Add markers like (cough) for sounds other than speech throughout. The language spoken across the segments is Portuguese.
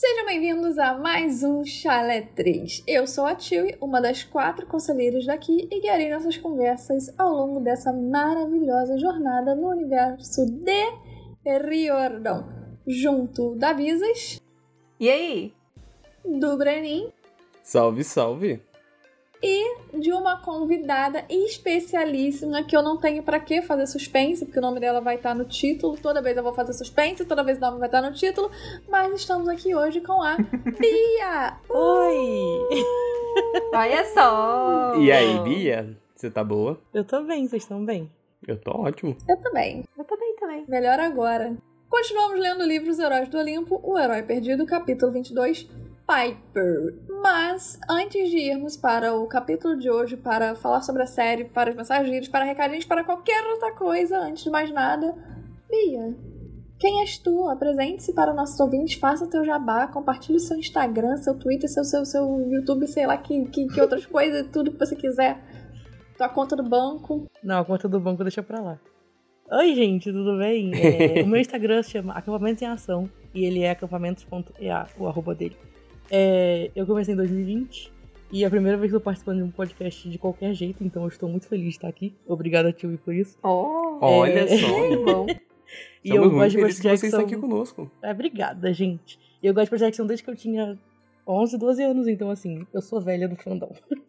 Sejam bem-vindos a mais um Chalé 3. Eu sou a Tilly, uma das quatro conselheiras daqui, e guiarei nossas conversas ao longo dessa maravilhosa jornada no universo de Riordão. Junto da Visas. E aí? Do Brenin. Salve, salve! E de uma convidada especialíssima que eu não tenho para que fazer suspense, porque o nome dela vai estar no título. Toda vez eu vou fazer suspense, toda vez o nome vai estar no título. Mas estamos aqui hoje com a (laughs) Bia! Oi! Olha só! E aí, Bia? Você tá boa? Eu tô bem, vocês estão bem? Eu tô ótimo. Eu também. Eu tô bem também. Melhor agora. Continuamos lendo o livro Os Heróis do Olimpo, O Herói Perdido, capítulo 22, Piper. Mas antes de irmos para o capítulo de hoje, para falar sobre a série, para os mensageiros, para recadinhos, para qualquer outra coisa, antes de mais nada, Bia, quem és tu? Apresente-se para nossos ouvintes, faça o teu jabá, compartilhe o seu Instagram, seu Twitter, seu, seu, seu YouTube, sei lá que, que, que outras (laughs) coisas, tudo que você quiser. Tua conta do banco. Não, a conta do banco deixa pra lá. Oi, gente, tudo bem? É, o meu (laughs) Instagram se chama Acampamentos em Ação e ele é acampamentos.ea, o arroba dele. É, eu comecei em 2020 e é a primeira vez que eu tô participando de um podcast de qualquer jeito, então eu estou muito feliz de estar aqui. Obrigada, tio, por isso. Oh, Olha É. só! (laughs) bom. E Estamos eu muito gosto de que vocês estão aqui conosco. É, obrigada, gente. E eu gosto de Percy Jackson desde que eu tinha 11, 12 anos, então assim, eu sou velha do fandom. (laughs)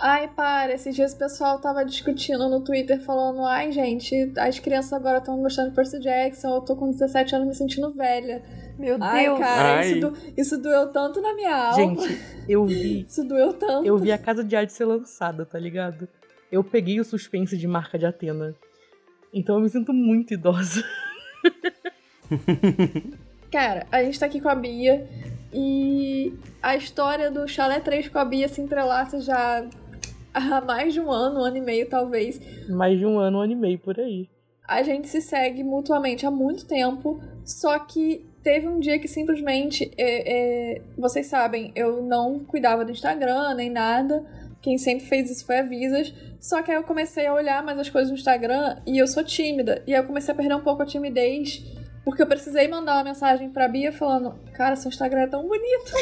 Ai, para, esses dias o pessoal tava discutindo no Twitter, falando: ai, gente, as crianças agora estão gostando de Percy Jackson, eu tô com 17 anos me sentindo velha. Meu Ai, Deus. cara, Ai. Isso, do- isso doeu tanto na minha alma. Gente, eu (laughs) vi Isso doeu tanto. Eu vi a Casa de Arte ser lançada, tá ligado? Eu peguei o suspense de marca de Atena. Então eu me sinto muito idosa. (laughs) Cara, a gente tá aqui com a Bia e a história do Chalé 3 com a Bia se entrelaça já há mais de um ano, um ano e meio talvez. Mais de um ano, um ano e meio por aí. A gente se segue mutuamente há muito tempo, só que teve um dia que simplesmente, é, é, vocês sabem, eu não cuidava do Instagram nem nada. Quem sempre fez isso foi a Visas. Só que aí eu comecei a olhar mais as coisas no Instagram e eu sou tímida. E aí eu comecei a perder um pouco a timidez. Porque eu precisei mandar uma mensagem pra Bia falando: Cara, seu Instagram é tão bonito.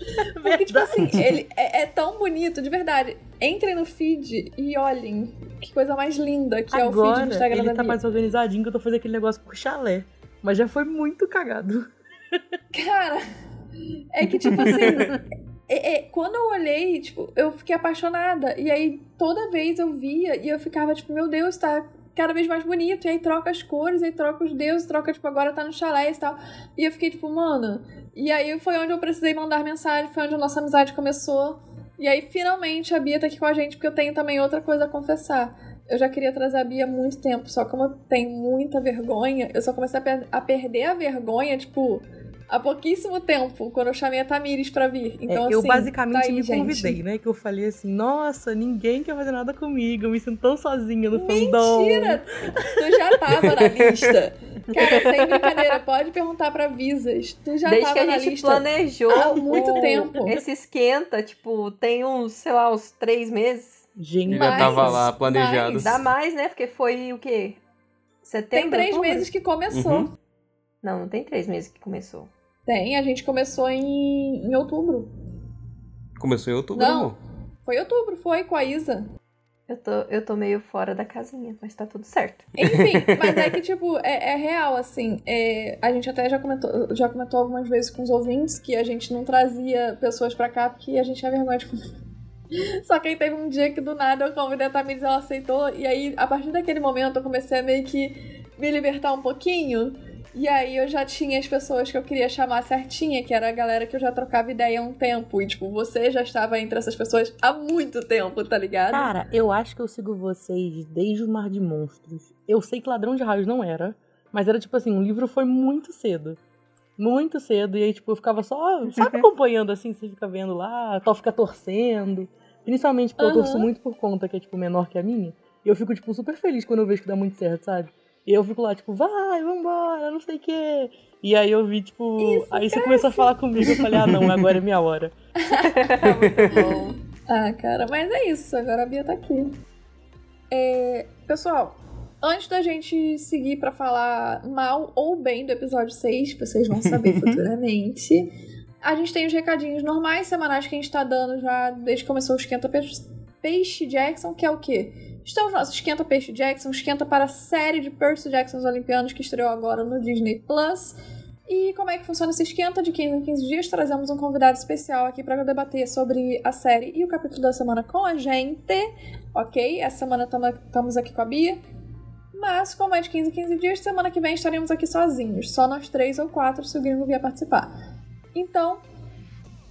(laughs) Porque, tipo assim, ele é, é tão bonito, de verdade. Entrem no feed e olhem. Que coisa mais linda que é o feed Agora do Instagram ele da tá Bia. mais organizadinho que eu tô fazendo aquele negócio por chalé. Mas já foi muito cagado. Cara, é que, tipo assim. (laughs) é- é, quando eu olhei, tipo, eu fiquei apaixonada. E aí, toda vez eu via e eu ficava, tipo, meu Deus, tá cada vez mais bonito. E aí troca as cores, aí troca os deuses, troca, tipo, agora tá no chalé e tal. E eu fiquei, tipo, mano. E aí foi onde eu precisei mandar mensagem, foi onde a nossa amizade começou. E aí, finalmente, a Bia tá aqui com a gente, porque eu tenho também outra coisa a confessar. Eu já queria trazer a Bia há muito tempo, só que como eu tenho muita vergonha, eu só comecei a, per- a perder a vergonha, tipo, há pouquíssimo tempo, quando eu chamei a Tamires pra vir. Então, É, eu assim, basicamente tá aí, me gente. convidei, né? Que eu falei assim, nossa, ninguém quer fazer nada comigo. Eu me sinto tão sozinha no fandom. Mentira! Tu já tava na lista. (laughs) Cara, sem brincadeira, pode perguntar pra Visas. Tu já Desde tava que a na gente lista. planejou há muito o- tempo. esse esquenta, tipo, tem uns, sei lá, uns três meses. Gente, já tava lá planejado. mas- Dá mais, né? Porque foi o quê? Setembro? Tem três outubro? meses que começou. Uhum. Não, não tem três meses que começou. Tem, a gente começou em, em outubro. Começou em outubro, Não. amor. Foi outubro, foi com a Isa. Eu tô, eu tô meio fora da casinha, mas tá tudo certo. Enfim, (laughs) mas é que, tipo, é, é real, assim. é, a gente até já comentou, já comentou algumas vezes com os ouvintes que a gente não trazia pessoas pra cá porque a gente tinha vergonha de (laughs) Só que aí teve um dia que do nada eu convidei a Tamires, ela aceitou. E aí, a partir daquele momento, eu comecei a meio que me libertar um pouquinho. E aí eu já tinha as pessoas que eu queria chamar certinha, que era a galera que eu já trocava ideia há um tempo. E, tipo, você já estava entre essas pessoas há muito tempo, tá ligado? Cara, eu acho que eu sigo vocês desde o Mar de Monstros. Eu sei que Ladrão de Raios não era, mas era tipo assim, o livro foi muito cedo. Muito cedo, e aí, tipo, eu ficava só, sabe, (laughs) acompanhando assim, você fica vendo lá, tal fica torcendo. Principalmente porque eu torço muito por conta que é, tipo, menor que a minha. E eu fico, tipo, super feliz quando eu vejo que dá muito certo, sabe? E eu fico lá, tipo, vai, vambora, não sei o quê. E aí eu vi, tipo. Isso, aí você começou a falar comigo, eu falei, ah, não, agora é minha hora. (laughs) Muito bom. Ah, cara, mas é isso. Agora a Bia tá aqui. É, pessoal, Antes da gente seguir pra falar mal ou bem do episódio 6, vocês vão saber (laughs) futuramente. A gente tem os recadinhos normais, semanais que a gente tá dando já desde que começou o Esquenta Peixe, Jackson, que é o quê? Estamos nossos Esquenta Peixe Jackson, esquenta para a série de Percy Jacksons Olimpianos que estreou agora no Disney Plus. E como é que funciona esse esquenta? De 15 em 15 dias trazemos um convidado especial aqui para debater sobre a série e o capítulo da semana com a gente, ok? Essa semana estamos aqui com a Bia. Mas, como é de 15 em 15 dias, semana que vem estaremos aqui sozinhos, só nós três ou quatro se o gringo vier participar. Então,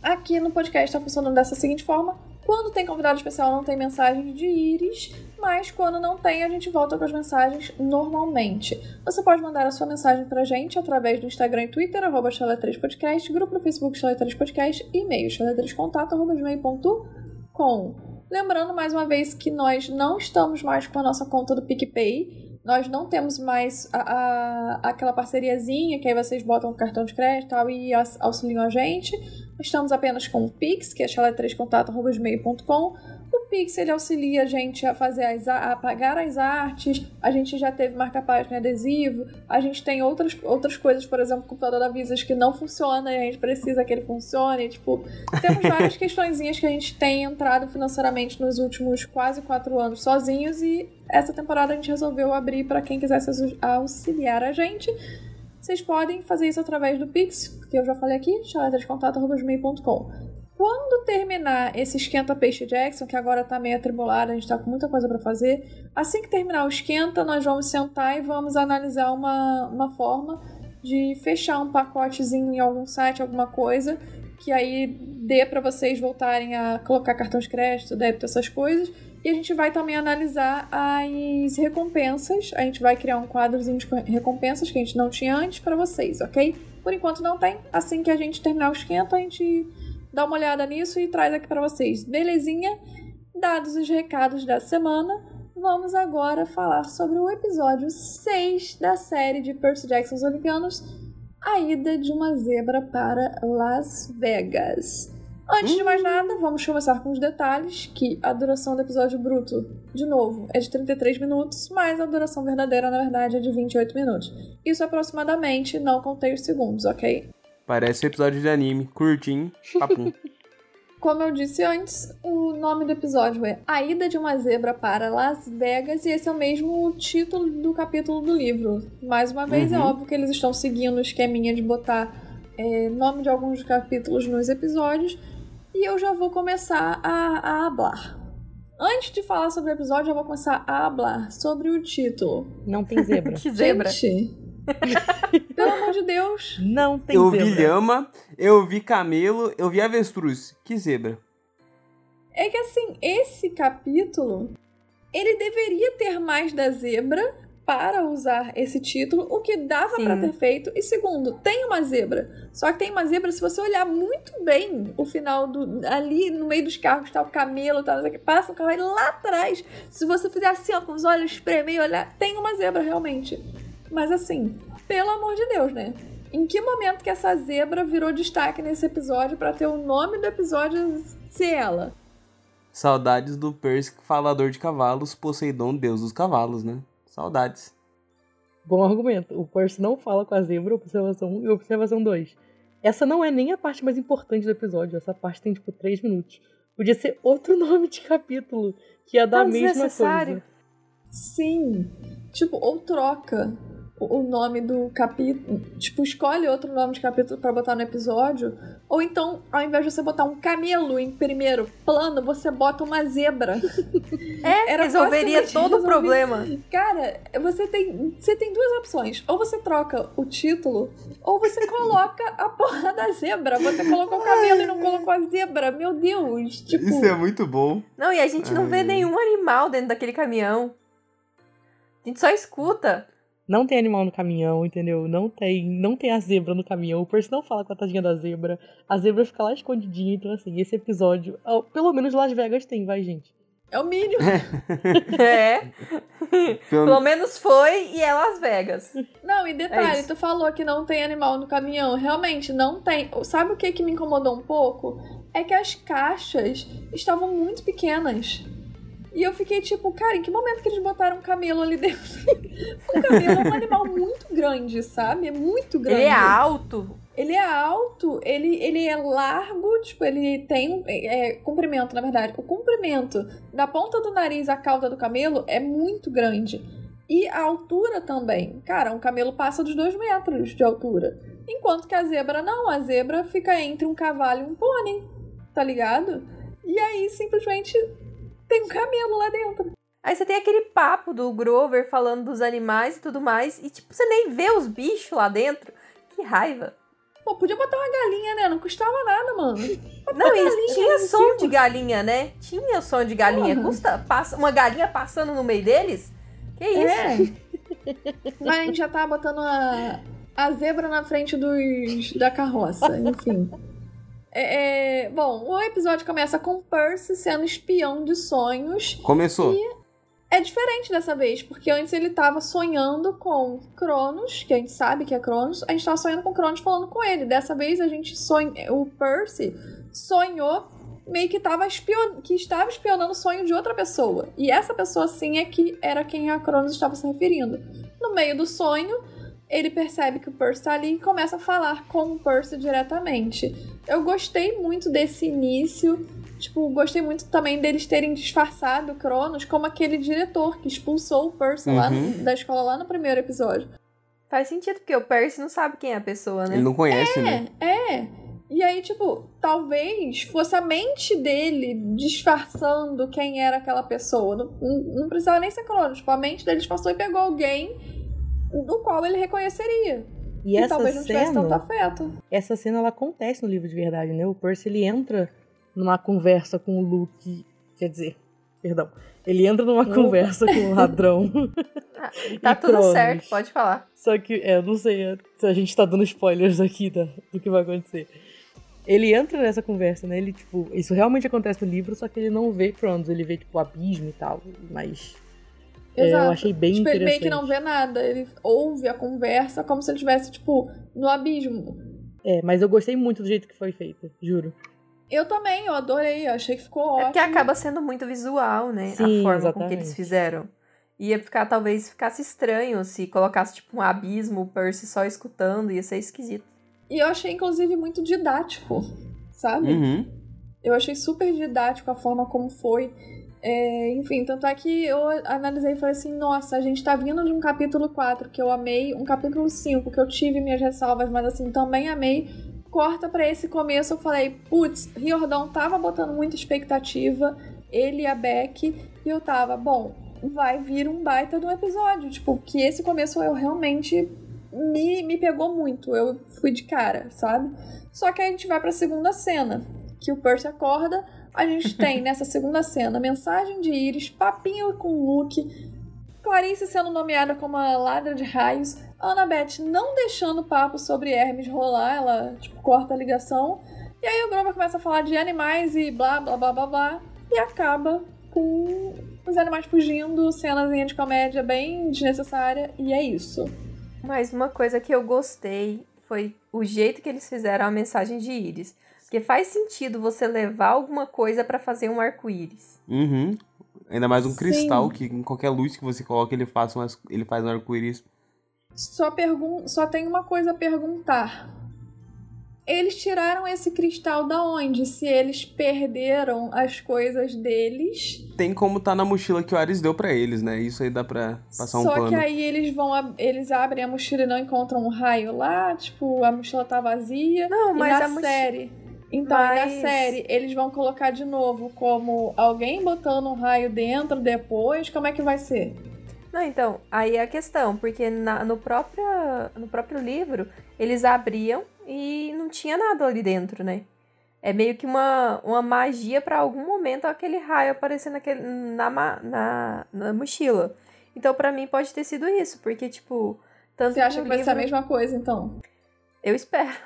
aqui no podcast está funcionando dessa seguinte forma: quando tem convidado especial, não tem mensagem de íris, mas quando não tem, a gente volta com as mensagens normalmente. Você pode mandar a sua mensagem pra gente através do Instagram e Twitter, arroba 3 podcast grupo no Facebook Chalé 3 podcast e-mail chalé3contato, arroba gmail.com. Lembrando mais uma vez que nós não estamos mais com a nossa conta do PicPay, nós não temos mais a, a, aquela parceriazinha que aí vocês botam o cartão de crédito tal e auxiliam a gente. Estamos apenas com o Pix, que é chalé3contato.com. O Pix ele auxilia a gente a fazer as, a pagar as artes, a gente já teve marca-página adesivo, a gente tem outras, outras coisas, por exemplo, o computador da Visas que não funciona e a gente precisa que ele funcione. Tipo, temos várias (laughs) questõezinhas que a gente tem entrado financeiramente nos últimos quase quatro anos sozinhos e essa temporada a gente resolveu abrir para quem quisesse auxiliar a gente. Vocês podem fazer isso através do Pix, que eu já falei aqui, chaletadescontato.com. Quando terminar esse Esquenta Peixe Jackson, que agora tá meio atribulado, a gente tá com muita coisa para fazer, assim que terminar o Esquenta, nós vamos sentar e vamos analisar uma, uma forma de fechar um pacotezinho em algum site, alguma coisa, que aí dê para vocês voltarem a colocar cartão de crédito, débito, essas coisas. E a gente vai também analisar as recompensas. A gente vai criar um quadrozinho de recompensas que a gente não tinha antes para vocês, ok? Por enquanto não tem. Assim que a gente terminar o esquenta, a gente dá uma olhada nisso e traz aqui para vocês. Belezinha? Dados os recados da semana, vamos agora falar sobre o episódio 6 da série de Percy Jackson os Olimpianos, a ida de uma zebra para Las Vegas. Antes de mais nada, vamos começar com os detalhes, que a duração do episódio bruto, de novo, é de 33 minutos, mas a duração verdadeira, na verdade, é de 28 minutos. Isso aproximadamente, não contei os segundos, ok? Parece um episódio de anime, curtinho, papum. (laughs) Como eu disse antes, o nome do episódio é A Ida de uma Zebra para Las Vegas, e esse é o mesmo título do capítulo do livro. Mais uma vez, é uhum. é óbvio que eles estão seguindo o esqueminha de botar é, nome de alguns capítulos nos episódios, e eu já vou começar a, a hablar. Antes de falar sobre o episódio, eu vou começar a hablar sobre o título. Não tem zebra. que (laughs) zebra? Gente, (laughs) Pelo amor de Deus. Não tem eu zebra. Eu vi lhama, eu vi camelo, eu vi avestruz. Que zebra. É que assim, esse capítulo, ele deveria ter mais da zebra para usar esse título, o que dava para ter feito. E segundo, tem uma zebra. Só que tem uma zebra, se você olhar muito bem o final do. Ali no meio dos carros tá o camelo, tá, passa o cavalo lá atrás. Se você fizer assim, ó, com os olhos espremer e olhar, tem uma zebra realmente. Mas assim, pelo amor de Deus, né? Em que momento que essa zebra virou destaque nesse episódio para ter o nome do episódio ser ela? Saudades do Percy falador de cavalos, Poseidon, deus dos cavalos, né? Saudades. Bom argumento. O Percy não fala com a zebra, observação 1 e observação 2. Essa não é nem a parte mais importante do episódio. Essa parte tem, tipo, 3 minutos. Podia ser outro (laughs) nome de capítulo, que ia dar a mesma coisa. Sim. Tipo, ou troca o nome do capítulo, tipo, escolhe outro nome de capítulo para botar no episódio, ou então, ao invés de você botar um camelo em primeiro plano, você bota uma zebra. (laughs) É, Era resolveria (laughs) todo o problema. Cara, você tem, você tem duas opções. Ou você troca o título, ou você coloca a porra da zebra. Você colocou o camelo e não colocou a zebra. Meu Deus, tipo... Isso é muito bom. Não, e a gente não Ai. vê nenhum animal dentro daquele caminhão. A gente só escuta. Não tem animal no caminhão, entendeu? Não tem, não tem a zebra no caminhão. O Percy não fala com a tadinha da zebra. A zebra fica lá escondidinha. Então, assim, esse episódio, pelo menos Las Vegas tem, vai, gente. É o mínimo. é. (laughs) (laughs) Pelo... Pelo... menos foi e é Las Vegas. Não, e detalhe, é tu falou que não tem animal no caminhão. Realmente, não tem. Sabe o que, que me incomodou um pouco? É que as caixas estavam muito pequenas. E eu fiquei tipo, cara, em que momento que eles botaram um camelo ali dentro? (laughs) o camelo é um animal muito grande, sabe? É muito grande. Ele é alto. Ele é alto, ele, ele é largo, tipo, ele tem é, comprimento, na verdade. O comprimento da ponta do nariz à cauda do camelo é muito grande. E a altura também. Cara, um camelo passa dos dois metros de altura. Enquanto que a zebra não. A zebra fica entre um cavalo e um pônei. Tá ligado? E aí, simplesmente, tem um camelo lá dentro. Aí você tem aquele papo do Grover falando dos animais e tudo mais. E, tipo, você nem vê os bichos lá dentro. Que raiva. Pô, podia botar uma galinha, né? Não custava nada, mano. Não, e tinha som de galinha, né? Tinha som de galinha. Porra. Custa passa, uma galinha passando no meio deles? Que isso? É. (laughs) Mas a gente já tá botando a, a zebra na frente dos, da carroça, enfim. É, é, bom, o episódio começa com Percy sendo espião de sonhos. Começou. É diferente dessa vez, porque antes ele tava sonhando com Cronos, que a gente sabe que é Cronos. A gente tava sonhando com Cronos falando com ele. Dessa vez a gente sonha. O Percy sonhou meio que, tava espion... que estava espionando o sonho de outra pessoa. E essa pessoa, sim, é que era quem a Cronos estava se referindo. No meio do sonho, ele percebe que o Percy tá ali e começa a falar com o Percy diretamente. Eu gostei muito desse início. Tipo, gostei muito também deles terem disfarçado o Cronos como aquele diretor que expulsou o Percy lá Uhum. no- da escola lá no primeiro episódio. Faz sentido, porque o Percy não sabe quem é a pessoa, né? Ele não conhece, né? É, é. E aí, tipo, talvez fosse a mente dele disfarçando quem era aquela pessoa. Não, não, não precisava nem ser Cronos. Tipo, a mente dele disfarçou e pegou alguém no qual ele reconheceria. E, E, essa talvez não tivesse tanto afeto. essa cena ela acontece no livro de verdade, né? O Percy ele entra numa conversa com o Luke, quer dizer, perdão, ele entra numa Opa. conversa com o ladrão. (laughs) (laughs) Tá E tudo Cronos. certo, pode falar. Só que, é, eu não sei se a gente tá dando spoilers aqui da, do que vai acontecer. Ele entra nessa conversa, né? Ele, tipo, isso realmente acontece no livro, só que ele não vê Cronos, ele vê, tipo, o abismo e tal. Mas é, Exato. eu achei bem tipo, ele interessante. meio que não vê nada. Ele ouve a conversa como se ele estivesse, tipo, no abismo. É, mas eu gostei muito do jeito que foi feito, juro. Eu também, eu adorei. Eu achei que ficou É ótimo. porque acaba sendo muito visual, né? Sim, a forma com que exatamente. eles fizeram. Ia ficar, talvez ficasse estranho se colocasse, tipo, um abismo, o Percy só escutando, ia ser esquisito. E eu achei, inclusive, muito didático, sabe? Uhum. Eu achei super didático a forma como foi. É, enfim, tanto é que eu analisei e falei assim: nossa, a gente tá vindo de um capítulo 4 que eu amei, um capítulo 5 que eu tive minhas ressalvas, mas assim, também amei. Corta pra esse começo, eu falei: putz, Riordão tava botando muita expectativa, ele e a Beck, e eu tava, bom, vai vir um baita de um episódio. Tipo, que esse começo eu realmente me, me pegou muito, eu fui de cara, sabe? Só que a gente vai pra segunda cena, que o Percy acorda. A gente tem nessa segunda cena mensagem de Iris, papinho com Luke, Clarice sendo nomeada como a ladra de raios, Annabeth não deixando papo sobre Hermes rolar, ela tipo, corta a ligação. E aí o Grover começa a falar de animais e blá blá blá blá blá. E acaba com os animais fugindo, cenazinha de comédia bem desnecessária, e é isso. Mas uma coisa que eu gostei foi o jeito que eles fizeram a mensagem de Íris. Porque faz sentido você levar alguma coisa pra fazer um arco-íris. Uhum. Ainda mais um Sim. cristal que em qualquer luz que você coloca, ele faz um, ele faz um arco-íris. Só, pergun só tem uma coisa a perguntar. Eles tiraram esse cristal da onde? Se eles perderam as coisas deles. Tem como tá na mochila que o Ares deu pra eles, né? Isso aí dá pra passar um só pano. que aí eles vão. ab- Eles abrem a mochila e não encontram um raio lá. Tipo, a mochila tá vazia. Não, e mas na a mochi- série. Então, Mas- na série, eles vão colocar de novo como alguém botando um raio dentro depois. Como é que vai ser? Não, então, aí é a questão, porque na- no, próprio, no próprio livro, eles abriam e não tinha nada ali dentro, né? É meio que uma, uma magia pra algum momento aquele raio aparecer naquele, na, na, na mochila. Então, pra mim, pode ter sido isso, porque, tipo. Tanto Você acha que vai ser a livro- mesma coisa, então? Eu espero.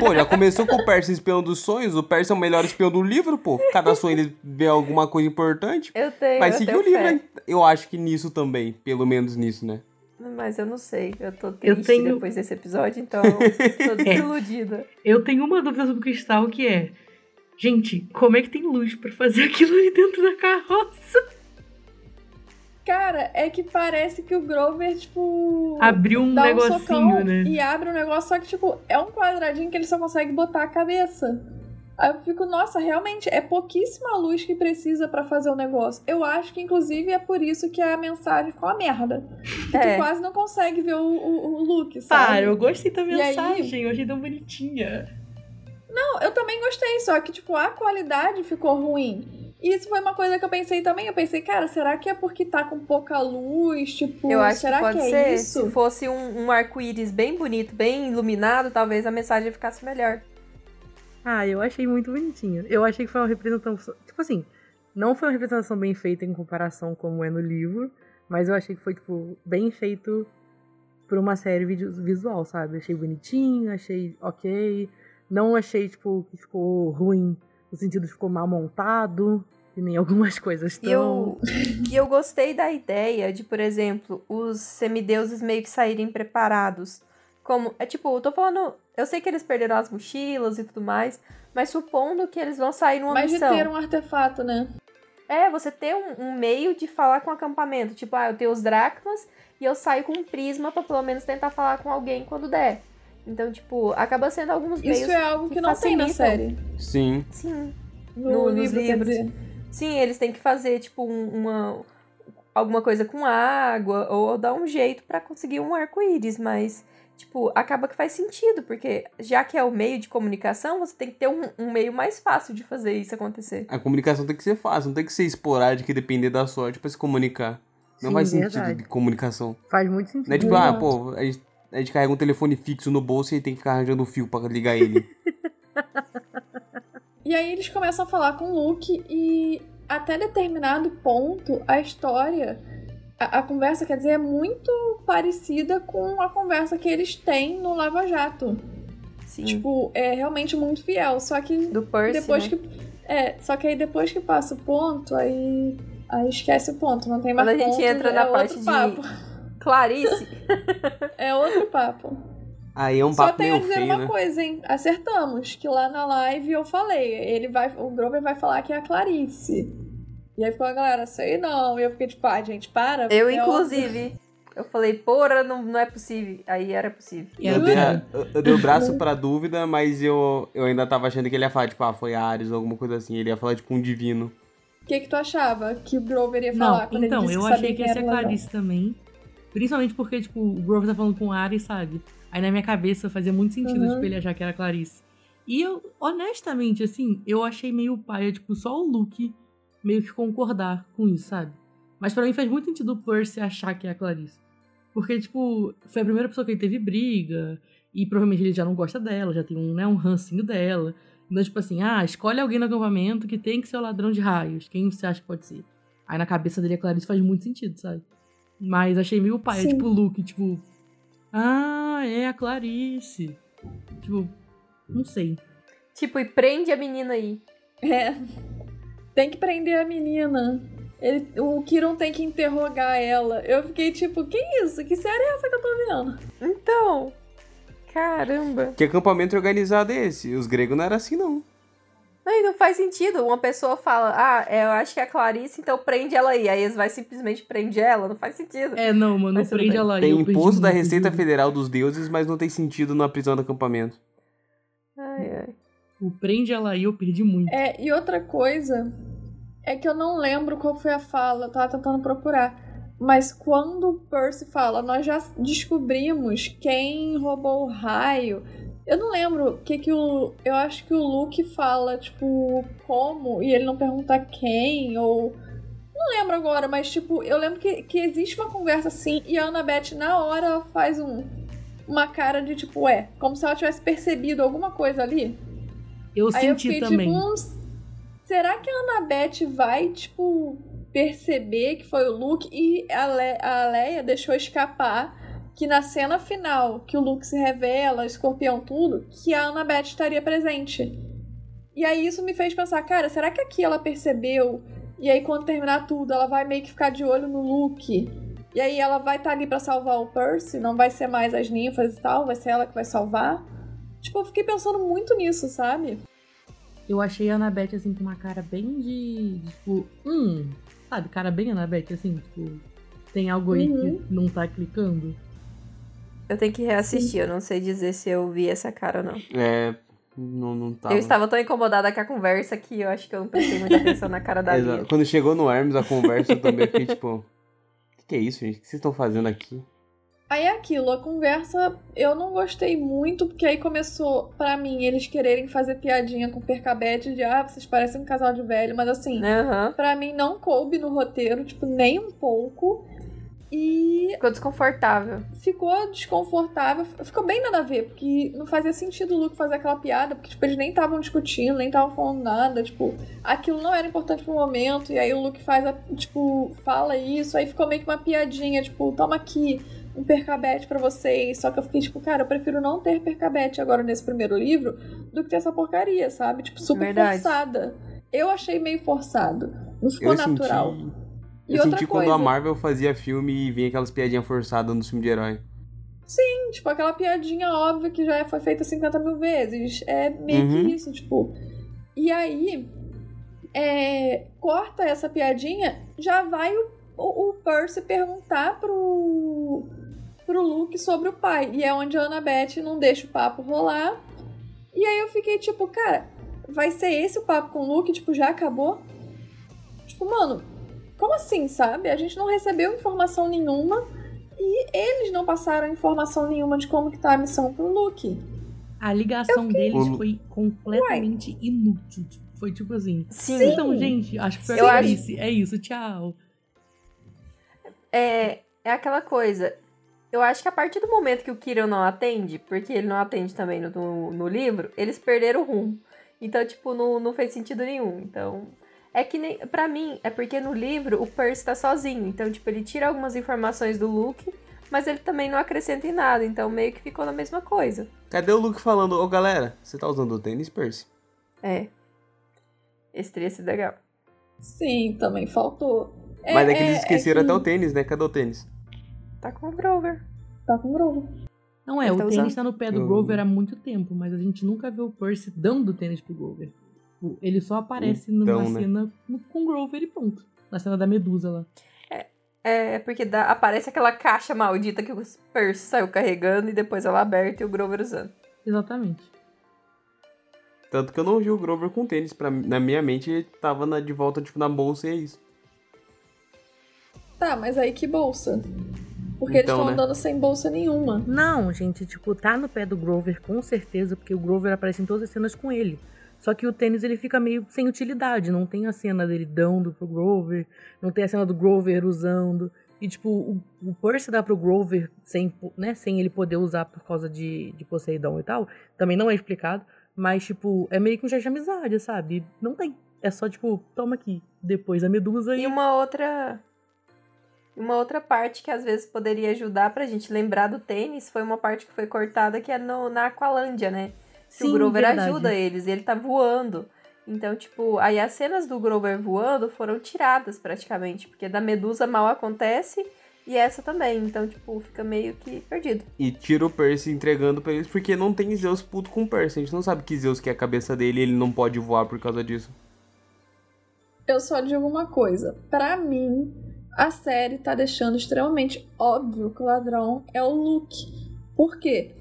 Pô, já começou com o Percy espião dos sonhos. O Percy é o melhor espião do livro, pô. Cada sonho ele vê alguma coisa importante. Eu tenho. Vai eu seguir o livro? Eu acho que nisso também. Pelo menos nisso, né? Mas eu não sei. Eu tô Eu triste tenho- depois desse episódio, então (laughs) eu tô desiludida. Eu tenho uma dúvida sobre o cristal que é. Gente, como é que tem luz pra fazer (laughs) aquilo ali dentro da carroça? Cara, é que parece que o Grover, tipo. Abriu um dá negocinho, socão né? E abre um negócio, só que, tipo, é um quadradinho que ele só consegue botar a cabeça. Aí eu fico, nossa, realmente, é pouquíssima luz que precisa pra fazer o negócio. Eu acho que, inclusive, é por isso que a mensagem ficou uma merda. Que É. tu quase não consegue ver o, o, o look, sabe? Para, eu gostei da E aí- mensagem, eu achei tão bonitinha. Não, eu também gostei, só que, tipo, a qualidade ficou ruim. E isso foi uma coisa que eu pensei também. Eu pensei, cara, será que é porque tá com pouca luz? Tipo, Eu acho será que pode é ser. isso? Se fosse um, um arco-íris bem bonito, bem iluminado, talvez a mensagem ficasse melhor. Ah, eu achei muito bonitinho. Eu achei que foi uma representação. Tipo assim, não foi uma representação bem feita em comparação como é no livro, mas eu achei que foi, tipo, bem feito por uma série visual, sabe? Achei bonitinho, achei ok. Não achei, tipo, que ficou ruim, no sentido de ficou mal montado, que nem algumas (laughs) coisas E estão. eu, (laughs) e eu gostei da ideia de, por exemplo, os semideuses meio que saírem preparados. Como, é tipo, eu tô falando. Eu sei que eles perderam as mochilas e tudo mais, mas supondo que eles vão sair numa Mas de missão. ter um artefato, né? É, você ter um, um meio de falar com o acampamento. Tipo, ah, eu tenho os dracmas e eu saio com um prisma pra pelo menos tentar falar com alguém quando der. Então, tipo, acaba sendo alguns meios. Isso é algo que, que não tem na série. Sim. Sim. No, No- livro, livros. dizer. Sim, eles têm que fazer, tipo, um- uma. alguma coisa com água, ou dar um jeito pra conseguir um arco-íris, mas. Tipo, acaba que faz sentido, porque já que é o meio de comunicação, você tem que ter um, um meio mais fácil de fazer isso acontecer. A comunicação tem que ser fácil, não tem que ser esporádica e depender da sorte pra se comunicar. Não Sim, faz sentido verdade. de comunicação. Faz muito sentido. Não é tipo, ah, pô, a gente, a gente carrega um telefone fixo no bolso e tem que ficar arranjando fio pra ligar ele. (laughs) E aí eles começam a falar com o Luke e até determinado ponto a história, a, a conversa, quer dizer, é muito parecida com a conversa que eles têm no Lava Jato. Sim. Tipo, é realmente muito fiel. Só que do Percy. depois né? que. É, só que aí depois que passa o ponto, aí. Aí esquece o ponto, não tem mais Quando a gente ponto, entra é na parte de- papo. Clarice. (laughs) É outro papo. Aí é um Só papo tenho a dizer feio, uma né? coisa, hein? Acertamos. Que lá na live eu falei. Ele vai. O Grover vai falar que é a Clarice. E aí ficou a galera, sei não. E eu fiquei tipo, ah, gente, para. Eu, é inclusive. Eu falei, porra, não, não é possível. Aí era possível. E Eu dei, a- eu, eu dei o braço pra dúvida, mas eu, eu ainda tava achando que ele ia falar, tipo, ah, foi Ares ou alguma coisa assim. Ele ia falar, tipo, um divino. O que que tu achava que o Grover ia falar Não, quando então, ele disse eu que sabia achei que ia era ser ladrão? Clarice também. Principalmente porque, tipo, o Grover tá falando com o Ari, sabe? Aí na minha cabeça fazia muito sentido, Uhum. tipo, ele achar que era Clarice. E eu, honestamente, assim, eu achei meio paia, tipo, só o Luke meio que concordar com isso, sabe? Mas pra mim faz muito sentido o Percy achar que é a Clarice. Porque, tipo, foi a primeira pessoa que ele teve briga, e provavelmente ele já não gosta dela, já tem um, né, um rancinho dela. Então, tipo assim, ah, escolhe alguém no acampamento que tem que ser o ladrão de raios. Quem você acha que pode ser? Aí na cabeça dele a Clarice faz muito sentido, sabe? Mas achei meio pai, Sim. tipo o Luke, tipo. Ah, é a Clarice. Tipo, não sei. Tipo, e prende a menina aí. É. Tem que prender a menina. Ele, o Kiron tem que interrogar ela. Eu fiquei tipo, que isso? Que série é essa que eu tô vendo? Então. Caramba. Que acampamento organizado é esse? Os gregos não era assim, não. Aí não faz sentido. Uma pessoa fala, ah, é, eu acho que é a Clarice, então prende ela aí. Aí eles vai simplesmente prende ela. Não faz sentido. É, não, mano, Mas prende ela aí. Tem imposto da Receita. Federal dos Deuses, mas não tem sentido na prisão do acampamento. Ai, ai. O prende ela aí eu perdi muito. É, e outra coisa é que eu não lembro qual foi a fala, eu tava tentando procurar. Mas quando o Percy fala, nós já descobrimos quem roubou o raio. Eu não lembro o que que o. Eu acho que o Luke fala, tipo, como, e ele não pergunta quem, ou. Não lembro agora, mas, tipo, eu lembro que, que existe uma conversa assim, e a Annabeth, na hora, ela faz um. Uma cara de tipo, é, como se ela tivesse percebido alguma coisa ali. Eu Aí eu senti fiquei também. tipo, será que a Annabeth vai, tipo, perceber que foi o Luke e a, Le a Leia deixou escapar que na cena final, que o Luke se revela, escorpião tudo, que a Annabeth estaria presente. E aí isso me fez pensar, cara, será que aqui ela percebeu? E aí quando terminar tudo, ela vai meio que ficar de olho no Luke. E aí ela vai estar ali pra salvar o Percy, não vai ser mais as ninfas e tal, vai ser ela que vai salvar. Tipo, eu fiquei pensando muito nisso, sabe? eu achei a Annabeth, assim, com uma cara bem de, de, tipo, hum, sabe, cara bem Annabeth, assim, tipo, tem algo aí Uhum. que não tá clicando. Eu tenho que reassistir, eu não sei dizer se eu vi essa cara ou não. É. Não, não tava. Eu estava tão incomodada com a conversa que eu acho que eu não prestei muita atenção na cara da Exato. Lia. Quando chegou no Hermes a conversa, eu também fiquei tipo. O que, que é isso, gente? O que vocês estão fazendo aqui? Aí é aquilo, a conversa eu não gostei muito, porque aí começou, pra mim, eles quererem fazer piadinha com o Percabete de ah, vocês parecem um casal de velho, mas assim, Aham. pra mim não coube no roteiro, tipo, nem um pouco. E Ficou desconfortável. ficou desconfortável, ficou bem nada a ver, porque não fazia sentido o Luke fazer aquela piada, porque tipo, eles nem estavam discutindo, nem estavam falando nada, tipo, aquilo não era importante pro momento, e aí o Luke faz a, tipo, fala isso, aí ficou meio que uma piadinha, tipo, toma aqui um percabete pra vocês, só que eu fiquei tipo, cara, eu prefiro não ter percabete agora nesse primeiro livro do que ter essa porcaria, sabe? Tipo, super Verdade. forçada. Eu achei meio forçado, não ficou eu natural. senti. E eu senti coisa, quando a Marvel fazia filme e vinha aquelas piadinhas forçadas no filme de herói. Tipo, aquela piadinha óbvia que já foi feita 50 mil vezes. É meio Uhum. que isso, tipo. E aí, é, corta essa piadinha, já vai o, o, o Percy perguntar pro, pro Luke sobre o pai. E é onde a Annabeth não deixa o papo rolar. E aí eu fiquei tipo, cara, vai ser esse o papo com o Luke? Tipo, já acabou? Tipo, mano, como assim, sabe? A gente não recebeu informação nenhuma. E eles não passaram informação nenhuma de como que tá a missão pro Luke. A ligação deles Ô, Lu- foi completamente inútil. Tipo, Foi tipo assim. Sim. Então, gente, acho que foi a acho- Clarice. É isso, tchau. É, é aquela coisa. Eu acho que a partir do momento que o Kirill não atende, porque ele não atende também no, no, no livro, eles perderam o rumo. Então, tipo, não, não fez sentido nenhum. Então. É que nem. Pra mim, é porque no livro o Percy tá sozinho. Então, tipo, ele tira algumas informações do Luke, mas ele também não acrescenta em nada. Então, meio que ficou na mesma coisa. Cadê o Luke falando, ô galera, você tá usando o tênis, Percy? É. Esse teria sido legal. Sim, também faltou. É- Mas é que é- eles esqueceram é que até o tênis, né? Cadê o tênis? Tá com o Grover. Tá com Grover. Não é, Ele o tá tênis usando. tá no pé do Grover há muito tempo, mas a gente nunca vê o Percy dando o tênis pro Grover. Tipo, Ele só aparece Então, numa né? cena com o Grover e ponto. Na cena da Medusa lá. É, porque dá- aparece aquela caixa maldita que o Percy saiu carregando e depois ela aberta e o Grover usando. Exatamente. Tanto que eu não vi o Grover com tênis. Pra, na minha mente, ele tava na- de volta, tipo, na bolsa e é isso. Tá, mas aí que bolsa? Porque eles Então, estão né? andando sem bolsa nenhuma. Não, gente, tipo, tá no pé do Grover com certeza, porque o Grover aparece em todas as cenas com ele. Só que o tênis ele fica meio sem utilidade, não tem a cena dele dando pro Grover, não tem a cena do Grover usando. E, tipo, o, o Percy dá pro Grover sem, né, sem ele poder usar por causa de, de Poseidon e tal. Também não é explicado, mas, tipo, é meio que um gesto de amizade, sabe? Não tem. É só, tipo, toma aqui. Depois a Medusa e. E uma outra. Uma outra parte que às vezes poderia ajudar pra gente lembrar do tênis foi uma parte que foi cortada que é no, na Aqualândia, né? Que o Grover verdade. ajuda eles e ele tá voando. Então, tipo, aí as cenas do Grover voando foram tiradas praticamente, porque da Medusa mal acontece e essa também. Então, tipo, fica meio que perdido. E tira o Percy entregando pra eles, porque não tem Zeus puto com o Percy. A gente não sabe que Zeus quer a cabeça dele e ele não pode voar por causa disso. Eu só digo uma coisa. Pra mim, a série tá deixando extremamente óbvio que o ladrão é o Luke. Por quê?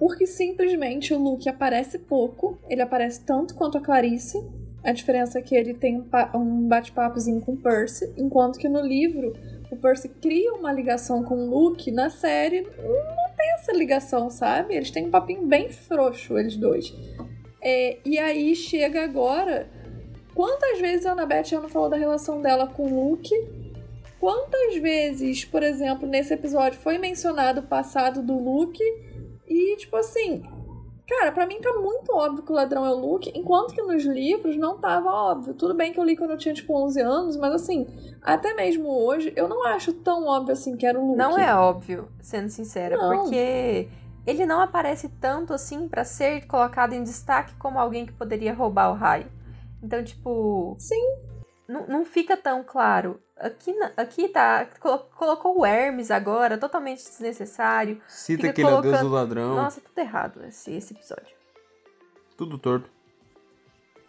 Porque simplesmente o Luke aparece pouco. Ele aparece tanto quanto a Clarice. A diferença é que ele tem um, pa- bate-papozinho com o Percy. Enquanto que no livro, o Percy cria uma ligação com o Luke. Na série, não tem essa ligação, sabe? Eles têm um papinho bem frouxo, eles dois. É, e aí chega agora Quantas vezes a Annabeth já não falou da relação dela com o Luke? Quantas vezes, por exemplo, nesse episódio foi mencionado o passado do Luke? E, tipo assim, cara, pra mim tá muito óbvio que o ladrão é o Luke, enquanto que nos livros não tava óbvio. Tudo bem que eu li quando eu tinha, tipo, 11 anos, mas assim, até mesmo hoje, eu não acho tão óbvio assim que era o Luke. Não é óbvio, sendo sincera, Não. porque ele não aparece tanto assim pra ser colocado em destaque como alguém que poderia roubar o raio. Então, tipo. Sim. Não fica tão claro. Aqui, aqui tá. colo- Colocou o Hermes agora, totalmente desnecessário. Cita Fica que ele é o deus colocando- do ladrão. Nossa, tudo errado esse, esse episódio. Tudo torto.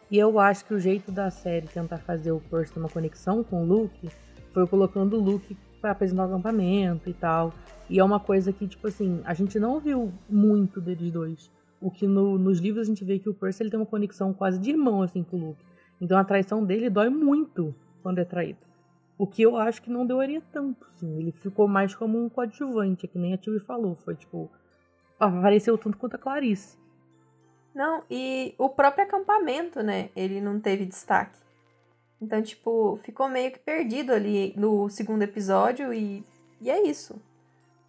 E eu acho que o jeito da série tentar fazer o Percy ter uma conexão com o Luke foi colocando o Luke para apresentar o acampamento e tal. E é uma coisa que, tipo assim, a gente não viu muito deles dois. O que no, nos livros a gente vê que o Percy ele tem uma conexão quase de irmão, assim, com o Luke. Então a traição dele dói muito quando é traído. O que eu acho que não doeria tanto, assim. Ele ficou mais como um coadjuvante, que nem a Tilly falou. Foi, tipo, apareceu tanto quanto a Clarice. Não, e o próprio acampamento, né? Ele não teve destaque. Então, tipo, ficou meio que perdido ali no segundo episódio e, e é isso.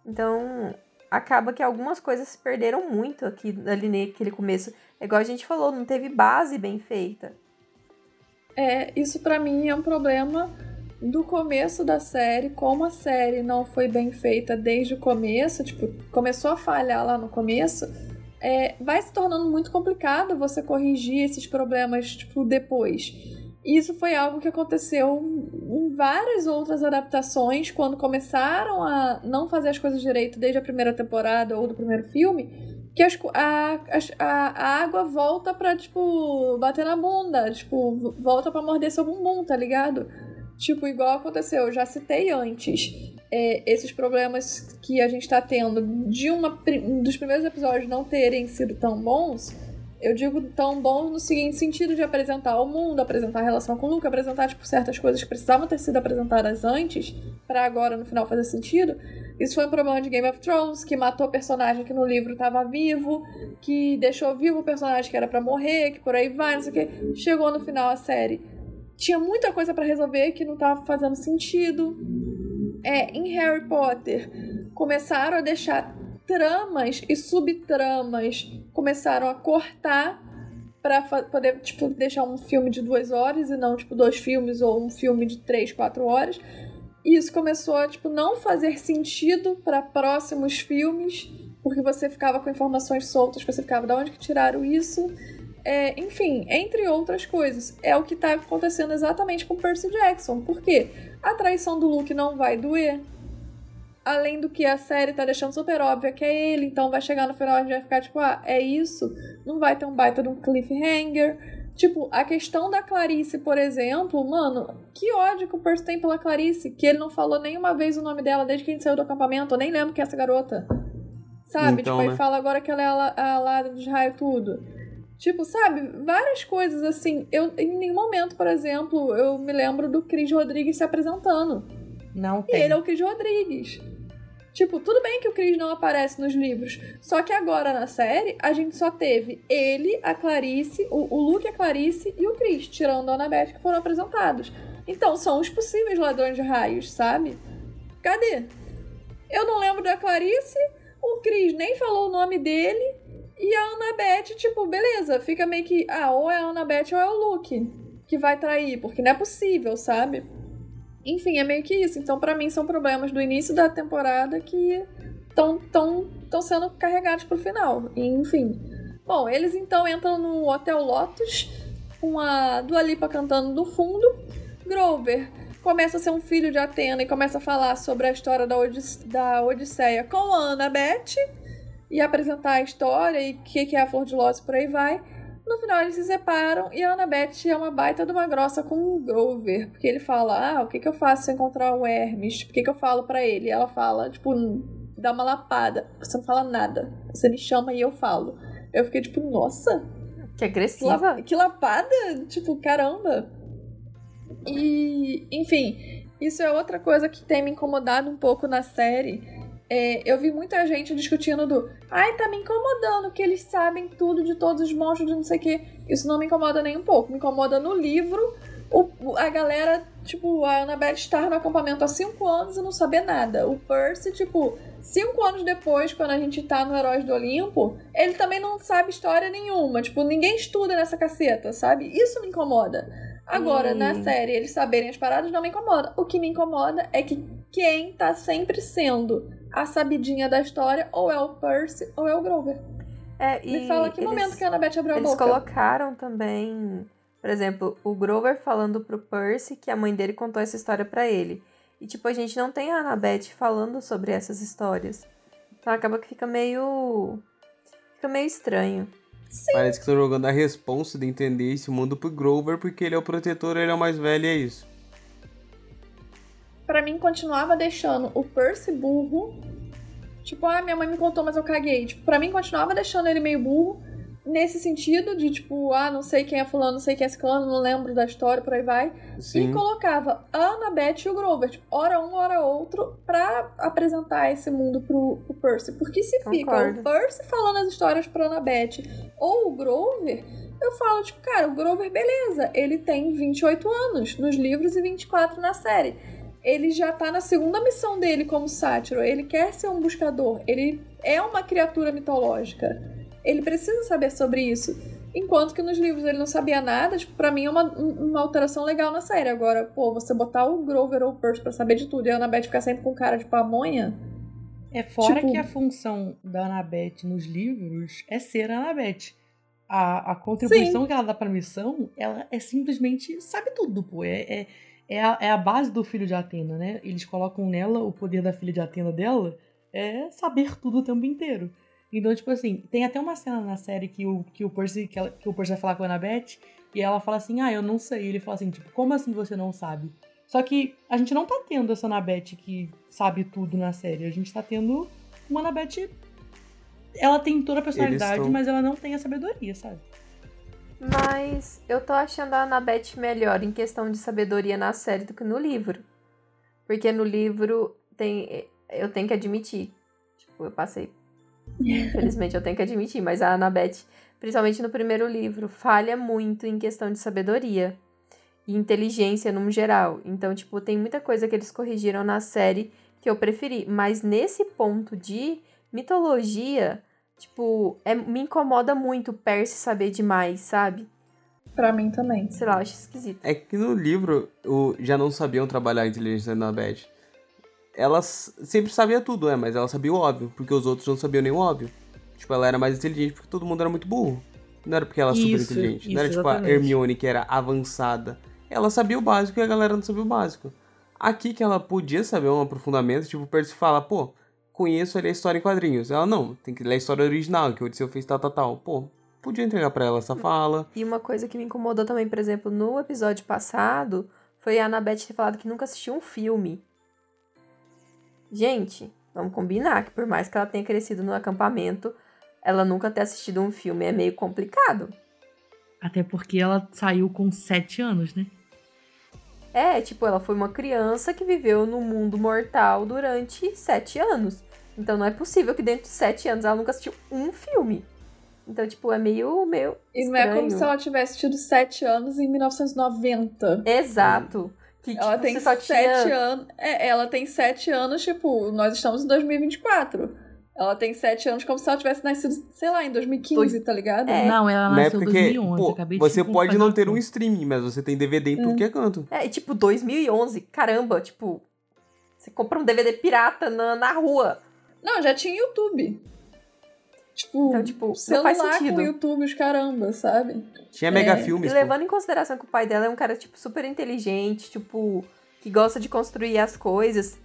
Então, acaba que algumas coisas se perderam muito aqui ali naquele começo. É igual a gente falou, não teve base bem feita. É, isso para mim é um problema do começo da série, como a série não foi bem feita desde o começo, tipo, começou a falhar lá no começo é, vai se tornando muito complicado você corrigir esses problemas tipo, depois. E isso foi algo que aconteceu em várias outras adaptações, quando começaram a não fazer as coisas direito desde a primeira temporada ou do primeiro filme, que as, a, a, a água volta pra, tipo, bater na bunda, tipo, volta pra morder seu bumbum, tá ligado? Tipo, igual aconteceu, eu já citei antes é, esses problemas que a gente está tendo de uma, um dos primeiros episódios não terem sido tão bons, eu digo tão bons no seguinte sentido de apresentar o mundo, apresentar a relação com o Luke, apresentar tipo, certas coisas que precisavam ter sido apresentadas antes, para agora no final fazer sentido. Isso foi um problema de Game of Thrones, que matou personagem que no livro estava vivo, que deixou vivo o personagem que era para morrer, que por aí vai, não sei o que. Chegou no final a série. Tinha muita coisa para resolver que não estava fazendo sentido é, em Harry Potter, começaram a deixar tramas e subtramas, começaram a cortar para poder, tipo, deixar um filme de duas horas e não, tipo, dois filmes ou um filme de três, quatro horas. E isso começou a, tipo, não fazer sentido para próximos filmes, porque você ficava com informações soltas, você ficava, de onde que tiraram isso? É, enfim, entre outras coisas. É o que tá acontecendo exatamente com Percy Jackson. Por quê? A traição do Luke não vai doer. Além do que a série tá deixando super óbvia que é ele, então vai chegar no final e a gente vai ficar tipo, ah, é isso? Não vai ter um baita de um cliffhanger. Tipo, a questão da Clarice, por exemplo, mano, que ódio que o Percy tem pela Clarice, que ele não falou nenhuma vez o nome dela desde que a gente saiu do acampamento, eu nem lembro que é essa garota. Sabe? Então, tipo, né? ele fala agora que ela é a, a Lara dos Raio tudo. Tipo, sabe, várias coisas assim. Eu, em nenhum momento, por exemplo, eu me lembro do Cris Rodrigues se apresentando. Não E tem. ele é o Cris Rodrigues. Tipo, tudo bem que o Cris não aparece nos livros. Só que agora na série, a gente só teve ele, a Clarice, o, o Luke, a Clarice e o Cris, tirando a Annabeth, que foram apresentados. Então, são os possíveis ladrões de raios, sabe? Cadê? Eu não lembro da Clarice, o Cris nem falou o nome dele, e a Annabeth, tipo, beleza, fica meio que. Ah, ou é a Annabeth ou é o Luke que vai trair, porque não é possível, sabe? Enfim, é meio que isso. Então, pra mim, são problemas do início da temporada que estão tão, tão sendo carregados pro final. Enfim. Bom, eles então entram no Hotel Lotus com a Dua Lipa cantando no fundo. Grover começa a ser um filho de Atena e começa a falar sobre a história da, Odis da Odisseia com a Annabeth e apresentar a história e o que, que é a Flor de Lótus por aí vai. No final eles se separam e a Annabeth é uma baita de uma grossa com o Grover, porque ele fala: Ah, o que, que eu faço se eu encontrar o Hermes? O que, que eu falo para ele? E ela fala, tipo, dá uma lapada. Você não fala nada. Você me chama e eu falo. Eu fiquei tipo, nossa, Que que, agressiva. la- que lapada! Tipo, caramba! E, enfim, isso é outra coisa que tem me incomodado um pouco na série. É, eu vi muita gente discutindo do ai, tá me incomodando que eles sabem tudo de todos os monstros, de não sei o que. Isso não me incomoda nem um pouco. Me incomoda no livro o- a galera, tipo, a Annabeth estar no acampamento há cinco anos e não saber nada. O Percy, tipo, cinco anos depois, quando a gente tá no Heróis do Olimpo, ele também não sabe história nenhuma. Tipo, ninguém estuda nessa caceta, sabe? Isso me incomoda. Agora, Hum. na série, eles saberem as paradas não me incomoda. O que me incomoda é que quem tá sempre sendo a sabidinha da história ou é o Percy ou é o Grover. É, e Me fala que eles- momento que a Annabeth abriu a Eles boca. colocaram também, por exemplo, o Grover falando pro Percy que a mãe dele contou essa história pra ele. E tipo, a gente não tem a Annabeth falando sobre essas histórias. Então acaba que fica meio fica meio estranho. Parece que estão jogando a responsa de entender esse mundo pro Grover, porque ele é o protetor, ele é o mais velho e é isso. Pra mim, continuava deixando o Percy burro. Tipo, ah, minha mãe me contou, mas eu caguei. Tipo, pra mim, continuava deixando ele meio burro. Nesse sentido de, tipo, ah, não sei quem é fulano, não sei quem é ciclano, não lembro da história, por aí vai. Sim. E colocava a Annabeth e o Grover, tipo, hora um, hora outro, pra apresentar esse mundo pro, pro Percy. Porque se fica Concordo. o Percy falando as histórias pra Annabeth ou o Grover, eu falo, tipo, cara, o Grover, beleza, ele tem 28 anos nos livros e 24 na série. Ele já tá na segunda missão dele como sátiro. Ele quer ser um buscador. Ele é uma criatura mitológica. Ele precisa saber sobre isso. Enquanto que nos livros ele não sabia nada, tipo, pra mim é uma, uma alteração legal na série. Agora, pô, você botar o Grover ou o Percy pra saber de tudo e a Annabeth ficar sempre com cara de pamonha. É fora Tipo- que a função da Annabeth nos livros é ser a Annabeth. A, a contribuição que ela dá pra missão, ela é simplesmente sabe tudo, pô. É, é, é, a, é a base do filho de Atena, né? Eles colocam nela o poder da filha de Atena dela é saber tudo o tempo inteiro. Então, tipo assim, tem até uma cena na série que o, que o, Percy, que, ela- que o Percy vai falar com a Annabeth e ela fala assim, ah, eu não sei. E ele fala assim, tipo, como assim você não sabe? Só que a gente não tá tendo essa Annabeth que sabe tudo na série. A gente tá tendo uma Annabeth. Ela tem toda a personalidade, mas ela não tem a sabedoria, sabe? Mas eu tô achando a Annabeth melhor em questão de sabedoria na série do que no livro. Porque no livro tem. Eu tenho que admitir. Tipo, eu passei. Infelizmente eu tenho que admitir, mas a Annabeth, principalmente no primeiro livro, falha muito em questão de sabedoria e inteligência no geral. Então, tipo, tem muita coisa que eles corrigiram na série que eu preferi. Mas nesse ponto de mitologia, tipo, é, me incomoda muito o Percy saber demais, sabe? Pra mim também. Sei lá, acho esquisito. É que no livro o, já não sabiam trabalhar a inteligência da Annabeth. Ela sempre sabia tudo, é, mas ela sabia o óbvio, porque os outros não sabiam nem o óbvio. Tipo, ela era mais inteligente porque todo mundo era muito burro. Não era porque ela era super Isso, inteligente. não isso, era tipo a exatamente. Hermione que era avançada. Ela sabia o básico e a galera não sabia o básico. Aqui que ela podia saber um aprofundamento, tipo, o Percy fala, pô, conheço ali a história em quadrinhos. Ela, não, tem que ler a história original, que o Odisseu fez tal, tal, tal. Pô, podia entregar pra ela essa fala. E uma coisa que me incomodou também, por exemplo, no episódio passado, foi a Annabeth ter falado que nunca assistiu um filme. Gente, vamos combinar que por mais que ela tenha crescido no acampamento, ela nunca ter assistido um filme é meio complicado. Até porque ela saiu com sete anos, né? É, tipo, ela foi uma criança que viveu no mundo mortal durante sete anos. Então não é possível que dentro de sete anos ela nunca assistiu um filme. Então, tipo, é meio, meio E não é como se ela tivesse tido 7 anos em 1990. Exato. Que, Ela tipo, tem 7 tinha... anos. É, ela tem 7 anos, tipo, nós estamos em 2024. Ela tem 7 anos como se ela tivesse nascido, sei lá, em 2015, tá ligado? É. Não, ela Na nasceu em época que, 2011. pô, acabei de você pode não ter um streaming, mas você tem DVD em tudo que é canto. É, e, tipo, 2011, caramba, tipo, você compra um DVD pirata na, na rua. Não, já tinha YouTube. Tipo, Então, tipo, não celular faz sentido. com YouTube, os caramba, sabe? Tinha mega É, filmes, E pô. levando em consideração que o pai dela é um cara, tipo, super inteligente, tipo, que gosta de construir as coisas,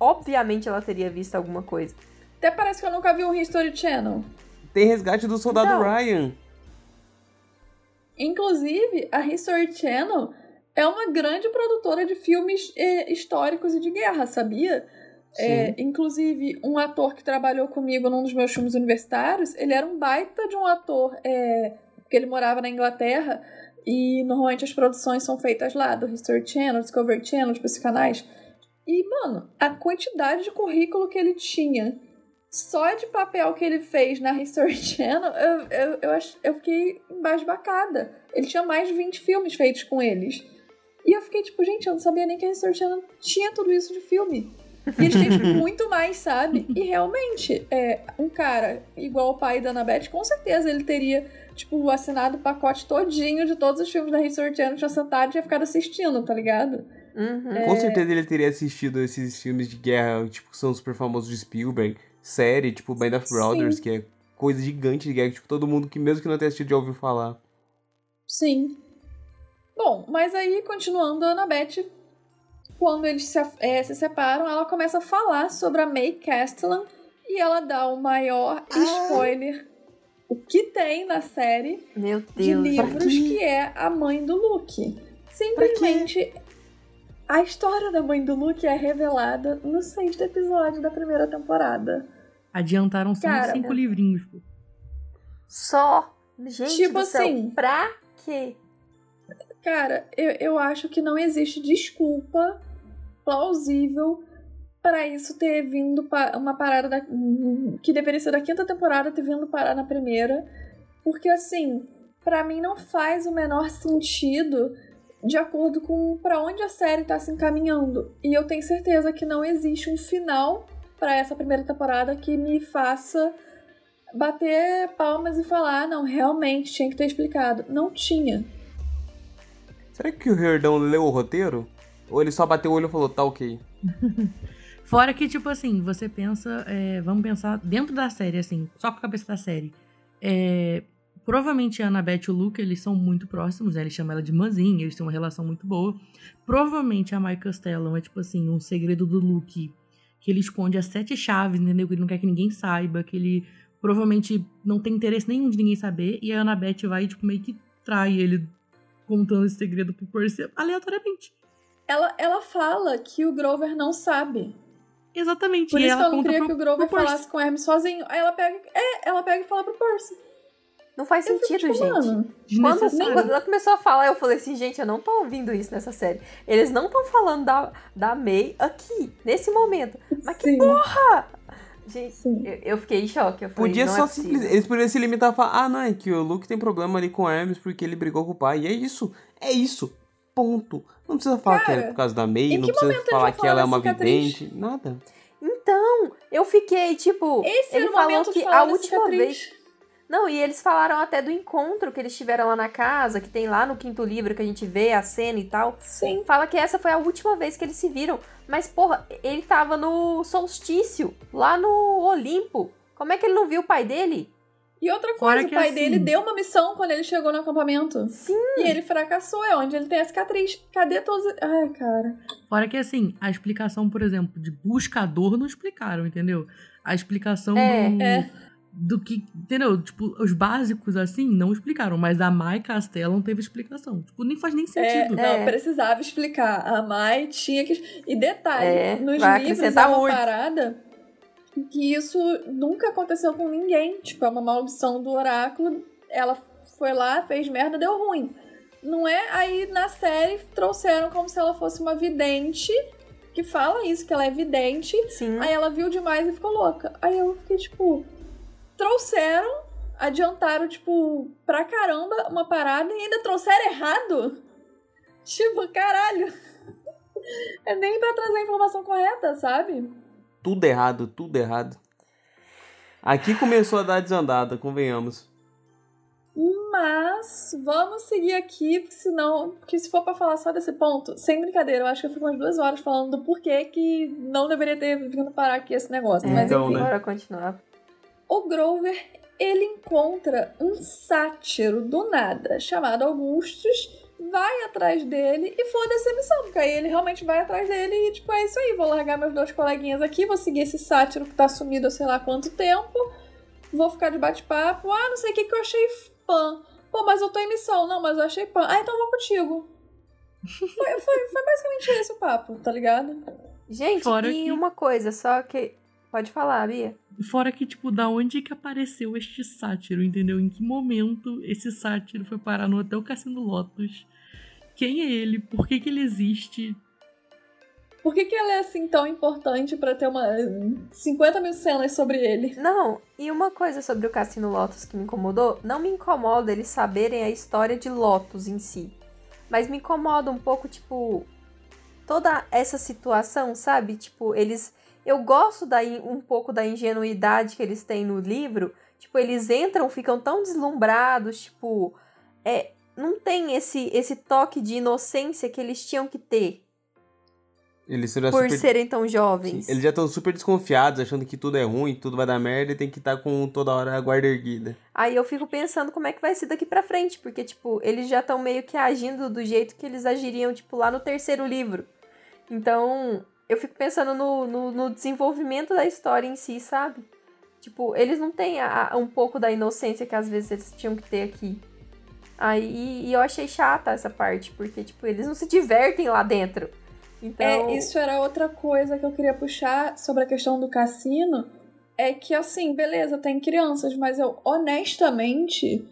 obviamente ela teria visto alguma coisa. Até parece que eu nunca vi um History Channel. Tem resgate do soldado Então. Ryan. Inclusive, a History Channel é uma grande produtora de filmes eh, históricos e de guerra, sabia? É, inclusive, um ator que trabalhou comigo num dos meus filmes universitários, ele era um baita de um ator, é, porque ele morava na Inglaterra, e normalmente as produções são feitas lá, do History Channel, Discovery Channel, tipo esses canais. E, mano, a quantidade de currículo que ele tinha, só de papel que ele fez na History (laughs) Channel, eu, eu, eu, ach- eu fiquei embasbacada. Ele tinha mais de 20 filmes feitos com eles. E eu fiquei tipo, gente, eu não sabia nem que a History Channel tinha tudo isso de filme. E eles têm, tipo, (laughs) muito mais, sabe? E realmente, é, um cara igual o pai da Annabeth, com certeza ele teria, tipo, assinado o pacote todinho de todos os filmes da History Channel, tinha sentado e tinha ficado assistindo, tá ligado? Uhum. É. Com certeza ele teria assistido esses filmes de guerra, tipo, que são super famosos de Spielberg. Série, tipo, Band of Sim. Brothers, que é coisa gigante de guerra. Tipo, todo mundo que, mesmo que não tenha assistido, já ouviu falar. Sim. Bom, mas aí, continuando, a Annabeth, quando eles se, eh, se separam, ela começa a falar sobre a May Castellan e ela dá o maior spoiler o que tem na série Meu de Deus. livros que é a mãe do Luke. Simplesmente a história da mãe do Luke é revelada no sexto episódio da primeira temporada. Adiantaram só Cara, cinco livrinhos, pô. Só. Gente Tipo do céu, assim. pra quê? Cara, eu, eu acho que não existe desculpa plausível para isso ter vindo pa- uma parada da- que deveria ser da quinta temporada ter vindo parar na primeira, porque assim, pra mim não faz o menor sentido de acordo com para onde a série tá se encaminhando. E eu tenho certeza que não existe um final para essa primeira temporada que me faça bater palmas e falar, "Ah, não, realmente tinha que ter explicado. Não tinha. Será que o Riordão leu o roteiro? Ou ele só bateu o olho e falou, tá ok. (laughs) Fora que, tipo assim, você pensa. é, vamos pensar dentro da série, assim, só com a cabeça da série. É, provavelmente a Annabeth e o Luke, eles são muito próximos, né? Ele chama ela de irmãzinha, eles têm uma relação muito boa. Provavelmente a Mike Castellan é, tipo assim, um segredo do Luke que ele esconde as sete chaves, entendeu? Que ele não quer que ninguém saiba, que ele provavelmente não tem interesse nenhum de ninguém saber. E a Annabeth vai, tipo, meio que trai ele contando esse segredo pro Percy aleatoriamente. Ela, ela fala que o Grover não sabe. Exatamente. Por e isso que ela eu não queria pro, que o Grover falasse com o Hermes sozinho. Aí ela pega. É, ela pega e fala pro Percy. Não faz Eu sentido, tipo, gente. mano, Quando, quando ela começou a falar, eu falei assim, gente, eu não tô ouvindo isso nessa série. Eles não estão falando da, da May aqui, nesse momento. Mas que sim, Gente, sim. eu, eu fiquei em choque. Eu falei, Podia não só é simplesmente. Eles poderiam se limitar a falar, ah, não, é que o Luke tem problema ali com o Hermes porque ele brigou com o pai. E é isso. É isso. Ponto. Não precisa falar que é Cara, por causa da May, não precisa falar que ela é uma cicatriz? vidente. Nada. Então, eu fiquei, tipo, Esse ele falou momento que de falar a última cicatriz. vez. Não, e eles falaram até do encontro que eles tiveram lá na casa, que tem lá no quinto livro que a gente vê a cena e tal. Sim. Fala que essa foi a última vez que eles se viram. Mas, porra, ele tava no solstício, lá no Olimpo. Como é que ele não viu o pai dele? E outra coisa, o pai assim- dele deu uma missão quando ele chegou no acampamento. Sim. E ele fracassou, é onde ele tem a cicatriz. Cadê todos. Ai, cara. Fora que, assim, a explicação, por exemplo, de buscador não explicaram, entendeu? A explicação É, do, é. Do que, entendeu? Tipo, os básicos, assim, não explicaram. Mas a Mai Castellan teve explicação. Tipo, nem faz nem É, sentido. não, É. precisava explicar. A Mai tinha que. E detalhe, É, nos livros é uma muito. parada que isso nunca aconteceu com ninguém. Tipo, é uma maldição do oráculo. Ela foi lá, fez merda, deu ruim. Não é? Aí na série trouxeram como se ela fosse uma vidente. Que fala isso, que ela é vidente. Sim. Aí ela viu demais e ficou louca. Aí eu fiquei tipo. Trouxeram, adiantaram, tipo, pra caramba uma parada e ainda trouxeram errado. (laughs) Tipo, caralho. É nem pra trazer a informação correta, sabe? Tudo errado, tudo errado. Aqui começou a dar desandada, convenhamos. Mas vamos seguir aqui, porque senão. Porque se for pra falar só desse ponto, sem brincadeira, eu acho que eu fico umas duas horas falando do porquê que não deveria ter vindo parar aqui esse negócio. É, Mas então, enfim. né? Bora continuar. O Grover, ele encontra um sátiro do nada, chamado Augustus, vai atrás dele e foda-se a missão, porque aí ele realmente vai atrás dele e, tipo, é isso aí, vou largar meus dois coleguinhas aqui, vou seguir esse sátiro que tá sumido há sei lá quanto tempo, vou ficar de bate-papo, ah, não sei o que que eu achei pan. Pô, mas eu tô em missão, não, mas eu achei pan. Ah, então eu vou contigo. Foi, foi, foi basicamente esse o papo, tá ligado? Gente, Fora e que- uma coisa, só que. Pode falar, Bia. Fora que, tipo, da onde que apareceu este sátiro, entendeu? Em que momento esse sátiro foi parar no Hotel Cassino Lotus? Quem é ele? Por que que ele existe? Por que, que ele é assim tão importante pra ter uma 50 mil cenas sobre ele? Não, e uma coisa sobre o Cassino Lotus que me incomodou, não me incomoda eles saberem a história de Lotus em si. Mas me incomoda um pouco, tipo, toda essa situação, sabe? Tipo, eles. Eu gosto da, in- um pouco da ingenuidade que eles têm no livro. Tipo, eles entram, ficam tão deslumbrados, tipo. É, não tem esse, esse toque de inocência que eles tinham que ter Eles por super... serem tão Sim, jovens. Eles já estão super desconfiados, achando que tudo é ruim, tudo vai dar merda e tem que estar com toda hora a guarda erguida. Aí eu fico pensando como é que vai ser daqui pra frente, porque, tipo, eles já estão meio que agindo do jeito que eles agiriam, tipo, lá no terceiro livro. Então, eu fico pensando no, no, no desenvolvimento da história em si, sabe? Tipo, eles não têm a, a, um pouco da inocência que às vezes eles tinham que ter aqui. Aí e eu achei chata essa parte, porque, tipo, eles não se divertem lá dentro. Então... É, isso era outra coisa que eu queria puxar sobre a questão do cassino. É que, assim, beleza, tem crianças, mas eu, honestamente,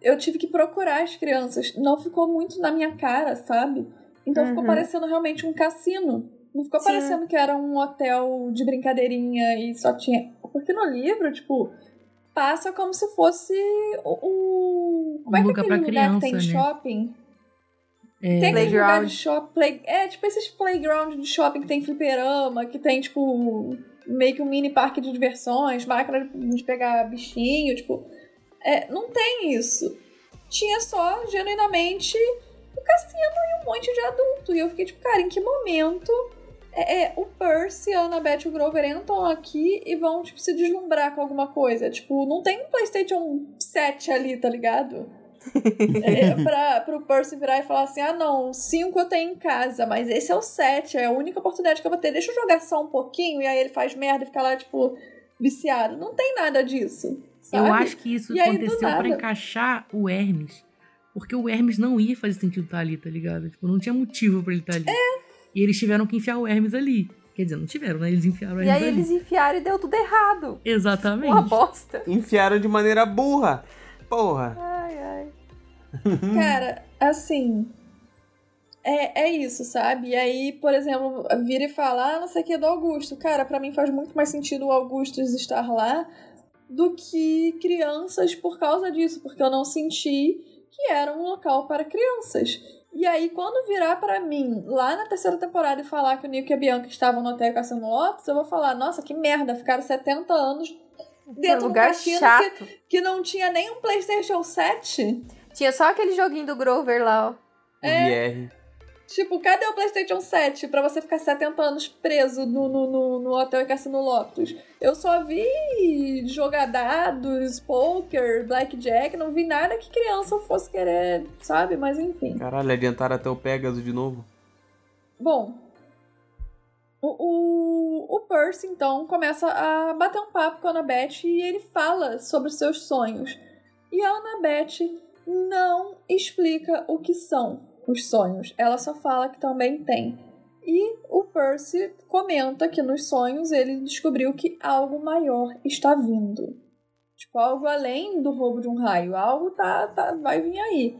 eu tive que procurar as crianças. Não ficou muito na minha cara, sabe? Então uhum. ficou parecendo realmente um cassino. Não ficou Sim. parecendo que era um hotel de brincadeirinha e só tinha. Porque no livro, tipo, passa como se fosse o. Como um é que é aquele lugar criança, que tem né? shopping? É. Tem aquele lugar de shopping. Play, é, tipo esses playground de shopping que tem fliperama, que tem, tipo, meio que um mini parque de diversões, máquina de pegar bichinho, tipo. É, não tem isso. Tinha só, genuinamente, o cassino e um monte de adulto. E eu fiquei tipo, cara, em que momento é, é, o Percy, a Annabeth e o Grover entram aqui e vão, tipo, se deslumbrar com alguma coisa. Tipo, não tem um PlayStation 7 ali, tá ligado? (laughs) é, pra, pro Percy virar e falar assim: ah, não, 5 eu tenho em casa, mas esse é o 7, é a única oportunidade que eu vou ter. Deixa eu jogar só um pouquinho e aí ele faz merda e fica lá, tipo, viciado. Não tem nada disso. Sabe? Eu acho que isso e aconteceu para encaixar o Hermes. Porque o Hermes não ia fazer sentido estar ali, tá ligado? Tipo, não tinha motivo para ele estar ali. É. E eles tiveram que enfiar o Hermes ali. Quer dizer, não tiveram, né? Eles enfiaram o Hermes ali. E aí ali. eles enfiaram e deu tudo errado. Exatamente. Uma bosta. Enfiaram de maneira burra. Porra. Ai, ai. (laughs) Cara, assim. É, é isso, sabe? E aí, por exemplo, vira e fala, ah, não sei o que, do Augusto. Cara, para mim faz muito mais sentido o Augustus estar lá do que crianças por causa disso, porque eu não senti que era um local para crianças. E aí, quando virar para mim, lá na terceira temporada, e falar que o Nico e a Bianca estavam no hotel caçando Lotus, eu vou falar, nossa, que merda, ficaram 70 anos dentro de um cassino que, que, não tinha nem um Playstation 7. Tinha só aquele joguinho do Grover lá, ó. É. Tipo, cadê o PlayStation 7 pra você ficar 70 anos preso no, no, no, no hotel e cassino Lotus? Eu só vi jogadados, poker, blackjack, não vi nada que criança fosse querer, sabe? Mas enfim. Caralho, adiantaram até o Pegasus de novo. Bom, o, o, o Percy, então, começa a bater um papo com a Annabeth e ele fala sobre os seus sonhos. E a Annabeth não explica o que são os sonhos. Ela só fala que também tem. E o Percy comenta que nos sonhos ele descobriu que algo maior está vindo. Tipo, algo além do roubo de um raio. Algo tá, tá vai vir aí.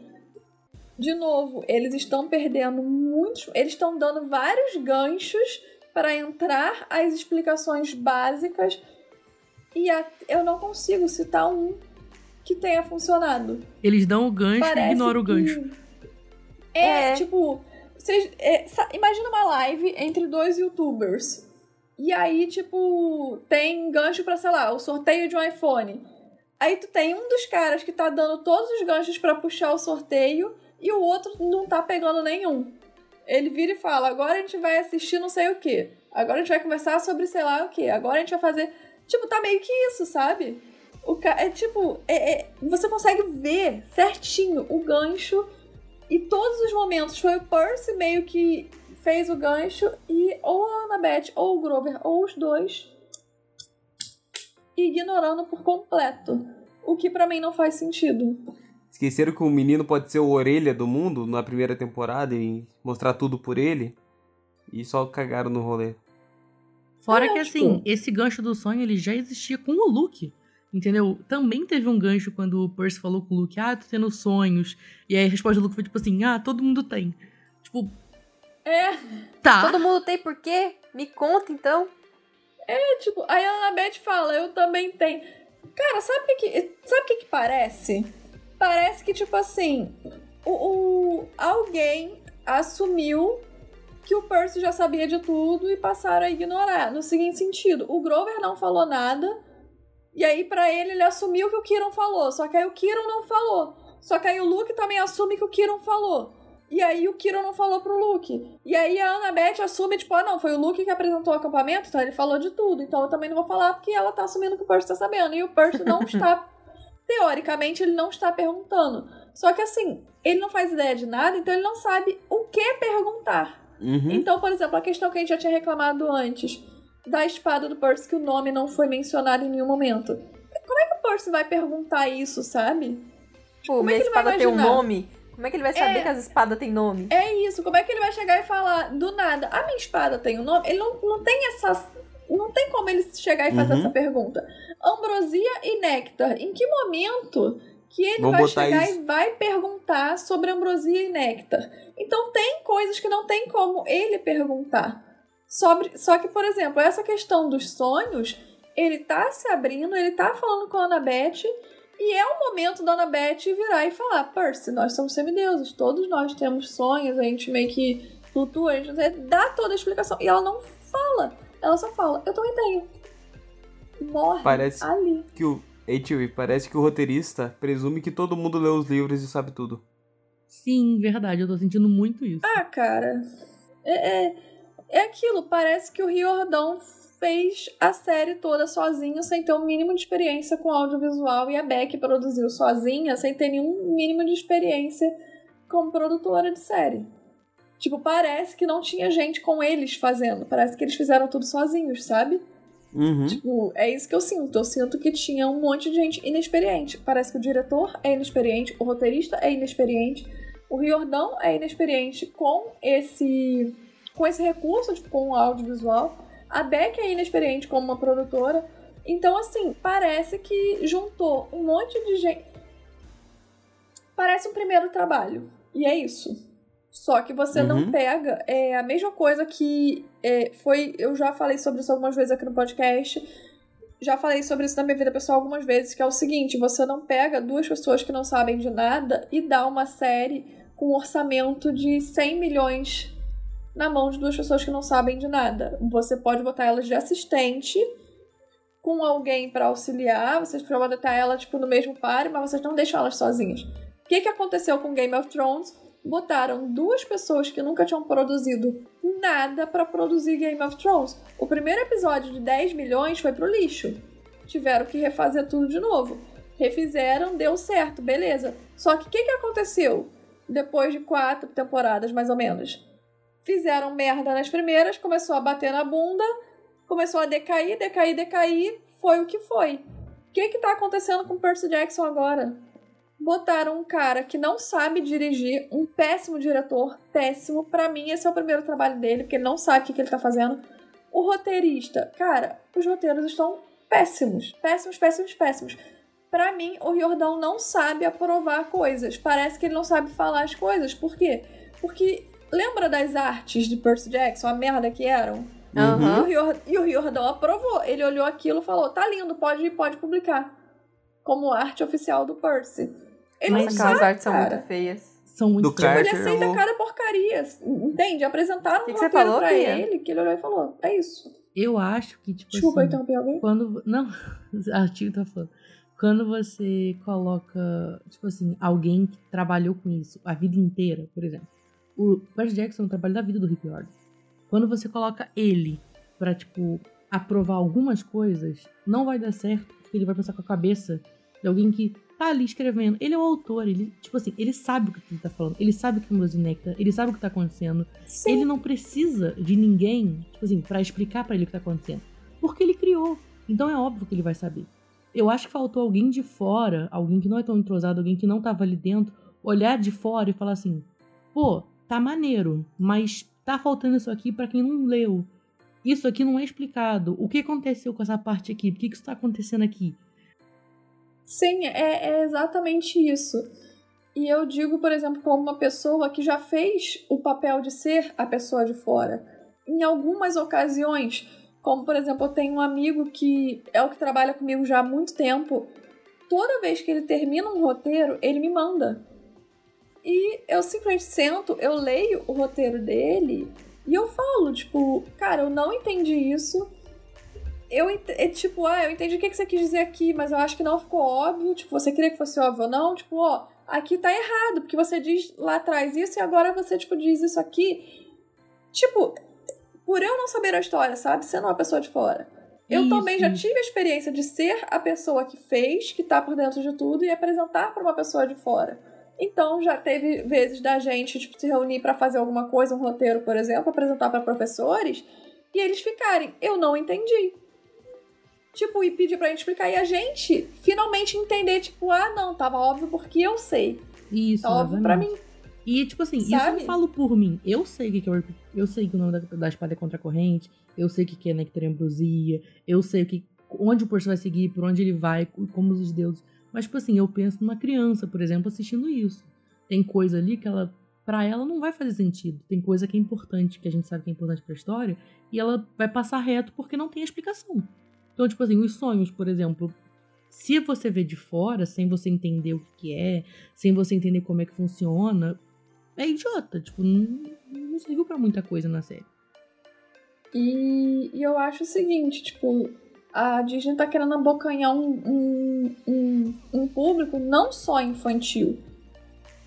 De novo, eles estão perdendo muitos. Eles estão dando vários ganchos para entrar as explicações básicas. E a, eu não consigo citar um que tenha funcionado. Eles dão o gancho Parece e ignoram o gancho. Que é, é. tipo, vocês, é, imagina uma live entre dois youtubers. E aí, tipo, tem gancho pra, sei lá, o sorteio de um iPhone. Aí tu tem um dos caras que tá dando todos os ganchos para puxar o sorteio e o outro não tá pegando nenhum. Ele vira e fala: agora a gente vai assistir não sei o que. Agora a gente vai conversar sobre sei lá o que. Agora a gente vai fazer. Tipo, tá meio que isso, sabe? O ca... É tipo, é, é... você consegue ver certinho o gancho e todos os momentos foi o Percy meio que fez o gancho e ou a Annabeth ou o Grover ou os dois ignorando por completo. O que para mim não faz sentido. Esqueceram que o menino pode ser o orelha do mundo na primeira temporada e mostrar tudo por ele. E só cagaram no rolê. Fora é, que assim, tipo... esse gancho do sonho ele já existia com o Luke. Entendeu? Também teve um gancho quando o Percy falou com o Luke, ah, tô tendo sonhos. E aí a resposta do Luke foi tipo assim, ah, todo mundo tem. Tipo. É. Tá. Todo mundo tem por quê? Me conta então. É, tipo, aí a Annabeth fala, eu também tenho. Cara, sabe o que, que, sabe o que, que parece? Parece que, tipo assim, o, o, alguém assumiu que o Percy já sabia de tudo e passaram a ignorar. No seguinte sentido, o Grover não falou nada e aí, para ele, ele assumiu que o Kiron falou. Só que aí o Kiron não falou. Só que aí o Luke também assume que o Kiron falou. E aí o Kiron não falou pro Luke. E aí a Annabeth assume, tipo, ah, não, foi o Luke que apresentou o acampamento, então ele falou de tudo. Então eu também não vou falar porque ela tá assumindo que o Percy tá sabendo. E o Percy não (laughs) está. Teoricamente, ele não está perguntando. Só que assim, ele não faz ideia de nada, então ele não sabe o que perguntar. Uhum. Então, por exemplo, a questão que a gente já tinha reclamado antes da espada do Percy que o nome não foi mencionado em nenhum momento. Como é que o Percy vai perguntar isso, sabe? Pô, Como é que ele vai espada tem um nome. Como é que ele vai saber É. que as espadas têm nome? É isso, como é que ele vai chegar e falar do nada? A minha espada tem um nome? Ele não, não tem essa. Não tem como ele chegar e fazer Uhum. essa pergunta. Ambrosia e néctar. Em que momento que ele Vamos vai chegar isso. e vai perguntar sobre ambrosia e néctar? Então tem coisas que não tem como ele perguntar. Sobre, só que, por exemplo, essa questão dos sonhos, ele tá se abrindo, ele tá falando com a Annabeth, e é o momento da Annabeth virar e falar: Percy, nós somos semideuses, todos nós temos sonhos, a gente meio que flutua, a gente dá toda a explicação. E ela não fala, ela só fala: Eu também tenho. Morre Parece ali. que o. HV, parece que o roteirista presume que todo mundo lê os livros e sabe tudo. Sim, verdade, eu tô sentindo muito isso. Ah, cara. É, é, é aquilo, parece que o Riordão fez a série toda sozinho, sem ter o mínimo de experiência com audiovisual, e a Beck produziu sozinha, sem ter nenhum mínimo de experiência como produtora de série. Tipo, parece que não tinha gente com eles fazendo, parece que eles fizeram tudo sozinhos, sabe? Uhum. Tipo, é isso que eu sinto. Eu sinto que tinha um monte de gente inexperiente. Parece que o diretor é inexperiente, o roteirista é inexperiente, o Riordão é inexperiente com esse com esse recurso, tipo, com o audiovisual. A Beck é inexperiente como uma produtora. Então, assim, parece que juntou um monte de gente. Parece um primeiro trabalho. E é isso. Só que você não Uhum. pega. É a mesma coisa que é, foi. Eu já falei sobre isso algumas vezes aqui no podcast. Já falei sobre isso na minha vida pessoal algumas vezes, que é o seguinte: você não pega duas pessoas que não sabem de nada e dá uma série com um orçamento de 100 milhões na mão de duas pessoas que não sabem de nada. Você pode botar elas de assistente com alguém pra auxiliar, vocês podem botar ela tipo no mesmo par, mas vocês não deixam elas sozinhas. O que, que aconteceu com Game of Thrones? Botaram duas pessoas que nunca tinham produzido nada pra produzir Game of Thrones. O primeiro episódio de 10 milhões foi pro lixo. Tiveram que refazer tudo de novo. Refizeram, deu certo, beleza. Só que o que, que aconteceu? Depois de quatro temporadas, mais ou menos. Fizeram merda nas primeiras, começou a bater na bunda, começou a decair, decair, decair, foi o que foi. O que que tá acontecendo com Percy Jackson agora? Botaram um cara que não sabe dirigir, um péssimo diretor, péssimo. Pra mim, esse é o primeiro trabalho dele, porque ele não sabe o que, que ele tá fazendo. O roteirista, cara, os roteiros estão péssimos. Péssimos, péssimos, péssimos. Pra mim, o Riordão não sabe aprovar coisas. Parece que ele não sabe falar as coisas. Por quê? Porque lembra das artes de Percy Jackson, a merda que eram? E Rior- e o Riordão aprovou. Ele olhou aquilo e falou: tá lindo, pode, pode publicar. Como arte oficial do Percy. Ele Mas aquelas artes são muito feias. São muito Do estranhos. Ele Carter, aceita eu- cada porcaria. Entende? Apresentaram Que um que você falou, pra ele, que ele olhou e falou: é isso. Eu acho que, tipo Desculpa, assim, eu interrompi alguém? quando. (laughs) Não, a Tio tá falando. Quando você coloca, tipo assim, alguém que trabalhou com isso a vida inteira, por exemplo. O Percy Jackson é o trabalho da vida do Rick Riordan. Quando você coloca ele pra, tipo, aprovar algumas coisas, não vai dar certo, porque ele vai pensar com a cabeça de alguém que tá ali escrevendo. Ele é o autor, ele, tipo assim, ele sabe o que ele tá falando, ele sabe o que é Nectar, ele sabe o que tá acontecendo. Sim. Ele não precisa de ninguém, tipo assim, pra explicar pra ele o que tá acontecendo. Porque ele criou. Então é óbvio que ele vai saber. Eu acho que faltou alguém de fora, alguém que não é tão entrosado, alguém que não tava ali dentro, olhar de fora e falar assim: pô, tá maneiro, mas tá faltando isso aqui pra quem não leu. Isso aqui não é explicado. O que aconteceu com essa parte aqui? Por que, que isso tá acontecendo aqui? Sim, é, é exatamente isso. E eu digo, por exemplo, como uma pessoa que já fez o papel de ser a pessoa de fora. Em algumas ocasiões, como por exemplo, eu tenho um amigo que é o que trabalha comigo já há muito tempo. Toda vez que ele termina um roteiro, ele me manda. E eu simplesmente sento, eu leio o roteiro dele e eu falo, tipo, cara, eu não entendi isso eu é tipo, ah, eu entendi o que que você quis dizer aqui, mas eu acho que não ficou óbvio. Tipo, você queria que fosse óbvio ou não? Tipo, ó, aqui tá errado, porque você diz lá atrás isso e agora você, tipo, diz isso aqui. Tipo, por eu não saber a história, sabe? Sendo uma pessoa de fora. Eu Isso, também já tive a experiência de ser a pessoa que fez, que tá por dentro de tudo, e apresentar pra uma pessoa de fora. Então, já teve vezes da gente, tipo, se reunir pra fazer alguma coisa, um roteiro, por exemplo, apresentar pra professores, e eles ficarem. Eu não entendi. Tipo, e pedir pra gente explicar. E a gente finalmente entender, tipo, ah, não, tava óbvio porque eu sei. Isso, Tá óbvio pra mim. E, tipo assim, isso Sabe? eu falo por mim. Eu sei o que que é o Eu sei que o nome da, da espada é contra a corrente. Eu sei o que que é nectarembrosia. Eu sei o que, onde o Percy vai seguir, por onde ele vai, como os deuses. Mas, tipo assim, eu penso numa criança, por exemplo, assistindo isso. Tem coisa ali que ela, pra ela, não vai fazer sentido. Tem coisa que é importante, que a gente sabe que é importante pra história, e ela vai passar reto porque não tem explicação. Então, tipo assim, os sonhos, por exemplo, se você vê de fora, sem você entender o que é, sem você entender como é que funciona, é idiota. Tipo, não, não serviu pra muita coisa na série. E, e eu acho o seguinte, tipo, a Disney tá querendo abocanhar um, um, um, um público não só infantil.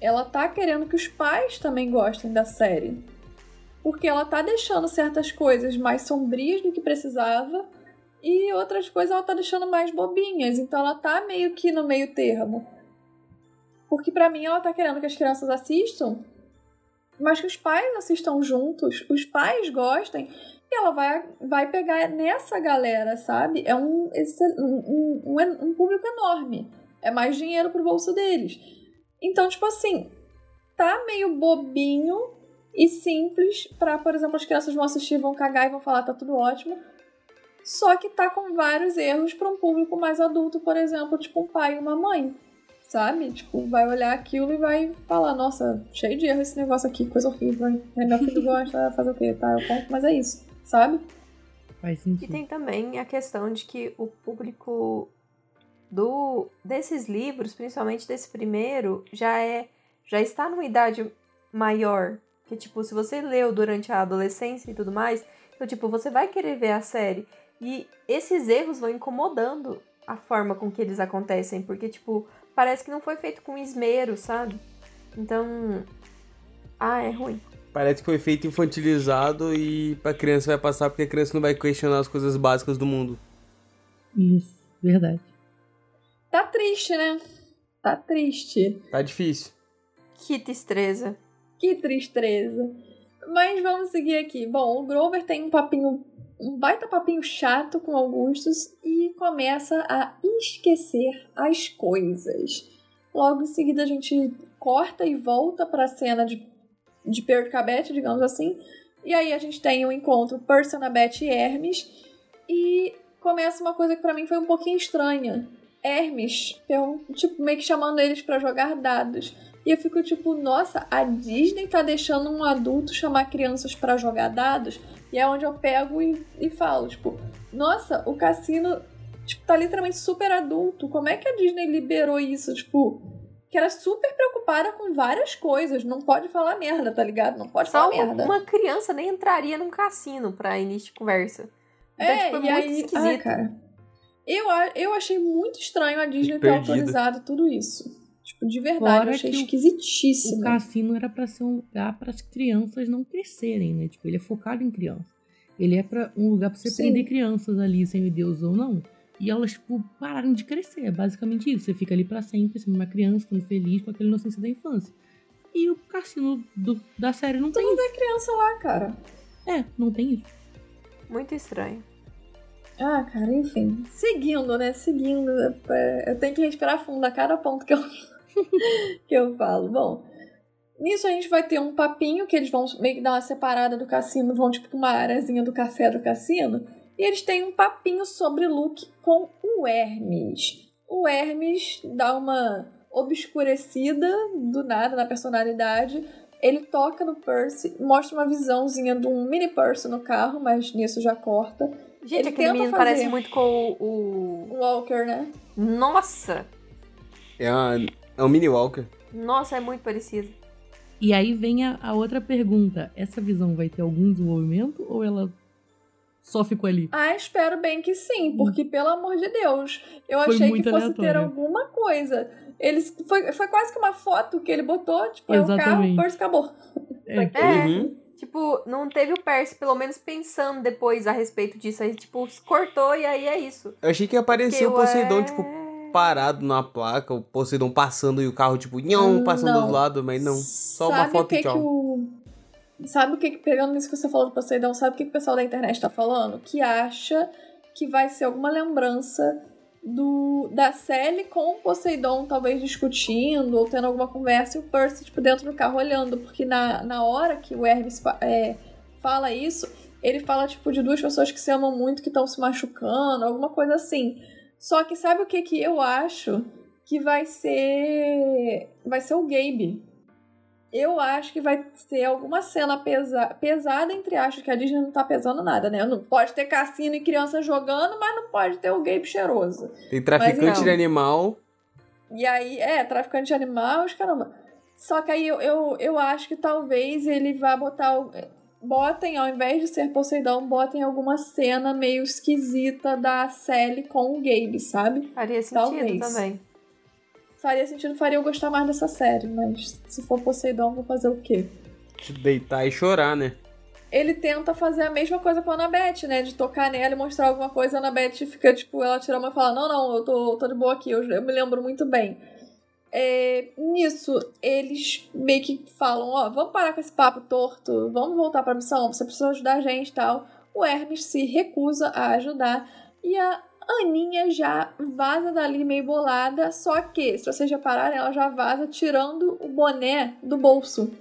Ela tá querendo que os pais também gostem da série. Porque ela tá deixando certas coisas mais sombrias do que precisava e outras coisas ela tá deixando mais bobinhas. Então ela tá meio que no meio termo. Porque pra mim ela tá querendo que as crianças assistam, mas que os pais assistam juntos, os pais gostem e ela vai, vai pegar nessa galera, sabe? É um, esse- um, um, um público enorme. É mais dinheiro pro bolso deles. Então, tipo assim, tá meio bobinho e simples pra, por exemplo, as crianças vão assistir, vão cagar e vão falar tá tudo ótimo. Só que tá com vários erros pra um público mais adulto, por exemplo, tipo um pai e uma mãe. Sabe? Tipo, vai olhar aquilo e vai falar, nossa, cheio de erro esse negócio aqui, coisa horrível. É, meu filho (laughs) gosta, fazer o quê? Tá, eu compro, mas é isso, sabe? Faz E sentido. tem também a questão de que o público do desses livros, principalmente desse primeiro, já é já está numa idade maior, que tipo, se você leu durante a adolescência e tudo mais, então tipo, você vai querer ver a série e esses erros vão incomodando a forma com que eles acontecem, porque tipo, parece que não foi feito com esmero, sabe? Então, ah, é ruim. Parece que foi feito infantilizado e pra criança vai passar porque a criança não vai questionar as coisas básicas do mundo. Isso, verdade. Tá triste, né? Tá triste. Tá difícil. Que tristeza. Que tristeza. Mas vamos seguir aqui. Bom, o Grover tem um papinho, um baita papinho chato com Augustus e começa a esquecer as coisas. Logo em seguida a gente corta e volta pra cena de, de Percabete, digamos assim. E aí a gente tem o encontro Percy, Annabeth e Hermes. E começa uma coisa que pra mim foi um pouquinho estranha. Hermes, pergun- tipo, meio que chamando eles pra jogar dados. E eu fico tipo, nossa, a Disney tá deixando um adulto chamar crianças pra jogar dados. E é onde eu pego e, e falo, tipo, nossa, o cassino tipo, tá literalmente super adulto. Como é que a Disney liberou isso? Tipo, que era super preocupada com várias coisas. Não pode falar merda, tá ligado? Não pode Só falar merda. uma criança nem entraria num cassino pra início de conversa. Então, É, tipo, é e muito aí, esquisito. ai, cara. Eu, eu achei muito estranho a Disney ter autorizado tudo isso. Tipo, de verdade, Fora eu achei esquisitíssimo. O cassino era pra ser um lugar para as crianças não crescerem, né? Tipo, ele é focado em criança. Ele é para um lugar pra você Sim. prender crianças ali, semideus ou não. E elas, tipo, pararem de crescer. É basicamente isso. Você fica ali pra sempre, sendo uma criança, ficando feliz com aquela inocência da infância. E o cassino do- da série não tem isso. Tem criança lá, cara. É, não tem isso. Muito estranho. Ah, cara, enfim. Seguindo, né? Seguindo. é, Eu tenho que respirar fundo a cada ponto que eu, (laughs) que eu falo. Bom, nisso a gente vai ter um papinho que eles vão meio que dar uma separada do cassino, vão tipo pra uma areazinha do café do cassino. E eles têm um papinho sobre Luke com o Hermes. O Hermes dá uma obscurecida do nada na personalidade. Ele toca no Percy, mostra uma visãozinha de um mini Percy no carro, mas nisso já corta. Gente, Ele aquele menino fazer. parece muito com o. o- Walker, né? Nossa! É, uma, é um mini Walker. Nossa, é muito parecido. E aí vem a, a outra pergunta. Essa visão vai ter algum desenvolvimento ou ela só ficou ali? Ah, espero bem que sim, porque pelo amor de Deus, eu Foi achei que fosse ter aleatório. alguma coisa. Eles, foi, foi quase que uma foto que ele botou, tipo, é o carro, Exatamente. o Percy acabou. É, É. Uhum. Tipo, não teve o Percy, pelo menos pensando depois a respeito disso. Aí, tipo, cortou e aí é isso. Eu achei que ia aparecer o Poseidon, ué, tipo, parado na placa, o Poseidon passando e o carro, tipo, nhão, passando Não. do lado, mas não. Só uma Sabe foto o que e tchau. que o sabe o que, pegando isso que você falou do Poseidon, sabe o que, que o pessoal da internet tá falando? Que acha que vai ser alguma lembrança do da Sally com o Poseidon talvez discutindo ou tendo alguma conversa e o Percy, tipo, dentro do carro olhando, porque na, na hora que o Hermes é, fala isso, ele fala, tipo, de duas pessoas que se amam muito, que estão se machucando, alguma coisa assim. Só que sabe o que que eu acho? Que vai ser. Vai ser o Gabe. Eu acho que vai ter alguma cena pesa pesada, entre aspas, que a Disney não tá pesando nada, né? Não pode ter cassino e criança jogando, mas não pode ter o Gabe cheiroso. Tem traficante de animal. E aí, é, traficante de animal, caramba. Só que aí eu, eu, eu acho que talvez ele vá botar botem, ao invés de ser Poseidon, botem alguma cena meio esquisita da Sally com o Gabe, sabe? Faria sentido Talvez. também. Faria sentido, faria eu gostar mais dessa série, mas se for Poseidon, vou fazer o quê? Te deitar e chorar, né? Ele tenta fazer a mesma coisa com a Annabeth, né? De tocar nela e mostrar alguma coisa, a Annabeth fica, tipo, ela tira uma e fala, não, não, eu tô, tô de boa aqui, eu, eu me lembro muito bem. É, nisso, eles meio que falam: Ó, vamos parar com esse papo torto, vamos voltar pra missão, você precisa ajudar a gente e tal. O Hermes se recusa a ajudar e a Aninha já vaza dali meio bolada, só que, se vocês repararem, ela já vaza tirando o boné do bolso.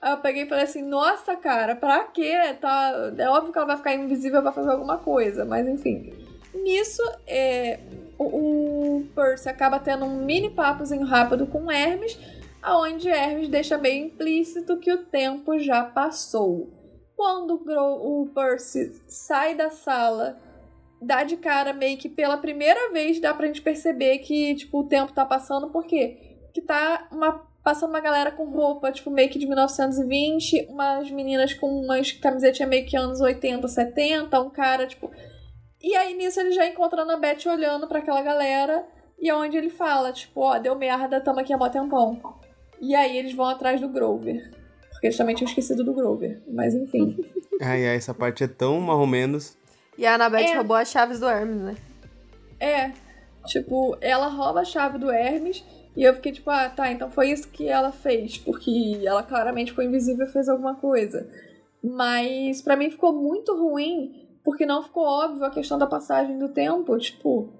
Aí eu peguei e falei assim: Nossa, cara, pra quê? Tá... É óbvio que ela vai ficar invisível pra fazer alguma coisa, mas enfim. Nisso, é, o, o Percy acaba tendo um mini papozinho rápido com Hermes, aonde Hermes deixa bem implícito que o tempo já passou. Quando o Percy sai da sala, dá de cara meio que pela primeira vez dá pra gente perceber que, tipo, o tempo tá passando, por quê? Que tá uma, passando uma galera com roupa, tipo, meio que de 1920, umas meninas com umas camisetinhas meio que anos 80, 70, um cara, tipo, e aí nisso ele já encontra a Beth olhando para aquela galera e é onde ele fala, tipo, ó, oh, deu merda, tamo aqui há mó tempão. E aí eles vão atrás do Grover. Porque eles também tinham esquecido do Grover. Mas enfim. (laughs) ai, ai, essa parte é tão mais ou menos. E a Annabeth é. roubou as chaves do Hermes, né? É. Tipo, ela rouba a chave do Hermes. E eu fiquei tipo, ah, tá, então foi isso que ela fez. Porque ela claramente ficou invisível e fez alguma coisa. Mas para mim ficou muito ruim porque não ficou óbvio a questão da passagem do tempo. Tipo,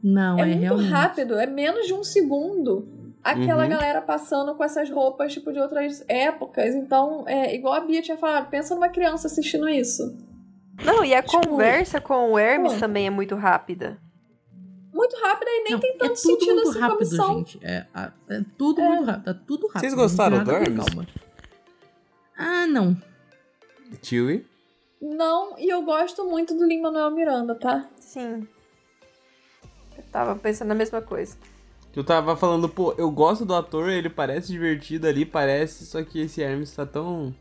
não, é, é muito realmente. rápido, é menos de um segundo. Aquela uhum. galera passando com essas roupas, tipo, de outras épocas. Então, é igual a Bia tinha falado, pensa numa criança assistindo isso. Não, e a tipo, conversa com o Hermes pô, também é muito rápida. Muito rápida e nem não, tem é tanto é tudo sentido muito assim rápido, gente. É, é tudo é. muito rápido. É tudo rápido. Vocês gostaram do Hermes? Calma. Ah, não. Chewie? Não, e eu gosto muito do Lin-Manuel Miranda, tá? Sim. Eu tava pensando na mesma coisa. Tu tava falando, pô, eu gosto do ator, ele parece divertido ali, parece, só que esse Hermes tá tão.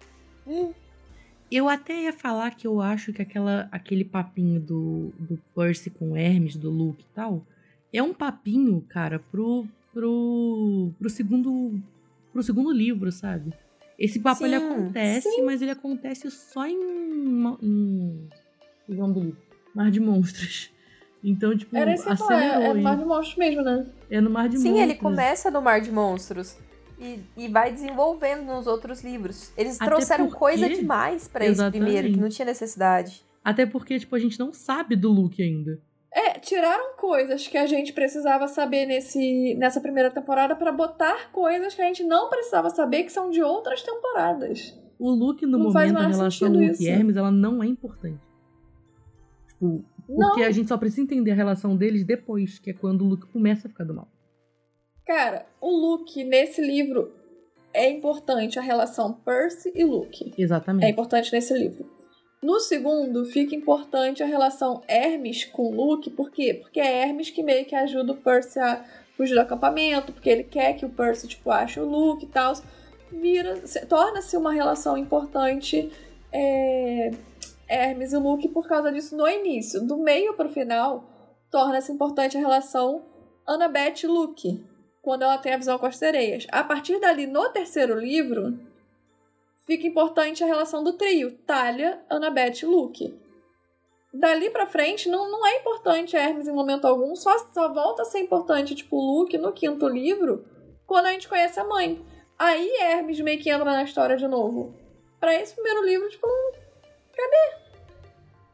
Eu até ia falar que eu acho que aquela, aquele papinho do, do Percy com o Hermes, do Luke e tal, é um papinho, cara, pro, pro, pro segundo pro segundo livro, sabe? Esse papo sim, ele acontece, sim. mas ele acontece só em. em livro? Mar de Monstros. Então, tipo, Era esse acelerou. É, é no Mar de Monstros mesmo, né? É no Mar de sim, Monstros. Sim, ele começa no Mar de Monstros. E, e vai desenvolvendo nos outros livros. Eles Até trouxeram porque... coisa demais para esse primeiro, que não tinha necessidade. Até porque, tipo, a gente não sabe do Luke ainda. É, tiraram coisas que a gente precisava saber nesse, nessa primeira temporada para botar coisas que a gente não precisava saber que são de outras temporadas. O Luke, no não momento, a relação Luke isso. e Hermes, ela não é importante. Tipo, porque não. a gente só precisa entender a relação deles depois, que é quando o Luke começa a ficar do mal. Cara, o Luke, nesse livro, é importante a relação Percy e Luke. Exatamente. É importante nesse livro. No segundo, fica importante a relação Hermes com Luke, por quê? Porque é Hermes que meio que ajuda o Percy a fugir do acampamento, porque ele quer que o Percy, tipo, ache o Luke e tal. Vira, torna-se uma relação importante é, Hermes e Luke por causa disso no início. Do meio pro final, torna-se importante a relação Annabeth e Luke, quando ela tem a visão com as sereias. A partir dali, no terceiro livro, fica importante a relação do trio, Talia, Annabeth e Luke. Dali pra frente, não, não é importante Hermes em momento algum, só, só volta a ser importante, tipo, Luke no quinto livro, quando a gente conhece a mãe. Aí Hermes meio que entra na história de novo. pra esse primeiro livro, tipo, cadê?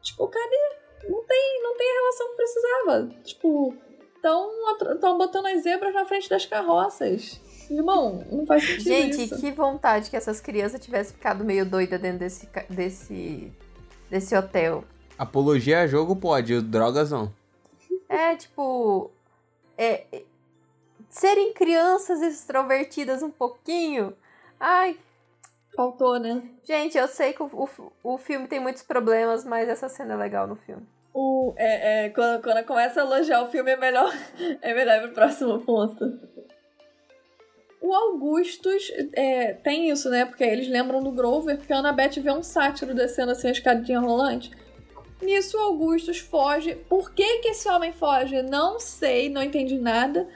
Tipo, cadê? Não tem, não tem a relação que precisava. Tipo, estão botando as zebras na frente das carroças. Irmão, não faz sentido Gente, isso. que vontade que essas crianças tivessem ficado meio doida dentro desse, desse, desse hotel. Apologia a jogo pode, drogas não. É, tipo. É, é, serem crianças extrovertidas um pouquinho. Ai, Faltou, né? gente, eu sei que o, o, o filme tem muitos problemas, mas essa cena é legal no filme. O, é, é, quando, quando começa a elogiar o filme, é melhor, (laughs) é melhor ir pro próximo ponto. O Augustus é, tem isso, né? Porque eles lembram do Grover, porque a Annabeth vê um sátiro descendo assim a escadinha rolante. Nisso, o Augustus foge. Por que, que esse homem foge? Não sei, não entendi nada.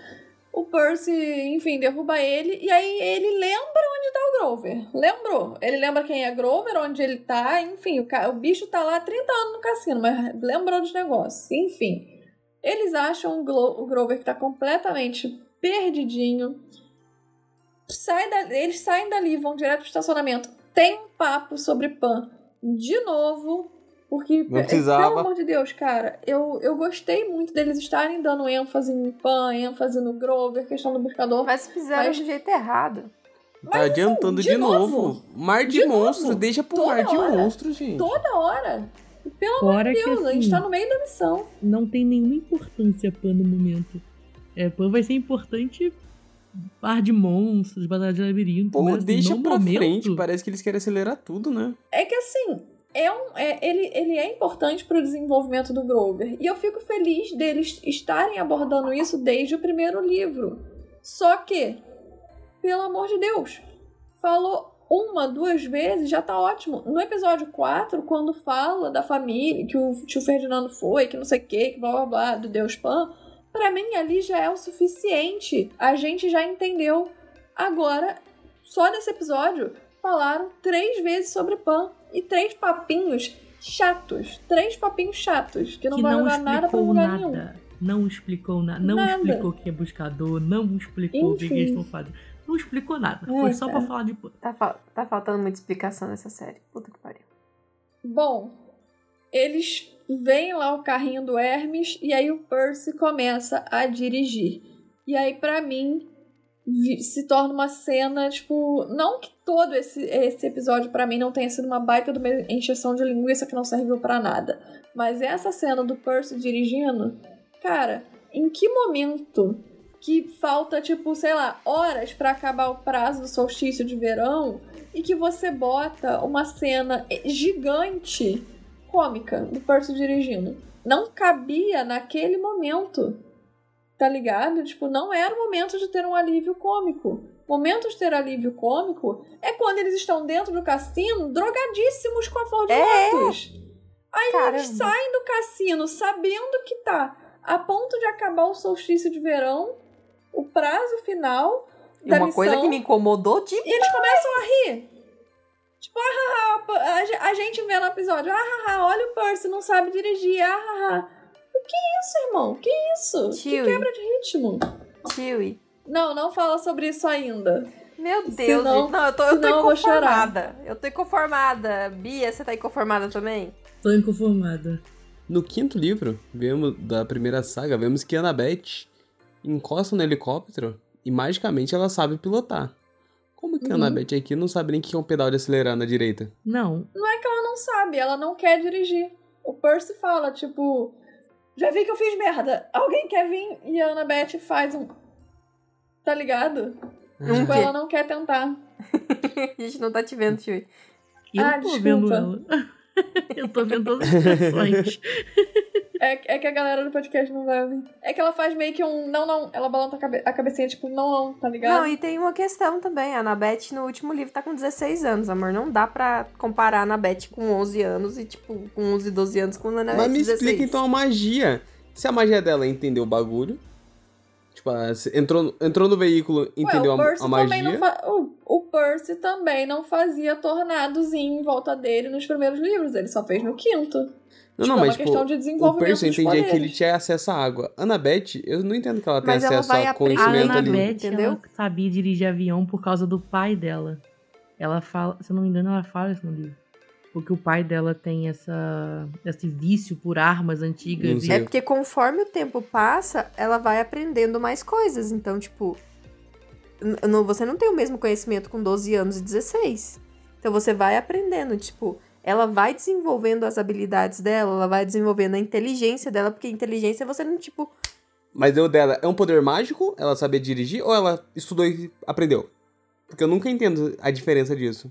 O Percy, enfim, derruba ele. E aí ele lembra onde tá o Grover. Lembrou. Ele lembra quem é Grover, onde ele tá. Enfim, o, ca- o bicho tá lá há 30 anos no cassino, mas lembrou dos negócios. Enfim. Eles acham o, Glo- o Grover que tá completamente perdidinho. Sai da- eles saem dali, vão direto pro estacionamento. Tem um papo sobre Pan de novo. Porque, Não precisava. pelo amor de Deus, cara, eu, eu gostei muito deles estarem dando ênfase em Pan, ênfase no Grover, questão do buscador. Mas fizeram Mas- do jeito errado. Tá adiantando de de, novo. novo. Mar de, De monstros, novo. deixa pro Toda mar de hora. monstros, gente. Toda hora. Pelo amor Fora de que Deus, a gente assim, tá no meio da missão. não tem nenhuma importância Pan no momento. É, Pan vai ser importante par de monstros, batalha de labirinto. Pô, mas deixa no pra momento, frente, parece que eles querem acelerar tudo, né? É que assim, é um, é- ele, ele é importante pro desenvolvimento do Grover. E eu fico feliz deles estarem abordando isso desde o primeiro livro. Só que, pelo amor de Deus, falou uma, duas vezes, já tá ótimo. No episódio 4, quando fala da família, que o tio Ferdinando foi, que não sei o que, que blá blá blá, do Deus Pan, pra mim ali já é o suficiente. A gente já entendeu. Agora, só nesse episódio, falaram três vezes sobre Pan e três papinhos chatos. Três papinhos chatos, que não que vão não levar nada pra explicou lugar nada. nenhum. Não explicou nada. Não Nada. explicou que é buscador, não explicou o que, eles estão fazendo. Não explicou nada. É, Foi só pra falar de Pan. Tá, fal- tá faltando muita explicação nessa série. Puta que pariu. Bom, eles veem lá o carrinho do Hermes e aí o Percy começa a dirigir. E aí, pra mim, se torna uma cena, tipo. Não que todo esse, esse episódio, pra mim, não tenha sido uma baita de uma encheção de linguiça que não serviu pra nada. Mas essa cena do Percy dirigindo, cara, em que momento que falta, tipo, sei lá, horas pra acabar o prazo do solstício de verão e que você bota uma cena gigante, cômica, do Percy dirigindo. Não cabia naquele momento. Tá ligado? Tipo, não era o momento de ter um alívio cômico. Momento de ter alívio cômico é quando eles estão dentro do cassino, drogadíssimos com a flor de É. lótus. Aí Caramba. eles saem do cassino sabendo que tá a ponto de acabar o solstício de verão, o prazo final E da uma missão, coisa que me incomodou de. e eles começam a rir. Tipo, ah, ah, ah, a ge- a gente vê no episódio, ah, ah, ah, olha o Percy, não sabe dirigir, ah, ah, ah. O que é isso, irmão? Que isso? Que quebra de ritmo. Chewie. Não, não fala sobre isso ainda. Meu Deus, Senão- gente. Não, eu tô, eu tô senão eu inconformada. Eu tô inconformada. Bia, você tá inconformada também? Tô inconformada. No quinto livro, vemos da primeira saga, vemos que Annabeth encosta no helicóptero e magicamente ela sabe pilotar. Como que a Uhum. Annabeth aqui não sabe nem que é um pedal de acelerar na direita? Não, Não é que ela não sabe, ela não quer dirigir. O Percy fala, tipo, já vi que eu fiz merda. Alguém quer vir? E a Annabeth faz um. Tá ligado? Um Tipo, ela não quer tentar. (laughs) A gente não tá te vendo, Chewie. eu Ah, tô desculpa. vendo ela. (laughs) eu tô vendo todas as (laughs) expressões. É, é que a galera do podcast não vai ouvir. É que ela faz meio que um não, não. Ela balança a, cabe a cabecinha, tipo, não, não, tá ligado? Não, e tem uma questão também. A Anabeth no último livro tá com 16 anos, amor. Não dá pra comparar a Anabeth com 11 anos e, tipo, com 11, 12 anos com a Anabeth Mas me 16. explica então a magia. Se a magia dela é entender o bagulho, tipo, entrou, entrou no veículo, entendeu Ué, o a, Percy a também não magia. fa... o, o Percy também não fazia tornadozinho em volta dele nos primeiros livros. Ele só fez no quinto. Não, Tipo, não, é uma mas tipo, questão de o desenvolvimento Percy eu dos entendia que ele tinha acesso à água. Annabeth, eu não entendo que ela tem Mas ela acesso vai a aprender. A conhecimento ali. Annabeth, entendeu? ela sabia dirigir avião por causa do pai dela. ela fala, se eu não me engano, ela fala isso no livro. Porque o pai dela tem essa, esse vício por armas antigas. Sim. É porque conforme o tempo passa, ela vai aprendendo mais coisas. Então, tipo, não- você não tem o mesmo conhecimento com 12 anos e 16. Então você vai aprendendo, tipo, ela vai desenvolvendo as habilidades dela, ela vai desenvolvendo a inteligência dela, porque inteligência você não, tipo, Mas eu dela, é um poder mágico? Ela saber dirigir? Ou ela estudou e aprendeu? Porque eu nunca entendo a diferença disso.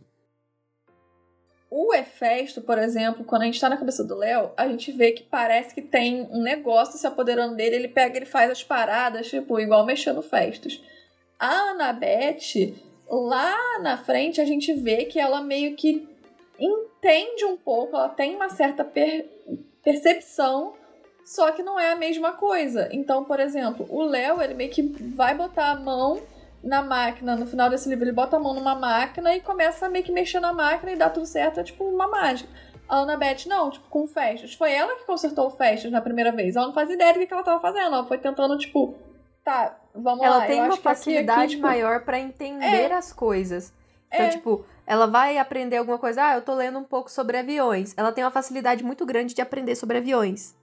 O Hefesto, por exemplo, quando a gente tá na cabeça do Léo, a gente vê que parece que tem um negócio se apoderando dele, ele pega, ele faz as paradas, tipo, igual mexendo Festos. A Anabete, lá na frente, a gente vê que ela meio que entende um pouco, ela tem uma certa per- percepção, só que não é a mesma coisa. Então, por exemplo, o Léo, ele meio que vai botar a mão na máquina, no final desse livro, ele bota a mão numa máquina e começa a meio que mexer na máquina e dá tudo certo, é tipo uma mágica. A Annabeth não, tipo, com festas. Foi ela que consertou o festas na primeira vez. Ela não faz ideia do que ela tava fazendo. Ela foi tentando, tipo, tá, vamos ela lá. tem eu uma aqui- facilidade aqui, tipo, maior pra entender as coisas. Então, É. tipo, ela vai aprender alguma coisa. Ah, eu tô lendo um pouco sobre aviões. Ela tem uma facilidade muito grande de aprender sobre aviões.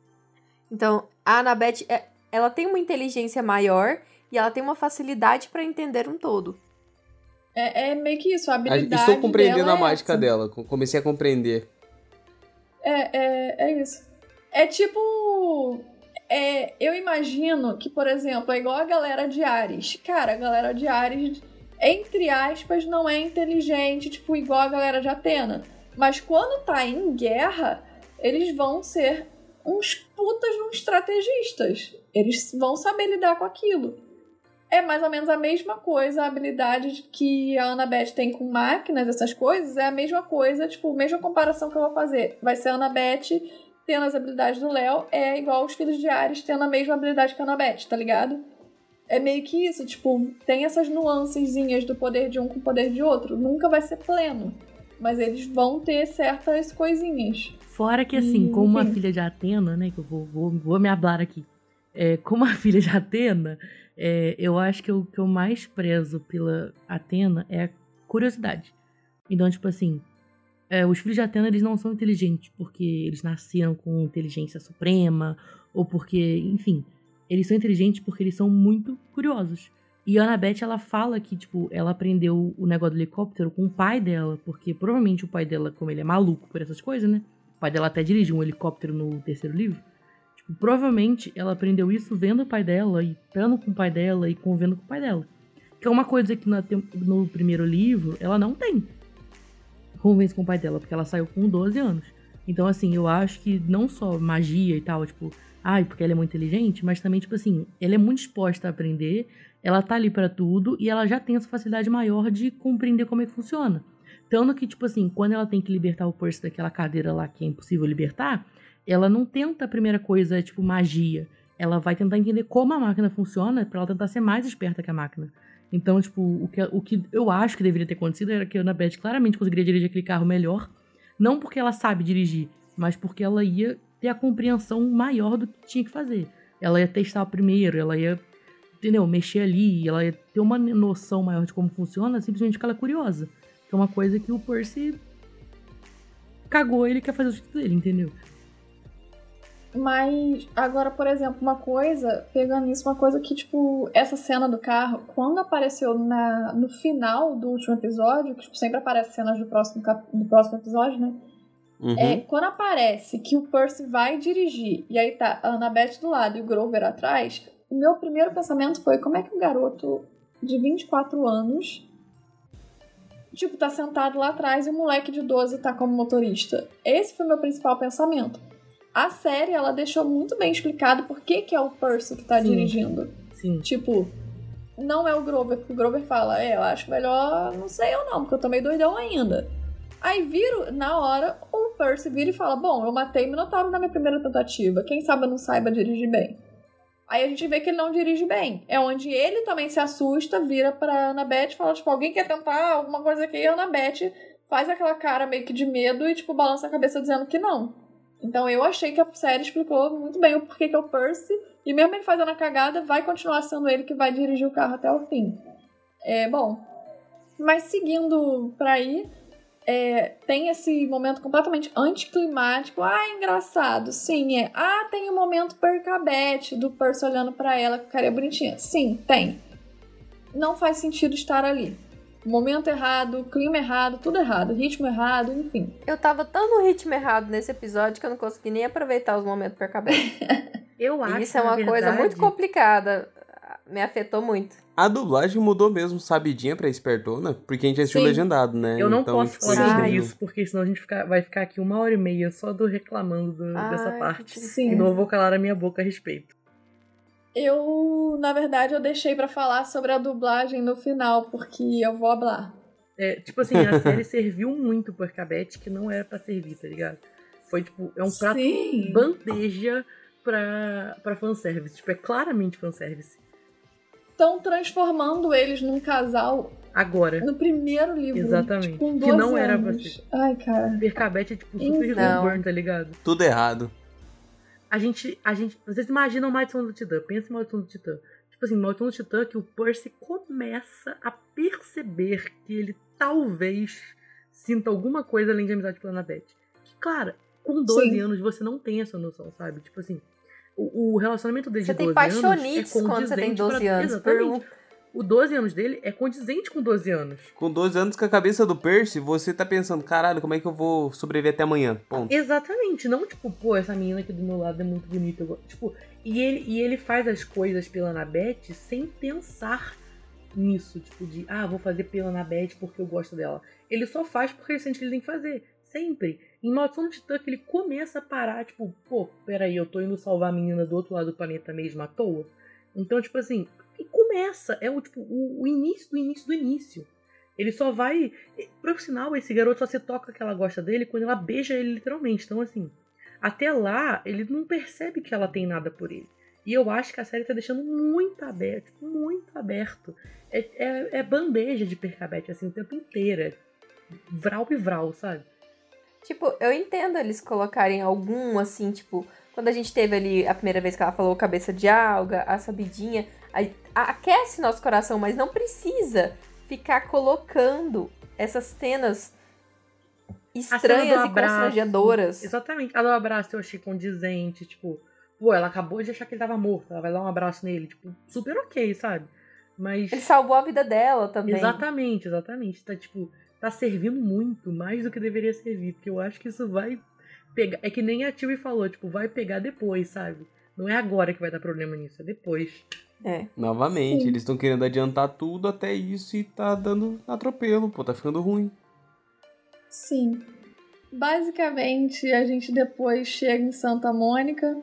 Então, a Annabeth, é- ela tem uma inteligência maior e ela tem uma facilidade pra entender um todo. É, é meio que isso, a habilidade Estou compreendendo dela a é mágica essa. dela. co- Comecei a compreender. É, é, é isso. É tipo. É, eu imagino que, por exemplo, é igual a galera de Ares. Cara, a galera de Ares, entre aspas, não é inteligente, tipo, igual a galera de Atena. Mas quando tá em guerra, eles vão ser uns putas uns estrategistas. Eles vão saber lidar com aquilo. É mais ou menos a mesma coisa, a habilidade que a Annabeth tem com máquinas, essas coisas, é a mesma coisa, tipo, a mesma comparação que eu vou fazer. Vai ser a Annabeth tendo as habilidades do Léo, é igual os filhos de Ares tendo a mesma habilidade que a Annabeth, tá ligado? É meio que isso, tipo, tem essas nuancezinhas do poder de um com o poder de outro. Nunca vai ser pleno. Mas eles vão ter certas coisinhas. Fora que, assim, como uma filha de Atena, né? Que eu vou, vou, vou me hablar aqui. É, como uma (laughs) filha de Atena, é, eu acho que o que eu mais prezo pela Atena é a curiosidade. Então, tipo assim, é, os filhos de Atena, eles não são inteligentes porque eles nasceram com inteligência suprema, ou porque, enfim, eles são inteligentes porque eles são muito curiosos. E a Annabeth, ela fala que, tipo, ela aprendeu o negócio do helicóptero com o pai dela, porque provavelmente o pai dela, como ele é maluco por essas coisas, né? O pai dela até dirige um helicóptero no terceiro livro. Tipo, provavelmente ela aprendeu isso vendo o pai dela, e estando com o pai dela, e convivendo com o pai dela. Que é uma coisa que no primeiro livro ela não tem. Convivência com o pai dela, porque ela saiu com 12 anos. Então, assim, eu acho que não só magia e tal, tipo, ai, porque ela é muito inteligente, mas também, tipo assim, ela é muito disposta a aprender, ela tá ali pra tudo e ela já tem essa facilidade maior de compreender como é que funciona. Tanto que, tipo assim, quando ela tem que libertar o Percy daquela cadeira lá que é impossível libertar, ela não tenta a primeira coisa, tipo, magia. Ela vai tentar entender como a máquina funciona pra ela tentar ser mais esperta que a máquina. Então, tipo, o que, o que eu acho que deveria ter acontecido era que a Annabeth claramente conseguiria dirigir aquele carro melhor. Não porque ela sabe dirigir, mas porque ela ia ter a compreensão maior do que tinha que fazer. Ela ia testar primeiro, ela ia, entendeu, mexer ali, ela ia ter uma noção maior de como funciona, simplesmente porque ela é curiosa. Que é uma coisa que o Percy cagou, ele quer fazer o jeito dele, entendeu? Mas agora, por exemplo, uma coisa, pegando isso, uma coisa que, tipo, essa cena do carro, quando apareceu na, no final do último episódio, que tipo, sempre aparece cenas do próximo, do próximo episódio, né? Uhum. É, quando aparece que o Percy vai dirigir e aí tá a Annabeth do lado e o Grover atrás, o meu primeiro pensamento foi como é que um garoto de 24 anos tipo, tá sentado lá atrás e o moleque de 12 tá como motorista. Esse foi o meu principal pensamento. A série, ela deixou muito bem explicado por que, que é o Percy que tá Sim. dirigindo. Sim. Tipo, não é o Grover, porque o Grover fala, é, eu acho melhor, não sei eu não, porque eu tô meio doidão ainda. Aí vira, na hora, o Percy vira e fala, bom, eu matei Minotauro na minha primeira tentativa, quem sabe eu não saiba dirigir bem. Aí a gente vê que ele não dirige bem. É onde ele também se assusta, vira pra Annabeth e fala, tipo, alguém quer tentar alguma coisa aqui? E a Annabeth faz aquela cara meio que de medo e, tipo, balança a cabeça dizendo que não. Então eu achei que a série explicou muito bem o porquê que é o Percy. E mesmo ele fazendo a cagada, vai continuar sendo ele que vai dirigir o carro até o fim. É bom. Mas seguindo pra aí, é, tem esse momento completamente anticlimático. Ah, engraçado. Sim, é. Ah, tem o momento percabete do Percy olhando pra ela com carinha bonitinha. Sim, tem. Não faz sentido estar ali. Momento errado, clima errado, tudo errado, ritmo errado, enfim. Eu tava tão no ritmo errado nesse episódio que eu não consegui nem aproveitar os momentos percabete. (laughs) Eu acho isso é uma coisa verdade, muito complicada. Me afetou muito. A dublagem mudou mesmo, sabidinha pra espertona, porque a gente assistiu Sim. legendado, né? Eu não então, posso tipo, sobre entendeu? isso, porque senão a gente fica- vai ficar aqui uma hora e meia só do reclamando do- dessa Ai, parte. que Sim. E não vou calar a minha boca a respeito. Eu, na verdade, eu deixei pra falar sobre a dublagem no final, porque eu vou hablar. É, tipo assim, a (laughs) série serviu muito pro Arcabete que não era pra servir, tá ligado? Foi tipo, é um prato Sim. bandeja pra, pra fanservice. Tipo, é claramente fanservice. Estão transformando eles num casal Agora, no primeiro livro. Exatamente. Tipo, com Que 12 não era pra anos. ser. Ai, cara. Percabete é tipo super reborn, tá ligado? Tudo errado. A gente, a gente. Vocês imaginam Maldição do Titã? Pensa em Maldição do Titã. Tipo assim, Maldição do Titã que o Percy começa a perceber que ele talvez sinta alguma coisa além de amizade pela Annabeth. Que, cara, com 12 Sim. anos você não tem essa noção, sabe? Tipo assim, o, o relacionamento dele Você de tem 12 anos. paixonites é quando você tem condizente 12 pra- anos. Exatamente. Por- O 12 anos dele é condizente com 12 anos. Com 12 anos com a cabeça do Percy, você tá pensando, caralho, como é que eu vou sobreviver até amanhã? Ponto. Exatamente, não tipo, pô, essa menina aqui do meu lado é muito bonita. Tipo, e ele, e ele faz as coisas pela Anabeth sem pensar nisso, tipo, de ah, vou fazer pela Anabeth porque eu gosto dela. Ele só faz porque ele sente que ele tem que fazer. Sempre. Em Maldição do Titã, ele começa a parar, tipo, pô, peraí, eu tô indo salvar a menina do outro lado do planeta mesmo à toa. Então, tipo assim, e começa. É o tipo, o, o início do início do início. Ele só vai. Por sinal, esse garoto só se toca que ela gosta dele quando ela beija ele literalmente. Então, assim, até lá, ele não percebe que ela tem nada por ele. E eu acho que a série tá deixando muito aberto, muito aberto. É, é, é bandeja de percabete, assim, o tempo inteiro. É vral e vral, sabe? Tipo, eu entendo eles colocarem algum, assim, tipo, quando a gente teve ali a primeira vez que ela falou cabeça de alga, a sabidinha, aquece nosso coração, mas não precisa ficar colocando essas cenas cena estranhas do e constrangedoras. Exatamente. A do abraço eu achei condizente, tipo, pô, ela acabou de achar que ele tava morto, ela vai dar um abraço nele, tipo, super ok, sabe? Mas. Ele salvou a vida dela também. Exatamente, exatamente. Tá, tipo, tá servindo muito, mais do que deveria servir, porque eu acho que isso vai pegar. É que nem a Tilly falou, tipo, vai pegar depois, sabe? Não é agora que vai dar problema nisso, é depois. É. Novamente, Sim. eles estão querendo adiantar tudo até isso e tá dando atropelo, pô, tá ficando ruim. Sim. Basicamente, a gente depois chega em Santa Mônica.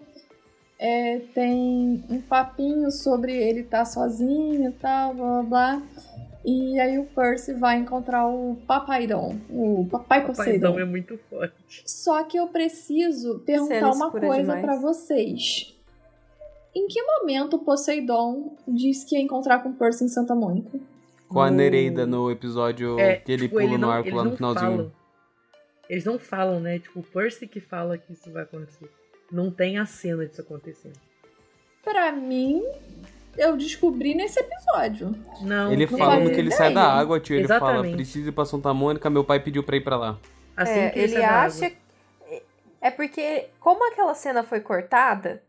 é, tem um papinho sobre ele estar sozinho e tal, blá blá blá. E aí o Percy vai encontrar o Papaidon, o Papai O Poseidon. paizão é muito forte. Só que eu preciso perguntar Cena uma coisa pra vocês. Em que momento o Poseidon disse que ia encontrar com o Percy em Santa Mônica? Com a Nereida no episódio É, que ele tipo, pula ele no arco eles lá no não finalzinho. falam. Eles não falam, né? Tipo, o Percy que fala que isso vai acontecer. Não tem a cena disso acontecendo. Pra mim, eu descobri nesse episódio. Não, Ele não fala fazia no que ele sai da água, tio. Ele fala, Exatamente. preciso ir pra Santa Mônica, meu pai pediu pra ir pra lá. assim É, que ele da acha. É porque, como aquela cena foi cortada,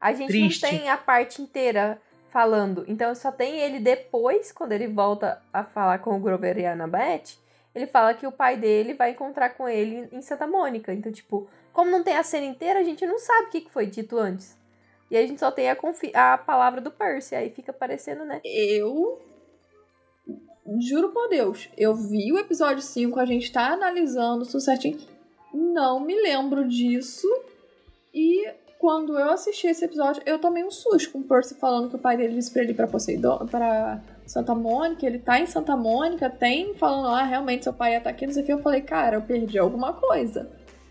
a gente Triste. não tem a parte inteira falando. Então só tem ele depois, quando ele volta a falar com o Grover e a Annabeth, ele fala que o pai dele vai encontrar com ele em Santa Mônica. Então, tipo, como não tem a cena inteira, a gente não sabe o que foi dito antes. E a gente só tem a, confi- a palavra do Percy. Aí fica parecendo, né? Eu. Juro por Deus, eu vi o episódio 5, a gente tá analisando tudo certinho. Não me lembro disso. E quando eu assisti esse episódio, eu tomei um susto com o Percy falando que o pai dele disse pra ele ir pra Poseidon, pra Santa Mônica. Ele tá em Santa Mônica, tem falando, ah, realmente seu pai ia estar aqui, não sei o que. Eu falei, cara, eu perdi alguma coisa.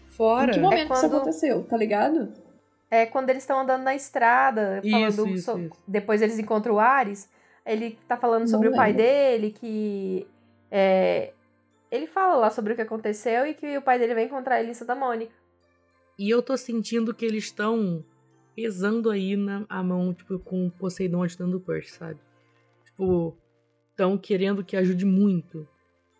Fora. Em que momento que isso quando- aconteceu, tá ligado? É quando eles estão andando na estrada, falando Isso, isso, so- isso. depois eles encontram o Ares, ele tá falando sobre Não o pai lembro. dele, que é, ele fala lá sobre o que aconteceu e que o pai dele vai encontrar ele em Santa Mônica. E eu tô sentindo que eles estão pesando aí na a mão, tipo, com o Poseidon ajudando o Percy, sabe? Tipo, estão querendo que ajude muito.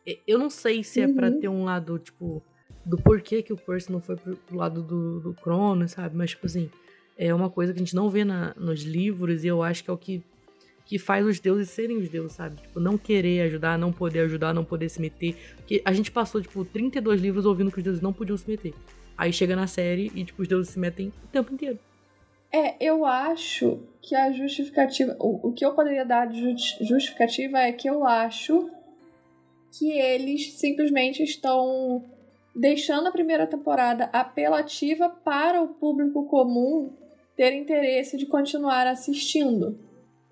E- Eu não sei se é pra Uhum. ter um lado, tipo, do porquê que o Percy não foi pro, lado do, do Cronos, sabe? Mas, tipo assim, é uma coisa que a gente não vê na- nos livros e eu acho que é o que, que faz os deuses serem os deuses, sabe? Tipo, não querer ajudar, não poder ajudar, não poder se meter. Porque a gente passou, tipo, 32 livros ouvindo que os deuses não podiam se meter. Aí chega na série e, tipo, os deuses se metem o tempo inteiro. É, eu acho que a justificativa. O, o que eu poderia dar de justi- justificativa é que eu acho que eles simplesmente estão deixando a primeira temporada apelativa para o público comum ter interesse de continuar assistindo.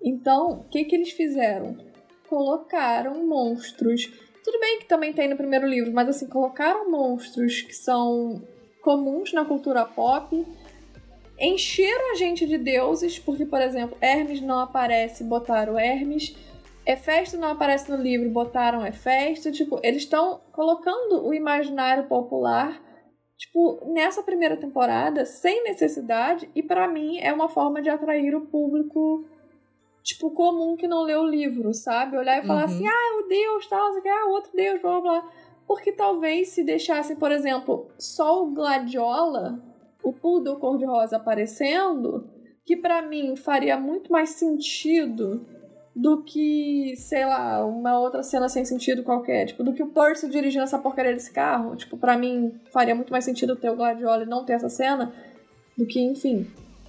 Então, o que, que eles fizeram? Colocaram monstros. Tudo bem que também tem no primeiro livro, mas assim, colocaram monstros que são comuns na cultura pop encheram a gente de deuses, porque, por exemplo, Hermes não aparece, botaram Hermes. Hefesto não aparece no livro, botaram Hefesto. Tipo, eles estão colocando o imaginário popular, tipo, nessa primeira temporada, sem necessidade, e pra mim é uma forma de atrair o público, tipo, comum que não leu o livro, sabe? Olhar e falar Uhum. assim, ah, o Deus, tal, que, ah, outro Deus, blá, blá. Porque talvez se deixassem, por exemplo, só o Gladiola, o Poodle cor-de-rosa aparecendo, que pra mim faria muito mais sentido do que, sei lá, uma outra cena sem sentido qualquer. Tipo, do que o Percy dirigindo essa porcaria desse carro. Tipo, pra mim faria muito mais sentido ter o Gladiola e não ter essa cena do que, enfim.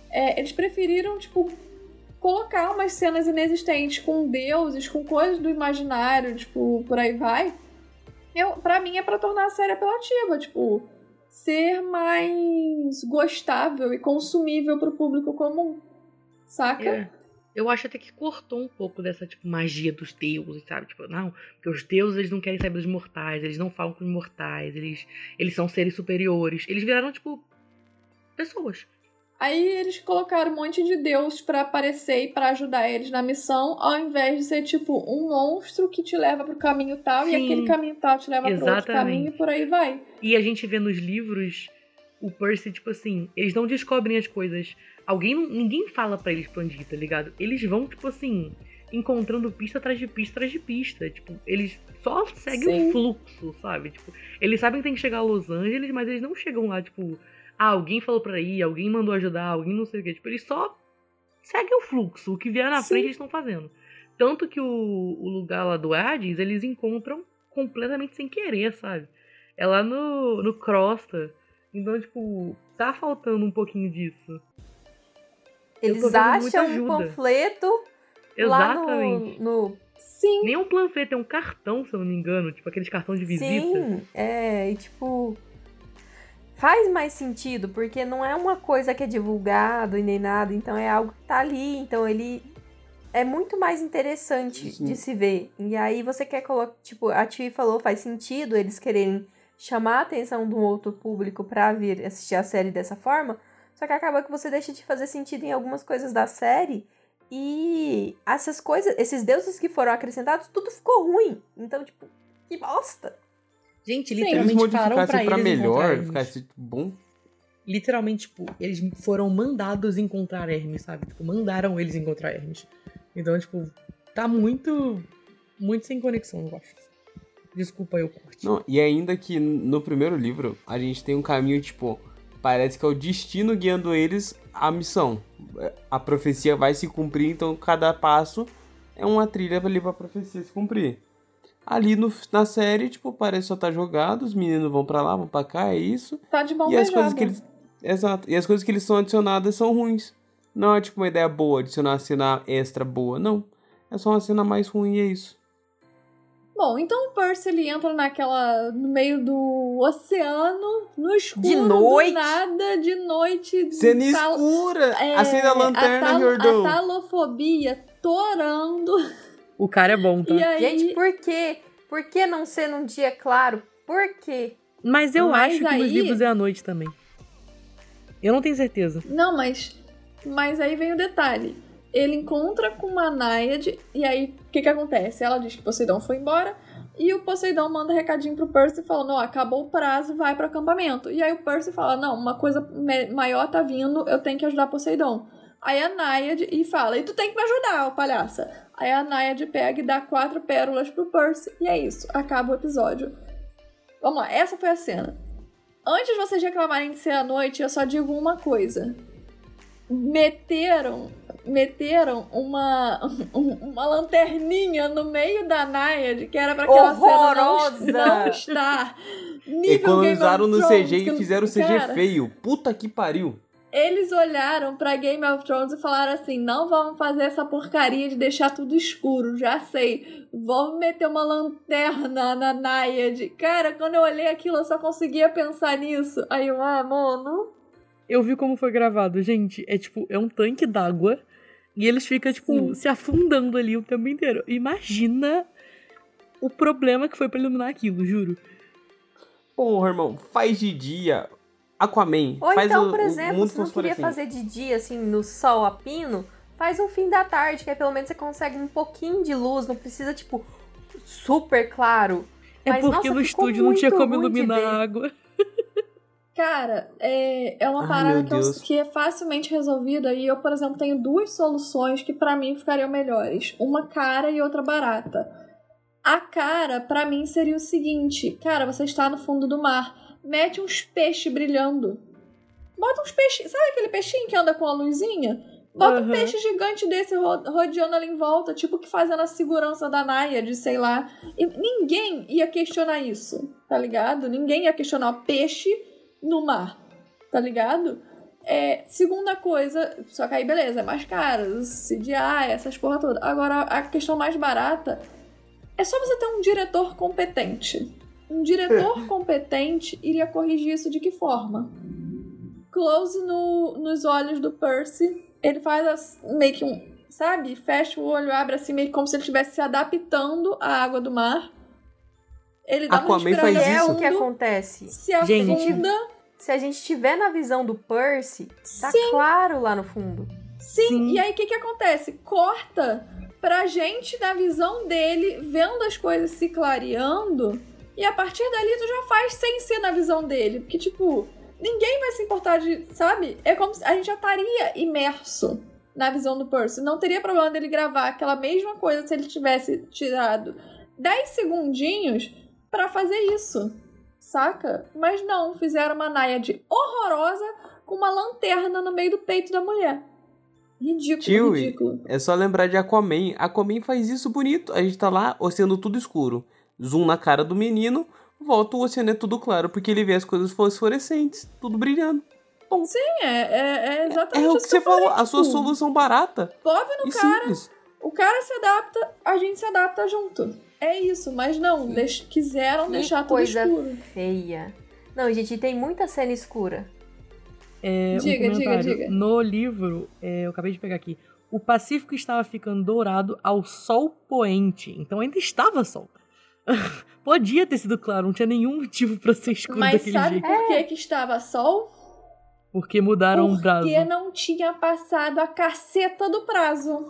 É, eles preferiram, tipo, colocar umas cenas inexistentes com deuses, com coisas do imaginário, tipo, por aí vai. Eu, pra mim é pra tornar a série apelativa, tipo, ser mais gostável e consumível pro público comum. Saca? É. Eu acho até que cortou um pouco dessa, tipo, magia dos deuses, sabe? Tipo, não, porque os deuses eles não querem saber dos mortais, eles não falam com os mortais, eles, eles são seres superiores. Eles viraram, tipo, pessoas. Aí eles colocaram um monte de deuses pra aparecer e pra ajudar eles na missão, ao invés de ser tipo um monstro que te leva pro caminho tal e Sim. aquele caminho tal te leva pro outro Exatamente. caminho e por aí vai. E a gente vê nos livros o Percy, tipo assim, eles não descobrem as coisas. Alguém, ninguém fala pra eles pra onde ir, tá ligado? Eles vão, tipo assim, encontrando pista atrás de pista atrás de pista. Tipo, eles só seguem Sim. o fluxo, sabe? Tipo, eles sabem que tem que chegar a Los Angeles, mas eles não chegam lá, tipo, ah, alguém falou pra ir, alguém mandou ajudar, alguém não sei o quê. Tipo, eles só seguem o fluxo. O que vier na Sim. frente eles estão fazendo. Tanto que o, o lugar lá do Hades, eles encontram completamente sem querer, sabe? É lá no, no Crosta. Então, tipo, tá faltando um pouquinho disso. Eles acham um panfleto Exatamente. lá no, no Sim, Nem um panfleto, é um cartão, se eu não me engano. Tipo, aqueles cartões de visita. Sim, é, e tipo. Faz mais sentido, porque não é uma coisa que é divulgado e nem nada, então é algo que tá ali, então ele é muito mais interessante Sim. de se ver. E aí você quer colocar, tipo, a Ti falou, faz sentido eles quererem chamar a atenção de um outro público pra vir assistir a série dessa forma, só que acaba que você deixa de fazer sentido em algumas coisas da série e essas coisas, esses deuses que foram acrescentados, tudo ficou ruim. Então, tipo, que bosta. Gente, Sim. Se eles literalmente falaram pra modificassem eles pra melhor, ficasse bom. Literalmente, tipo, eles foram mandados encontrar Hermes, sabe? Tipo, mandaram eles encontrar Hermes. Então, tipo, tá muito. Muito sem conexão, eu acho. Desculpa, eu curti. Não, e ainda que no primeiro livro a gente tem um caminho, tipo, parece que é o destino guiando eles à missão. A profecia vai se cumprir, então cada passo é uma trilha ali pra profecia se cumprir. Ali no, na série, tipo, parece só tá jogado, os meninos vão pra lá, vão pra cá, é isso. tá de mão e as coisas que eles. Exato. E as coisas que eles são adicionadas são ruins. Não é tipo uma ideia boa, adicionar uma cena extra boa. Não. É só uma cena mais ruim e é isso. Bom, então o Percy ele entra naquela. no meio do oceano, no escuro, De noite. do nada, de noite. Cena tal- escura! é, Acende a lanterna, a, tal- Jordão. a talofobia torando. O cara é bom, tá? E aí. Gente, por quê? Por que não ser num dia claro? Por quê? Mas eu Mas acho que nos aí- livros é à noite também. Eu não tenho certeza. Não, mas. Mas aí vem o detalhe. Ele encontra com uma náiade, e aí o que que acontece? Ela diz que Poseidon foi embora, e o Poseidon manda recadinho pro Percy falando: Ó, acabou o prazo, vai pro acampamento. E aí o Percy fala: Não, uma coisa maior tá vindo, eu tenho que ajudar Poseidon. Aí a Nayad e fala: E tu tem que me ajudar, ô palhaça. Aí a Nayad pega e dá quatro pérolas pro Percy. E é isso, acaba o episódio. Vamos lá, essa foi a cena. Antes de vocês reclamarem de ser à noite, eu só digo uma coisa. Meteram meteram uma, (laughs) uma lanterninha no meio da Nayad, que era pra aquela Horrorosa. cena não, não estar nível Economizaram Game no Thrones, CG e fizeram CG cara, feio. Puta que pariu. Eles olharam pra Game of Thrones e falaram assim: não vamos fazer essa porcaria de deixar tudo escuro, já sei. Vamos meter uma lanterna na Nayad. Cara, quando eu olhei aquilo, eu só conseguia pensar nisso. Aí eu, ah, mano. Eu vi como foi gravado, gente. É tipo, é um tanque d'água. E eles ficam, tipo, Sim. se afundando ali o tempo inteiro. Imagina o problema que foi pra iluminar aquilo, juro. Porra, irmão, faz de dia. Aquaman. Ou faz então, o, por exemplo, se não queria fosforescente. fazer de dia, assim, no sol a pino, faz um fim da tarde, que aí pelo menos você consegue um pouquinho de luz, não precisa, tipo, super claro. É Mas, porque nossa, no estúdio não tinha como iluminar a água. Cara, é, é uma Ai, parada que, eu- que é facilmente resolvida e eu, por exemplo, tenho duas soluções que pra mim ficariam melhores. Uma cara e outra barata. A cara, pra mim, seria o seguinte: cara, você está no fundo do mar, mete uns peixes brilhando. Bota uns peixes. Sabe aquele peixinho que anda com a luzinha? Bota um Aham. peixe gigante desse ro- rodeando ali em volta, tipo que fazendo a segurança da Naya, de sei lá. E ninguém ia questionar isso, tá ligado? Ninguém ia questionar peixe no mar, tá ligado? É, segunda coisa, só que aí beleza, é mais caro, CGI, essas porra toda. Agora, a questão mais barata é só você ter um diretor competente. Um diretor (laughs) competente iria corrigir isso de que forma? Close no, nos olhos do Percy, ele faz as- meio que um, sabe? Fecha o olho, abre assim, meio como se ele estivesse se adaptando à água do mar. Ele dá uma faz respirada é isso? o que acontece. se Gente. afunda. Se a gente estiver na visão do Percy, tá Sim. claro lá no fundo. Sim, Sim. e aí o que que acontece? Corta pra gente na visão dele, vendo as coisas se clareando, e a partir dali tu já faz sem ser na visão dele. Porque, tipo, ninguém vai se importar de. Sabe? É como se a gente já estaria imerso na visão do Percy. Não teria problema dele gravar aquela mesma coisa se ele tivesse tirado 10 segundinhos pra fazer isso. Saca? Mas não, fizeram uma náiade horrorosa com uma lanterna no meio do peito da mulher. Ridículo, Tio, ridículo. É só lembrar de Aquaman. Aquaman faz isso bonito. A gente tá lá, oceano tudo escuro. Zoom na cara do menino, volta o oceano é tudo claro, porque ele vê as coisas fosforescentes, tudo brilhando. Sim, é, é, é exatamente É o isso que você falou, a sua tipo, solução barata Pove no cara, simples. o cara se adapta, a gente se adapta junto. É isso, mas não, deix- quiseram Que deixar tudo coisa escuro. Feia. Não, gente, tem muita cena escura. É, um Diga, diga, diga. No livro, é, eu acabei de pegar aqui. O Pacífico estava ficando dourado ao sol poente. Então ainda estava sol. (laughs) Podia ter sido claro, não tinha nenhum motivo pra ser escuro Mas daquele sabe jeito. por que, que estava sol? Porque mudaram o prazo. Porque não tinha passado a caceta do prazo.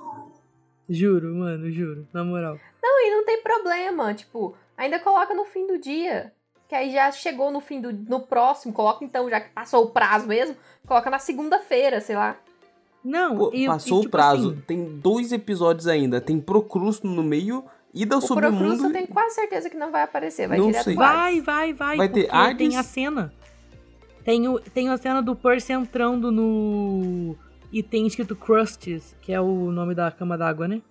Juro, mano, juro. Na moral. Não, e não tem problema. Tipo, ainda coloca no fim do dia. Que aí já chegou no fim do. No próximo, coloca então, já que passou o prazo mesmo, coloca na segunda-feira, sei lá. Não, Pô, e, passou e, o tipo prazo. assim, Tem dois episódios ainda. Tem Procrusto no meio e da O Submundo. Procrusto eu tenho quase certeza que não vai aparecer, vai Não direto sei. Vai, vai, vai. Vai ter Hades? tem a cena. Tem, o, tem a cena do Percy entrando no. E tem escrito Crusties, que é o nome da cama d'água, né?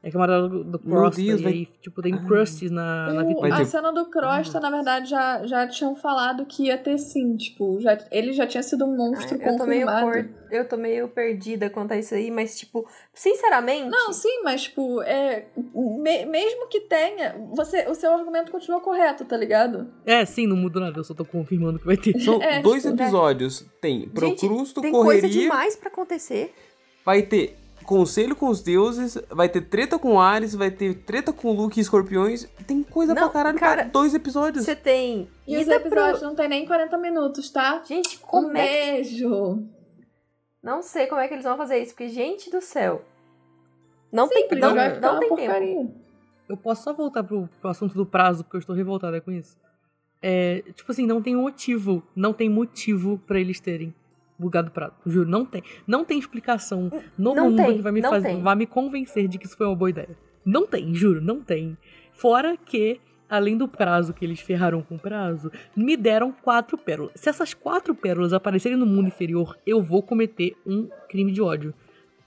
É a cama d'água do, do Crosta. Deus, e vai- aí, tipo, tem Ah. Crusties na, na vitrine. A cena do Crosta, na verdade, já, já tinham falado que ia ter sim. Tipo, já, ele já tinha sido um monstro eu, tô meio confirmado. por- eu tô meio perdida quanto a isso aí, mas, tipo, sinceramente. Não, sim, mas, tipo, é, me- mesmo que tenha, você, o seu argumento continua correto, tá ligado? É, sim, não mudou nada, eu só tô confirmando que vai ter. São (laughs) É, dois tipo, episódios. Tem Procrusto, tem coisa correria. demais pra acontecer. Vai ter conselho com os deuses. Vai ter treta com Ares. Vai ter treta com Luke e escorpiões. Tem coisa Não, pra caralho cara, pra dois episódios. Você tem. E os ida pro- episódios não tem nem 40 minutos, tá? Gente, Um como é que. Não sei como é que eles vão fazer isso, porque, gente do céu. Não tem, Simples, não, não tem tempo. Eu posso só voltar pro, pro assunto do prazo, porque eu estou revoltada com isso. É, tipo assim, não tem motivo. Não tem motivo pra eles terem. Bugado prazo. Juro, não tem. Não tem explicação no Não mundo tem, que vai me, fazer, tem. vai me convencer de que isso foi uma boa ideia. Não tem, juro, não tem. Fora que, além do prazo que eles ferraram com o prazo, me deram quatro pérolas. Se essas quatro pérolas aparecerem no mundo inferior, eu vou cometer um crime de ódio.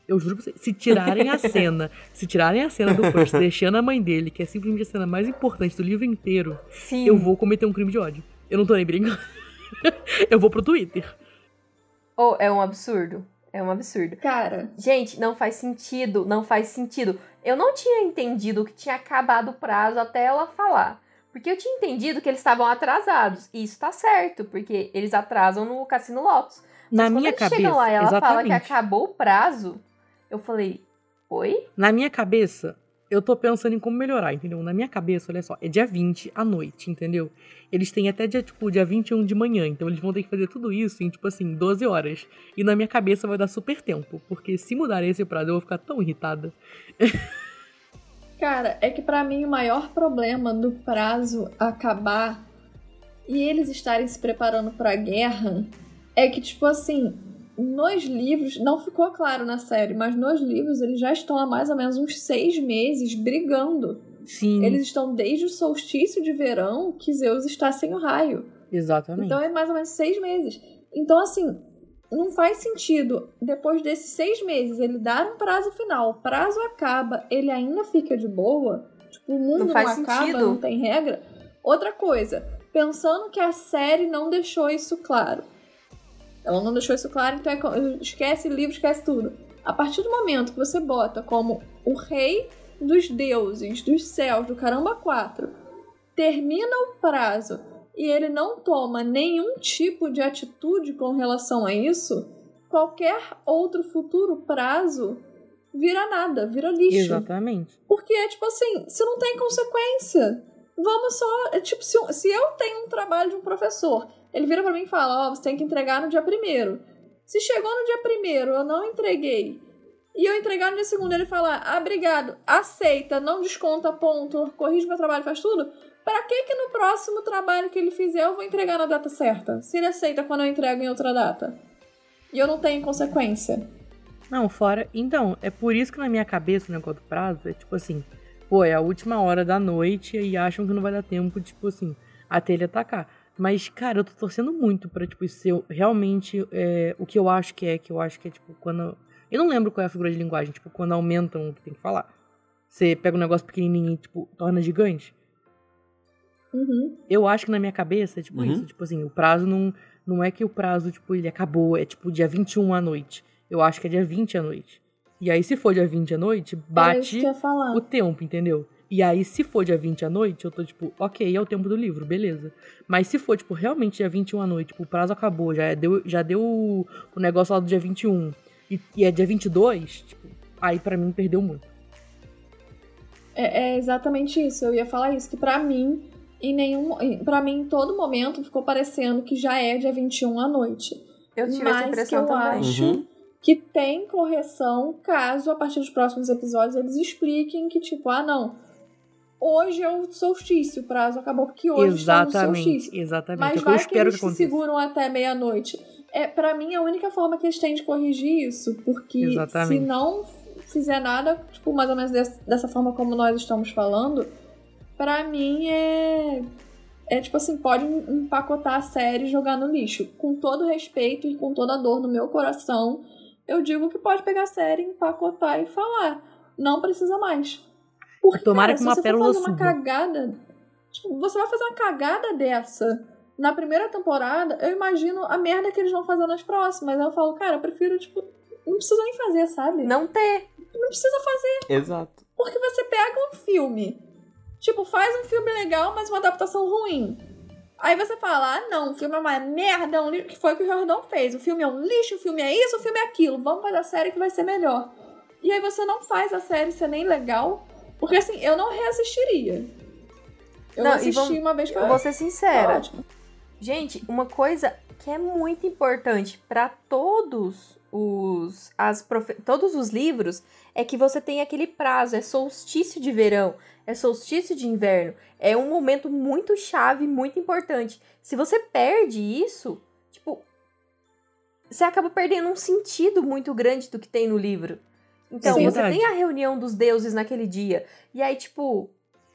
Eu juro pra você, se tirarem a (laughs) cena, se tirarem a cena do Percy deixando a mãe dele, que é simplesmente a cena mais importante do livro inteiro, Sim. eu vou cometer um crime de ódio. Eu não tô nem brincando. (laughs) eu vou pro Twitter. Oh, é um absurdo. É um absurdo. Cara, Gente, não faz sentido, não faz sentido. Eu não tinha entendido que tinha acabado o prazo até ela falar. Porque eu tinha entendido que eles estavam atrasados. E isso tá certo, porque eles atrasam no Cassino Lotus. Na Mas minha quando eles cabeça, chegam lá e ela fala exatamente. que acabou o prazo, eu falei, oi? Na minha cabeça, eu tô pensando em como melhorar, entendeu? Na minha cabeça, olha só, é dia 20 à noite, entendeu? Eles têm até dia, tipo, dia 21 de manhã, então eles vão ter que fazer tudo isso em, tipo assim, 12 horas. E na minha cabeça vai dar super tempo, porque se mudar esse prazo eu vou ficar tão irritada. cara, é que pra mim o maior problema do prazo acabar e eles estarem se preparando pra guerra é que, tipo assim, nos livros, não ficou claro na série, mas nos livros eles já estão há mais ou menos uns seis meses brigando. Sim, Eles estão desde o solstício de verão que Zeus está sem o raio. exatamente. Então é mais ou menos seis meses. Então, assim, não faz sentido, depois desses seis meses, ele dar um prazo final, o prazo acaba, ele ainda fica de boa, tipo, o mundo Não não, faz acaba, sentido. não tem regra. Outra coisa, pensando que a série não deixou isso claro. Ela não deixou isso claro, então é esquece livro, esquece tudo. A partir do momento que você bota como o rei dos deuses, dos céus, do caramba 4, termina o prazo e ele não toma nenhum tipo de atitude com relação a isso, qualquer outro futuro prazo vira nada, vira lixo. Exatamente. Porque é tipo assim, se não tem consequência, vamos só. É tipo, se, se eu tenho um trabalho de um professor, ele vira pra mim e fala: Ó, você tem que entregar no dia primeiro. Se chegou no dia primeiro, eu não entreguei. E eu entregar no dia segundo, ele falar: Ah, obrigado, aceita, não desconta ponto, corrige meu trabalho, faz tudo. Pra que que no próximo trabalho que ele fizer eu vou entregar na data certa? Se ele aceita quando eu entrego em outra data. E eu não tenho consequência. Não, fora. Então, é por isso que na minha cabeça o negócio do prazo é tipo assim, pô, é a última hora da noite e acham que não vai dar tempo, tipo assim, até ele atacar. Mas, cara, eu tô torcendo muito pra, tipo, ser realmente é, o que eu acho que é, que eu acho que é, tipo, quando. Eu não lembro qual é a figura de linguagem, tipo, quando aumentam o que tem que falar. Você pega um negócio pequenininho e, tipo, torna gigante. Uhum. Eu acho que na minha cabeça é tipo Uhum. isso. Tipo assim, o prazo não, não é que o prazo, tipo, ele acabou, é tipo dia 21 à noite. Eu acho que é dia 20 à noite. E aí, se for dia 20 à noite, bate o tempo, entendeu? E aí, se for dia 20 à noite, eu tô tipo, ok, é o tempo do livro, beleza. Mas se for, tipo, realmente dia 21 à noite, tipo, o prazo acabou, já deu, já deu o, negócio lá do dia 21 e, e é dia 22, tipo, aí pra mim perdeu muito. É, é exatamente isso. Eu ia falar isso, que pra mim, em nenhum. para mim, em todo momento, ficou parecendo que já é dia 21 à noite. Eu tive Mas essa impressão que eu também. acho Uhum. que tem correção caso, a partir dos próximos episódios, eles expliquem que, tipo, ah, não. Hoje é o solstício, o prazo acabou porque hoje estamos no exatamente, solstício. exatamente. Mas é que vai que espero eles que aconteça. seguram até meia-noite. É, para mim, a única forma que eles têm de corrigir isso, porque Exatamente. se não fizer nada, tipo, mais ou menos des- dessa forma como nós estamos falando, pra mim é. É tipo assim, pode empacotar a série e jogar no lixo. Com todo respeito e com toda a dor no meu coração, eu digo que pode pegar a série, empacotar e falar. Não precisa mais. Porque, Tomara cara, que se uma você for pérola fazer uma suba. cagada. Tipo, você vai fazer uma cagada dessa na primeira temporada, eu imagino a merda que eles vão fazer nas próximas. Aí eu falo, cara, eu prefiro, tipo, não precisa nem fazer, sabe? Não ter. Não precisa fazer. Exato. Porque você pega um filme, tipo, faz um filme legal, mas uma adaptação ruim. Aí você fala, ah, não, o filme é uma merda, é um lixo, que foi o que o Jordão fez. O filme é um lixo, o filme é isso, o filme é aquilo. Vamos fazer a série que vai ser melhor. E aí você não faz a série ser nem legal, porque assim, eu não reassistiria. Eu Não, assisti vamos- uma vez pra Eu vou ser Tá sincera. ótimo. Gente, uma coisa que é muito importante para todos os as profe- todos os livros é que você tem aquele prazo, é solstício de verão, é solstício de inverno, é um momento muito chave, muito importante. Se você perde isso, tipo, você acaba perdendo um sentido muito grande do que tem no livro. Então, É você verdade. tem a reunião dos deuses naquele dia. E aí, tipo,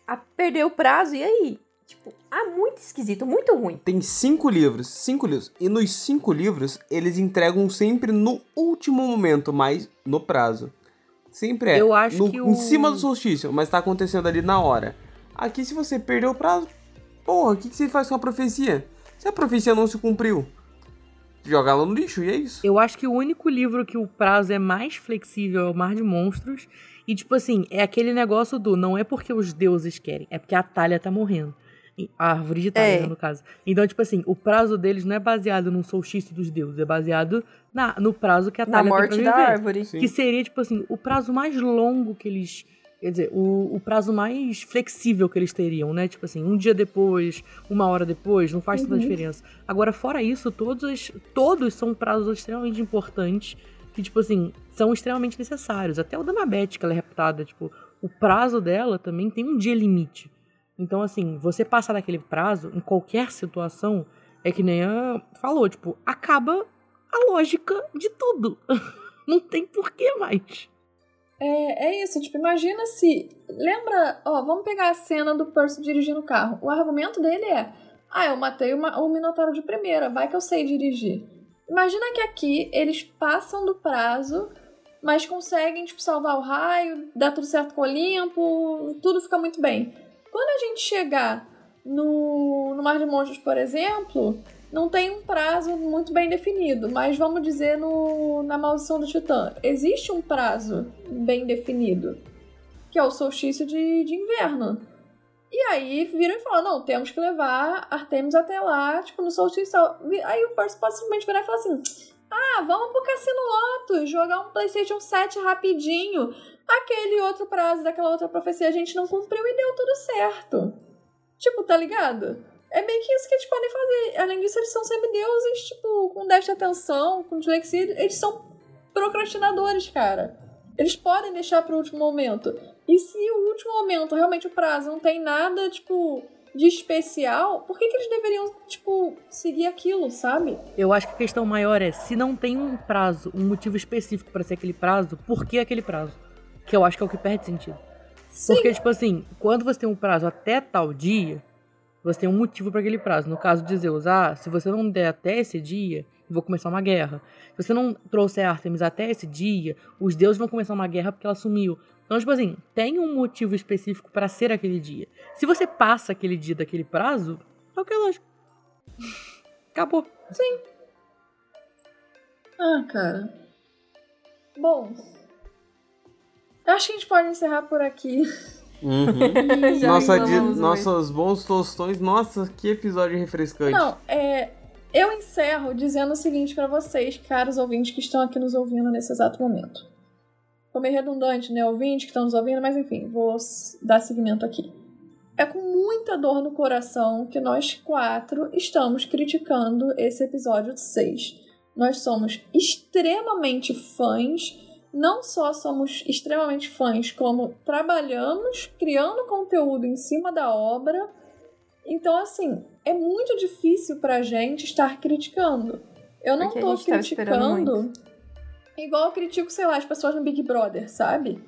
a, perdeu o prazo, e aí? Tipo, ah, muito esquisito, muito ruim. Tem cinco livros, cinco livros. E nos cinco livros, eles entregam sempre no último momento, mas no prazo. Sempre é. Eu acho no- que Em o- cima do solstício, mas tá acontecendo ali na hora. Aqui, se você perdeu o prazo, porra, o que, que você faz com a profecia? Se a profecia não se cumpriu, joga ela no lixo e é isso. Eu acho que o único livro que o prazo é mais flexível é o Mar de Monstros. E, tipo assim, é aquele negócio do não é porque os deuses querem, é porque a Talha tá morrendo. E- A árvore de Talha, É. no caso. Então, tipo assim, o prazo deles não é baseado no solstício dos deuses, é baseado na, no prazo que a Na Talha morte tem da pra viver. árvore. Sim. Que seria, tipo assim, o prazo mais longo que eles. Quer dizer, o, o prazo mais flexível que eles teriam, né? Tipo assim, um dia depois, uma hora depois, não faz tanta Uhum. diferença. Agora, fora isso, todos, todos são prazos extremamente importantes que, tipo assim, são extremamente necessários. Até o da Anabete, que ela é reputada, tipo, o prazo dela também tem um dia limite. Então, assim, você passar daquele prazo, em qualquer situação, é que nem a falou, tipo, acaba a lógica de tudo. (laughs) Não tem porquê mais. É, é isso, tipo, imagina se. Lembra, ó, vamos pegar a cena do Percy dirigindo o carro. O argumento dele é: ah, eu matei uma, o Minotauro de primeira, vai que eu sei dirigir. Imagina que aqui eles passam do prazo, mas conseguem, tipo, salvar o raio, dá tudo certo com o Olimpo, tudo fica muito bem. Quando a gente chegar no, no Mar de Monstros, por exemplo, não tem um prazo muito bem definido, mas vamos dizer no, na Maldição do Titã. Existe um prazo bem definido, que é o solstício de, de inverno. E aí viram e falam, não, temos que levar Artemis até lá, tipo, no solstício. Aí o Percy pode simplesmente virar e falar assim, ah, vamos pro Cassino Lotus, jogar um Playstation 7 rapidinho. Aquele outro prazo daquela outra profecia a gente não cumpriu e deu tudo certo. Tipo, tá ligado? É meio que isso que eles podem fazer. Além disso, eles são semideuses, tipo, com déficit de atenção, com dislexia. Eles são procrastinadores, cara. Eles podem deixar pro último momento. E se o último momento, realmente o prazo, não tem nada, tipo, de especial, por que, que eles deveriam, tipo, seguir aquilo, sabe? Eu acho que a questão maior é se não tem um prazo, um motivo específico pra ser aquele prazo, por que aquele prazo? Que eu acho que é o que perde sentido. Sim. Porque, tipo assim, quando você tem um prazo até tal dia, você tem um motivo para aquele prazo. No caso de Zeus, ah, se você não der até esse dia, vou começar uma guerra. Se você não trouxer Artemis até esse dia, os deuses vão começar uma guerra porque ela sumiu. Então, tipo assim, tem um motivo específico para ser aquele dia. Se você passa aquele dia daquele prazo, é o que é lógico. Acabou. Ah, cara. Bom. Eu acho que a gente pode encerrar por aqui. Uhum. (laughs) Nossa, de- nossos bons tostões. Nossa, que episódio refrescante. Não, é. Eu encerro dizendo o seguinte pra vocês, caros ouvintes que estão aqui nos ouvindo nesse exato momento. Ficou meio redundante, né? Ouvintes que estão nos ouvindo, mas enfim, vou dar seguimento aqui. É com muita dor no coração que nós quatro estamos criticando esse episódio 6. Nós somos extremamente fãs, não só somos extremamente fãs, como trabalhamos criando conteúdo em cima da obra. Então, assim, é muito difícil pra gente estar criticando. Eu não Porque tô criticando igual eu critico, sei lá, as pessoas no Big Brother, sabe?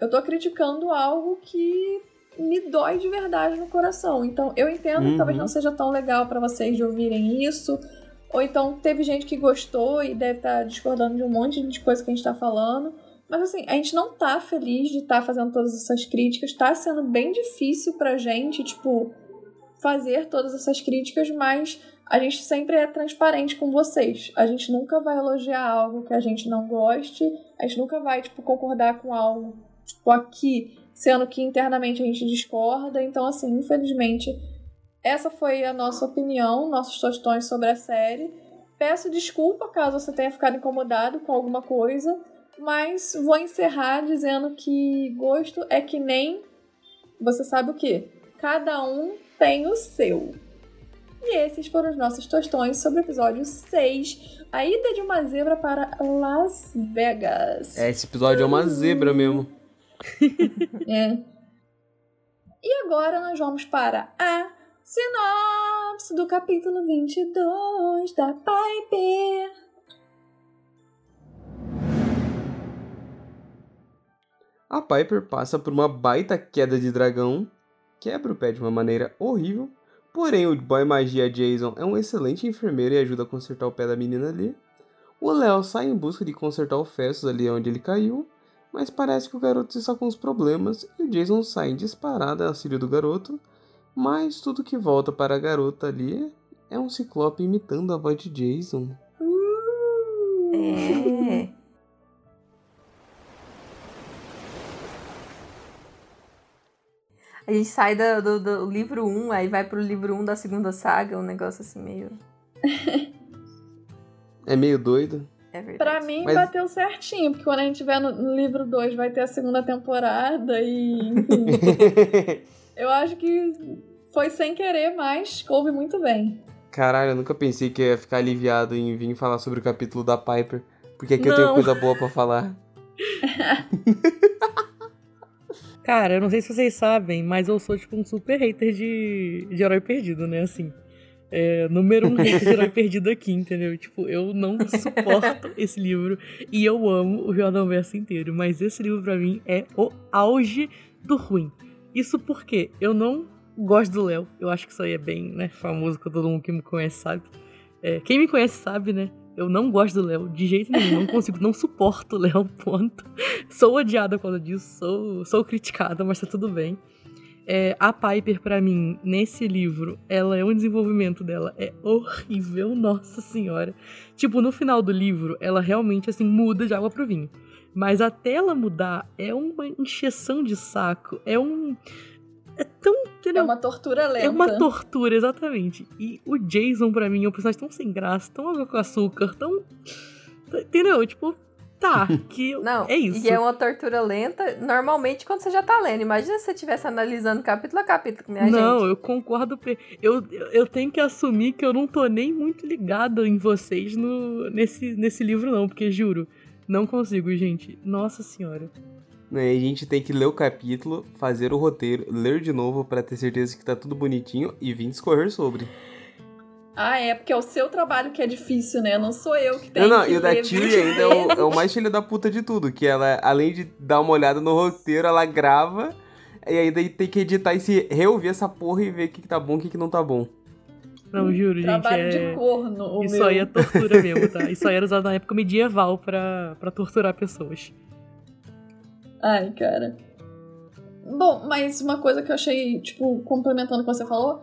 Eu tô criticando algo que me dói de verdade no coração. Então, eu entendo que talvez Uhum. não seja tão legal pra vocês de ouvirem isso. Ou então teve gente que gostou e deve estar discordando de um monte de coisa que a gente tá falando. Mas assim, a gente não tá feliz de estar fazendo todas essas críticas. Tá sendo bem difícil pra gente, tipo, fazer todas essas críticas, mas a gente sempre é transparente com vocês. A gente nunca vai elogiar algo que a gente não goste. A gente nunca vai, tipo, concordar com algo, tipo, aqui, sendo que internamente a gente discorda. Então, assim, infelizmente, essa foi a nossa opinião, nossos tostões sobre a série. Peço desculpa caso você tenha ficado incomodado com alguma coisa, mas vou encerrar dizendo que gosto é que nem você sabe o que? Cada um tem o seu. E esses foram os nossos tostões sobre o episódio 6, a ida de uma zebra para Las Vegas. É, esse episódio é uma zebra mesmo. (laughs) É. E agora nós vamos para a Sinopse do capítulo 22 da Piper. A Piper passa por uma baita queda de dragão, quebra o pé de uma maneira horrível, porém o boy magia Jason é um excelente enfermeiro e ajuda a consertar o pé da menina ali. O Léo sai em busca de consertar o Festus ali onde ele caiu, mas parece que o garoto está com os problemas e o Jason sai em disparada em auxílio do garoto, mas tudo que volta para a garota ali é um ciclope imitando a voz de Jason. É. A gente sai do, do, do livro 1, aí vai pro livro 1 da segunda saga, um negócio assim meio. (laughs) É meio doido. É verdade. Pra mim Mas- bateu certinho, porque quando a gente tiver no, no livro 2 vai ter a segunda temporada e. (laughs) Eu acho que foi sem querer, mas coube muito bem. Caralho, eu nunca pensei que ia ficar aliviado em vir falar sobre o capítulo da Piper, porque aqui eu tenho Não. coisa boa pra falar. (laughs) Cara, eu não sei se vocês sabem, mas eu sou, tipo, um super hater de, de herói perdido, né? Assim. É, número um hater de herói (laughs) perdido aqui, entendeu? Tipo, eu não suporto (laughs) esse livro e eu amo o Jordan Verso inteiro, mas esse livro pra mim é o auge do ruim. Isso porque eu não gosto do Léo, eu acho que isso aí é bem né, famoso, que todo mundo que me conhece sabe. É, quem me conhece sabe, né? Eu não gosto do Léo, de jeito nenhum, não consigo, não suporto o Léo, ponto. (laughs) Sou odiada causa disso, sou, sou criticada, mas tá tudo bem. É, a Piper, pra mim, nesse livro, ela é um desenvolvimento dela é horrível, (laughs) nossa senhora. Tipo, no final do livro, ela realmente, assim, muda de água pro vinho. Mas até ela mudar, é uma encheção de saco, é um... É tão, É entendeu? uma tortura lenta. É uma tortura, exatamente. E o Jason, pra mim, é um personagem tão sem graça, tão água com açúcar, tão... Entendeu? Tipo, tá, (laughs) que Não, é isso. e é uma tortura lenta, normalmente quando você já tá lendo. Imagina se você estivesse analisando capítulo a capítulo, minha não, gente. eu concordo. eu eu tenho que assumir que eu não tô nem muito ligada em vocês no, nesse, nesse livro, não, porque juro, não consigo, gente. Nossa senhora. Né, a gente tem que ler o capítulo, fazer o roteiro, ler de novo pra ter certeza que tá tudo bonitinho e vir discorrer sobre. Ah, é, porque é o seu trabalho que é difícil, né? Não sou eu que tenho Não, não, que e o da Tilly 20 ainda é o, é o mais filho da puta de tudo, que ela, além de dar uma olhada no roteiro, ela grava e daí tem que editar e se reouvir essa porra e ver o que, que tá bom e o que, que não tá bom. Não, juro, gente. Trabalho É... de corno, o Isso meu. aí é tortura mesmo, tá? (laughs) Isso aí era usado na época medieval pra, pra torturar pessoas. Ai, cara. Bom, mas uma coisa que eu achei, tipo, complementando o que você falou,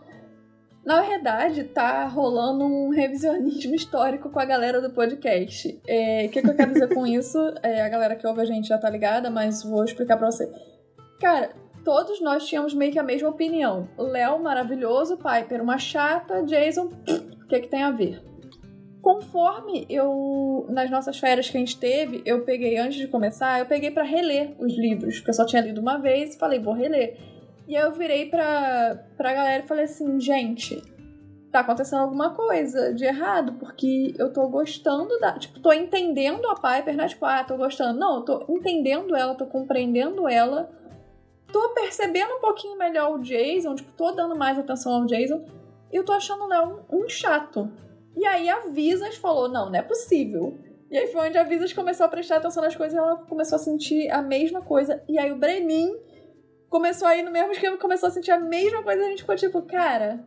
na verdade, tá rolando um revisionismo (laughs) histórico com a galera do podcast. É, O que, que eu quero dizer com isso? É, a galera que ouve a gente já tá ligada, mas vou explicar pra você. Cara, todos nós tínhamos meio que a mesma opinião. Léo, maravilhoso, Piper, uma chata, Jason, o que, que tem a ver? Conforme eu, nas nossas férias que a gente teve, eu peguei, antes de começar, eu peguei pra reler os livros, porque eu só tinha lido uma vez e falei, vou reler. E aí eu virei pra, pra galera e falei assim, gente, tá acontecendo alguma coisa de errado, porque eu tô gostando da. Tipo, tô entendendo a Piper, não é tipo, ah, tô gostando. Não, eu tô entendendo ela, tô compreendendo ela. Tô percebendo um pouquinho melhor o Jason, tipo, tô dando mais atenção ao Jason. E eu tô achando o Léo um, um chato. E aí a Visas falou: não, não é possível. E aí foi onde a Visas começou a prestar atenção nas coisas e ela começou a sentir a mesma coisa. E aí o Brenin começou a ir no mesmo esquema, começou a sentir a mesma coisa e a gente ficou tipo, cara,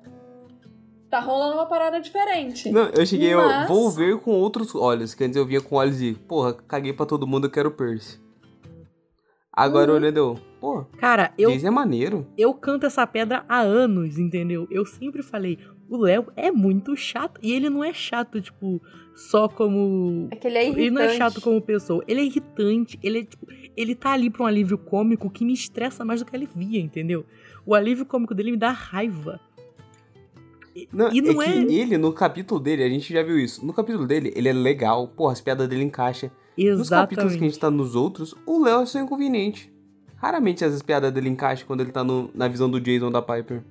tá rolando uma parada diferente. Não, eu cheguei, Mas- eu vou ver com outros olhos, que antes eu via com olhos de, porra, caguei pra todo mundo, eu quero Percy. Agora Uhum. olhando eu, pô, Cara, eu, é maneiro. eu canto essa pedra há anos, entendeu? Eu sempre falei, o Léo é muito chato. E ele não é chato, tipo, só como. É que ele é irritante. Ele não é chato como pessoa. Ele é irritante. Ele é, tipo, ele tá ali pra um alívio cômico que me estressa mais do que alivia, entendeu? O alívio cômico dele me dá raiva. E- Não, e não é é. que ele, no capítulo dele, a gente já viu isso. No capítulo dele, ele é legal, porra, as piadas dele encaixam. Nos capítulos Exatamente. que a gente tá nos outros, o Léo é só inconveniente. Raramente as piadas dele encaixam quando ele tá no- na visão do Jason da Piper.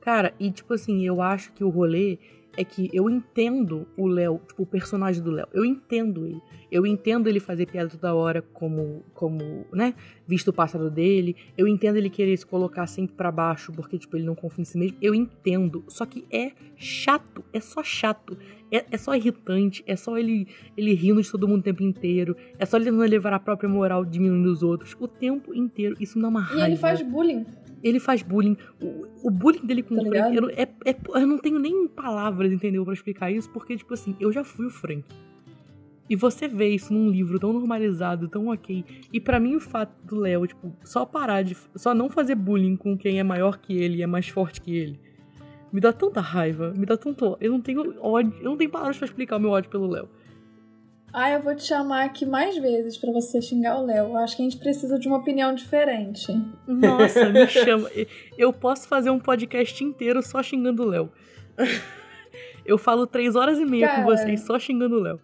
Cara, e tipo assim, eu acho que o rolê é que eu entendo o Léo, tipo, o personagem do Léo. Eu entendo ele. Eu entendo ele fazer piada toda hora como, como, né, visto o passado dele. Eu entendo ele querer se colocar sempre para baixo porque, tipo, ele não confia em si mesmo. Eu entendo. Só que é chato. É só chato. É, é só irritante. É só ele, ele rindo de todo mundo o tempo inteiro. É só ele tentando levar a própria moral diminuindo os outros o tempo inteiro. Isso me dá uma raiva. E ele faz bullying ele faz bullying. O, o bullying dele com tá o Frank, eu, é, é, eu não tenho nem palavras, entendeu, para explicar isso, porque, tipo assim, eu já fui o Frank. E você vê isso num livro tão normalizado, tão ok. E para mim o fato do Léo, tipo, só parar de. Só não fazer bullying com quem é maior que ele e é mais forte que ele. Me dá tanta raiva, me dá tanto. Eu não tenho ódio. Eu não tenho palavras para explicar o meu ódio pelo Léo. Ah, eu vou te chamar aqui mais vezes para você xingar o Léo. Acho que a gente precisa de uma opinião diferente. Nossa, me (laughs) chama. Eu posso fazer um podcast inteiro só xingando o Léo. Eu falo três horas e meia Cara, com vocês só xingando o Léo.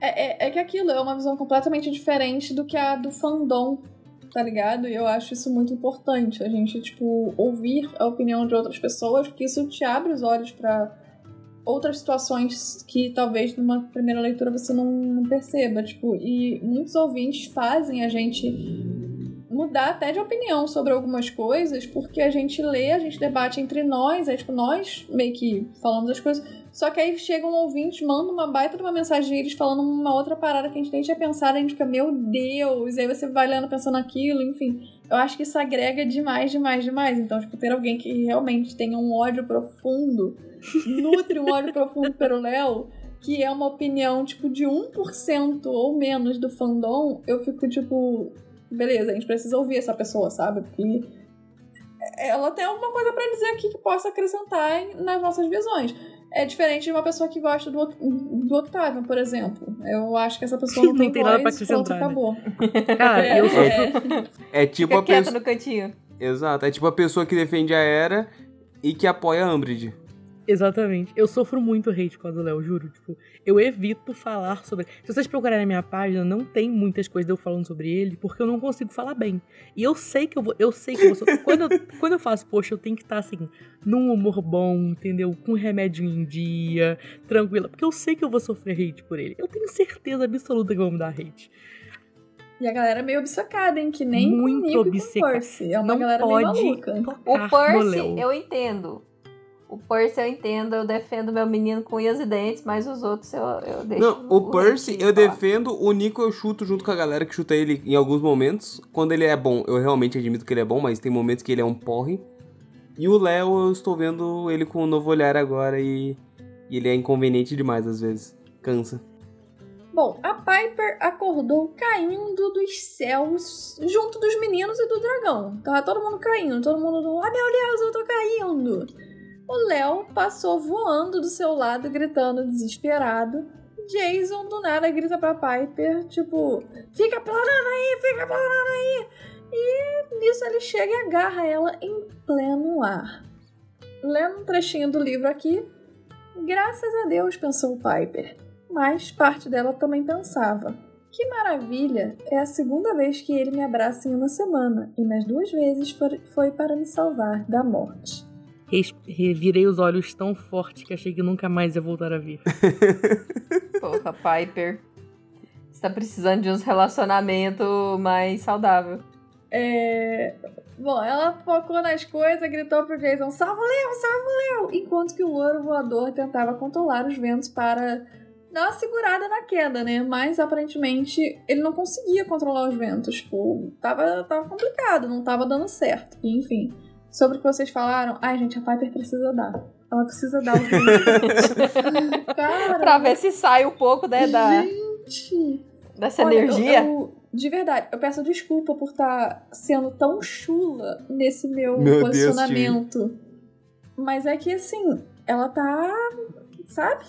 É, é, é, que aquilo é uma visão completamente diferente do que a do fandom, tá ligado? E eu acho isso muito importante. A gente, tipo, ouvir a opinião de outras pessoas, porque isso te abre os olhos para outras situações que talvez numa primeira leitura você não, não perceba, tipo, e muitos ouvintes fazem a gente mudar até de opinião sobre algumas coisas, porque a gente lê, a gente debate entre nós, é tipo, nós meio que falamos as coisas, só que aí chega um ouvinte, manda uma baita de uma mensagem eles falando uma outra parada que a gente nem tinha pensado, a gente fica, meu Deus, e aí você vai lendo pensando aquilo, enfim. Eu acho que isso agrega demais, demais, demais. Então, tipo, ter alguém que realmente tenha um ódio profundo nutre um ódio profundo pelo Léo, que é uma opinião, tipo, de 1% ou menos do fandom, eu fico, tipo, beleza, a gente precisa ouvir essa pessoa, sabe? Porque ela tem alguma coisa para dizer aqui que possa acrescentar nas nossas visões. É diferente de uma pessoa que gosta do, do Octavian, por exemplo. Eu acho que essa pessoa não, (laughs) não tem, tem voz, nada pra acrescentar. Né? acabou. (laughs) Cara, eu sou... É, é tipo Fica a pessoa... no cantinho. Exato, é tipo a pessoa que defende a Era e que apoia a Umbridge. Exatamente. Eu sofro muito hate com a do Léo, juro. Tipo, eu evito falar sobre. Se vocês procurarem na minha página, não tem muitas coisas eu falando sobre ele, porque eu não consigo falar bem. E eu sei que eu vou. Eu sei que eu vou. (laughs) quando, eu, quando eu faço, poxa, eu tenho que estar assim, num humor bom, entendeu? Com remédio em dia, tranquila. Porque eu sei que eu vou sofrer hate por ele. Eu tenho certeza absoluta que vão me dar hate. E a galera é meio obcecada, hein? Que nem Muito comigo obcecada. Percy. É uma não galera pode meio maluca. O Percy, eu entendo. O Percy eu entendo, eu defendo meu menino com unhas e dentes, mas os outros eu, eu deixo. Não, o, o Percy eu defendo, o Nico eu chuto junto com a galera que chuta ele em alguns momentos. Quando ele é bom, eu realmente admito que ele é bom, mas tem momentos que ele é um porre. E o Léo, eu estou vendo ele com um novo olhar agora e, e ele é inconveniente demais às vezes. Cansa. Bom, a Piper acordou caindo dos céus junto dos meninos e do dragão. Tava todo mundo caindo, todo mundo do. Ah, meu Deus, eu tô caindo! O Léo passou voando do seu lado, gritando desesperado. Jason do nada grita pra Piper, tipo, fica planando aí, fica planando aí. E nisso ele chega e agarra ela em pleno ar. Lendo um trechinho do livro aqui, graças a Deus, pensou Piper. Mas parte dela também pensava. Que maravilha! É a segunda vez que ele me abraça em uma semana, e nas duas vezes foi para me salvar da morte revirei os olhos tão forte que achei que nunca mais ia voltar a ver. (laughs) Porra, Piper. Você tá precisando de uns relacionamento mais saudável. É... Bom, ela focou nas coisas, gritou pro Jason, salva o Leo, salva o Leo! Enquanto que o louro voador tentava controlar os ventos para dar uma segurada na queda, né? Mas aparentemente ele não conseguia controlar os ventos. Tipo, tava, tava complicado, não tava dando certo. Enfim sobre o que vocês falaram, ai, gente, a Piper precisa dar. Ela precisa dar o (laughs) Cara, pra ver se sai um pouco, né, da... Gente! Dessa Olha, energia. Eu, eu, de verdade, eu peço desculpa por estar tá sendo tão chula nesse meu, meu posicionamento. Deus, mas é que, assim, ela tá... Sabe?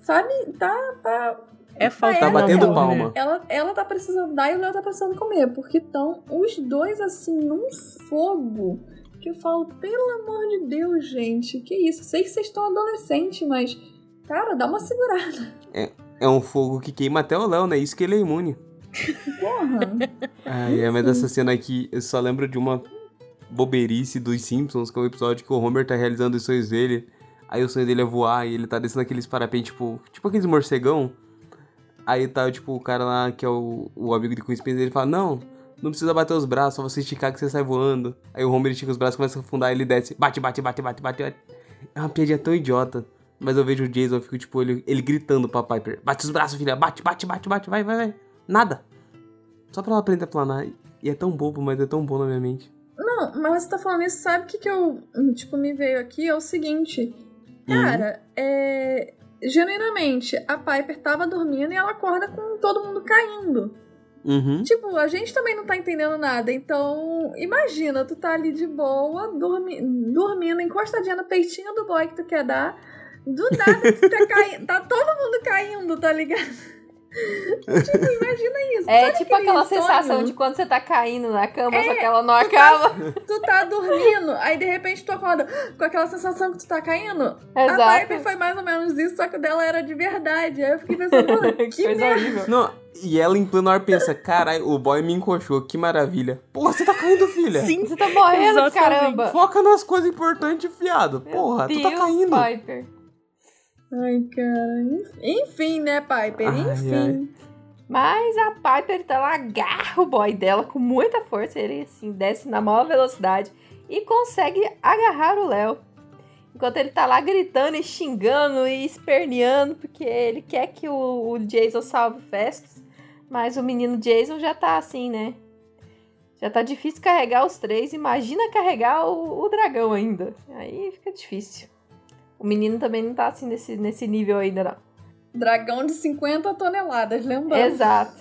Sabe? Tá... tá é falta tá batendo amor, palma. Né? Ela, ela tá precisando dar e o Léo tá precisando comer, porque estão os dois assim num fogo que eu falo, pelo amor de Deus, gente, que isso? Sei que vocês estão adolescentes, mas, cara, dá uma segurada. É, é um fogo que queima até o Léo, né? Isso que ele é imune. Porra! Ai, é, mas essa cena aqui, eu só lembro de uma boberice dos Simpsons, que é o um episódio que o Homer tá realizando os sonhos dele. Aí o sonho dele é voar e ele tá descendo aqueles parapentes, tipo, tipo aqueles morcegão. Aí tá, tipo, o cara lá que é o, o amigo de Queen Spencer, ele fala, não, não precisa bater os braços, só você esticar que você sai voando. Aí o Homer estica os braços, começa a afundar, ele desce, bate, bate, bate, bate, bate, bate. É uma piadinha tão idiota. Mas eu vejo o Jason, eu fico, tipo, ele, ele gritando pra Piper, bate os braços, filha, bate, bate, bate, bate, vai, vai, vai. Nada. Só pra ela aprender a planar. E é tão bobo, mas é tão bom na minha mente. Não, mas você tá falando isso, sabe o que, que eu, tipo, me veio aqui? É o seguinte. Cara, é. Genuinamente, a Piper tava dormindo e ela acorda com todo mundo caindo. Uhum. Tipo, a gente também não tá entendendo nada. Então, imagina, tu tá ali de boa, dormi dormindo, encostadinha no peitinho do boy que tu quer dar. Do nada, tu tá caindo. Tá todo mundo caindo, tá ligado? Tipo, imagina isso. É Sabe tipo aquela sonho? sensação de quando você tá caindo na cama, É, só que ela não tu tá- acaba. Tu tá dormindo, aí de repente tu acorda com aquela sensação que tu tá caindo. A Exato. Piper foi mais ou menos isso, só que o dela era de verdade. Aí eu fiquei pensando, mano, (laughs) que Coisa merda. horrível. Não, e ela em pleno ar pensa, caralho, o boy me encoxou, que maravilha. Porra, você tá caindo, filha. Sim. Você tá morrendo, Exatamente. caramba. Foca nas coisas importantes, fiado. Porra, tu tá Deus, caindo. Piper. Ai, cara. Enf- Enfim, né, Piper? Ai, Enfim. Mas a Piper então, ela agarra o boy dela com muita força. Ele assim desce na maior velocidade e consegue agarrar o Léo. Enquanto ele tá lá gritando e xingando e esperneando, porque ele quer que o, o Jason salve o Festus. Mas o menino Jason já tá assim, né? Já tá difícil carregar os três. Imagina carregar o, o dragão ainda. Aí fica difícil. O menino também não tá assim nesse, nesse nível ainda, não. Dragão de 50 toneladas, lembrando. Exato.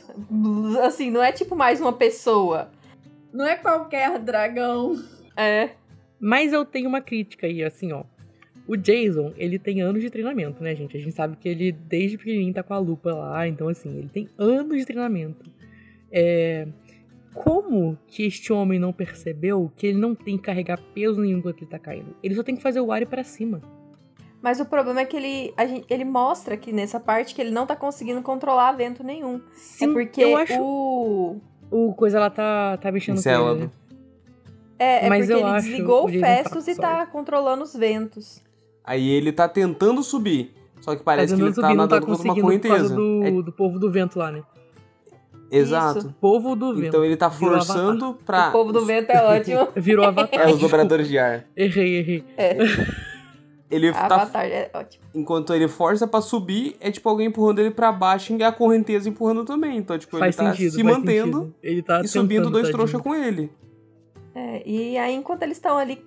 Assim, não é tipo mais uma pessoa. Não é qualquer dragão. É. Mas eu tenho uma crítica aí, assim, ó. O Jason, ele tem anos de treinamento, né, gente? A gente sabe que ele, desde pequenininho, tá com a lupa lá. Então, assim, ele tem anos de treinamento. É... Como que este homem não percebeu que ele não tem que carregar peso nenhum quando ele tá caindo? Ele só tem que fazer o ar pra cima. Mas o problema é que ele, a gente- ele mostra aqui nessa parte que ele não tá conseguindo controlar vento nenhum. Sim, é porque eu acho... o. O coisa lá tá, tá mexendo com Encélado. ele, né? É, é Mas porque eu ele acho desligou o Festus e tá controlando os ventos. Aí ele tá tentando subir. Só que parece tá que ele tá subir, tá nadando contra uma conseguindo por causa correnteza. do, É- do povo do vento lá, né? exato. Povo do vento. Então ele tá forçando pra. O povo do vento é ótimo. (laughs) Virou avatar. É, os dobradores de ar. Errei, errei. É, (laughs) Ele tá. Avatar é ótimo. Enquanto ele força pra subir, é tipo alguém empurrando ele pra baixo e a correnteza empurrando também. Então, tipo, faz ele tá sentido. se mantendo sentido. Ele tá e subindo dois tadinho. trouxas com ele. É, e aí, enquanto eles estão ali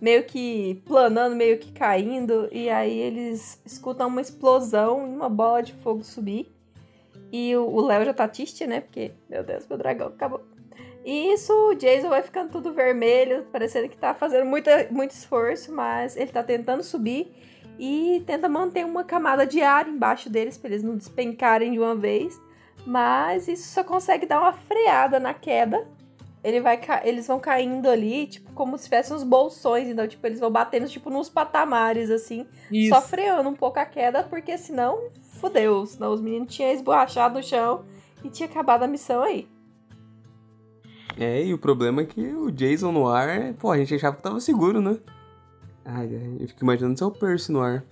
meio que planando, meio que caindo, e aí eles escutam uma explosão e uma bola de fogo subir. E o o Léo já tá triste, né? Porque, meu Deus, meu dragão acabou. E isso, o Jason vai ficando tudo vermelho, parecendo que tá fazendo muita, muito esforço, mas ele tá tentando subir e tenta manter uma camada de ar embaixo deles pra eles não despencarem de uma vez. Mas isso só consegue dar uma freada na queda. Ele vai Eles vão caindo ali, tipo, como se tivessem uns bolsões. Então, tipo, eles vão batendo, tipo, nos patamares, assim. Isso. Só freando um pouco a queda, porque senão, fodeu. Senão os meninos tinham esborrachado no chão e tinha acabado a missão aí. É, e o problema é que o Jason no ar, pô, a gente achava que tava seguro, né? Ai, ai, eu fico imaginando se é o Percy no ar.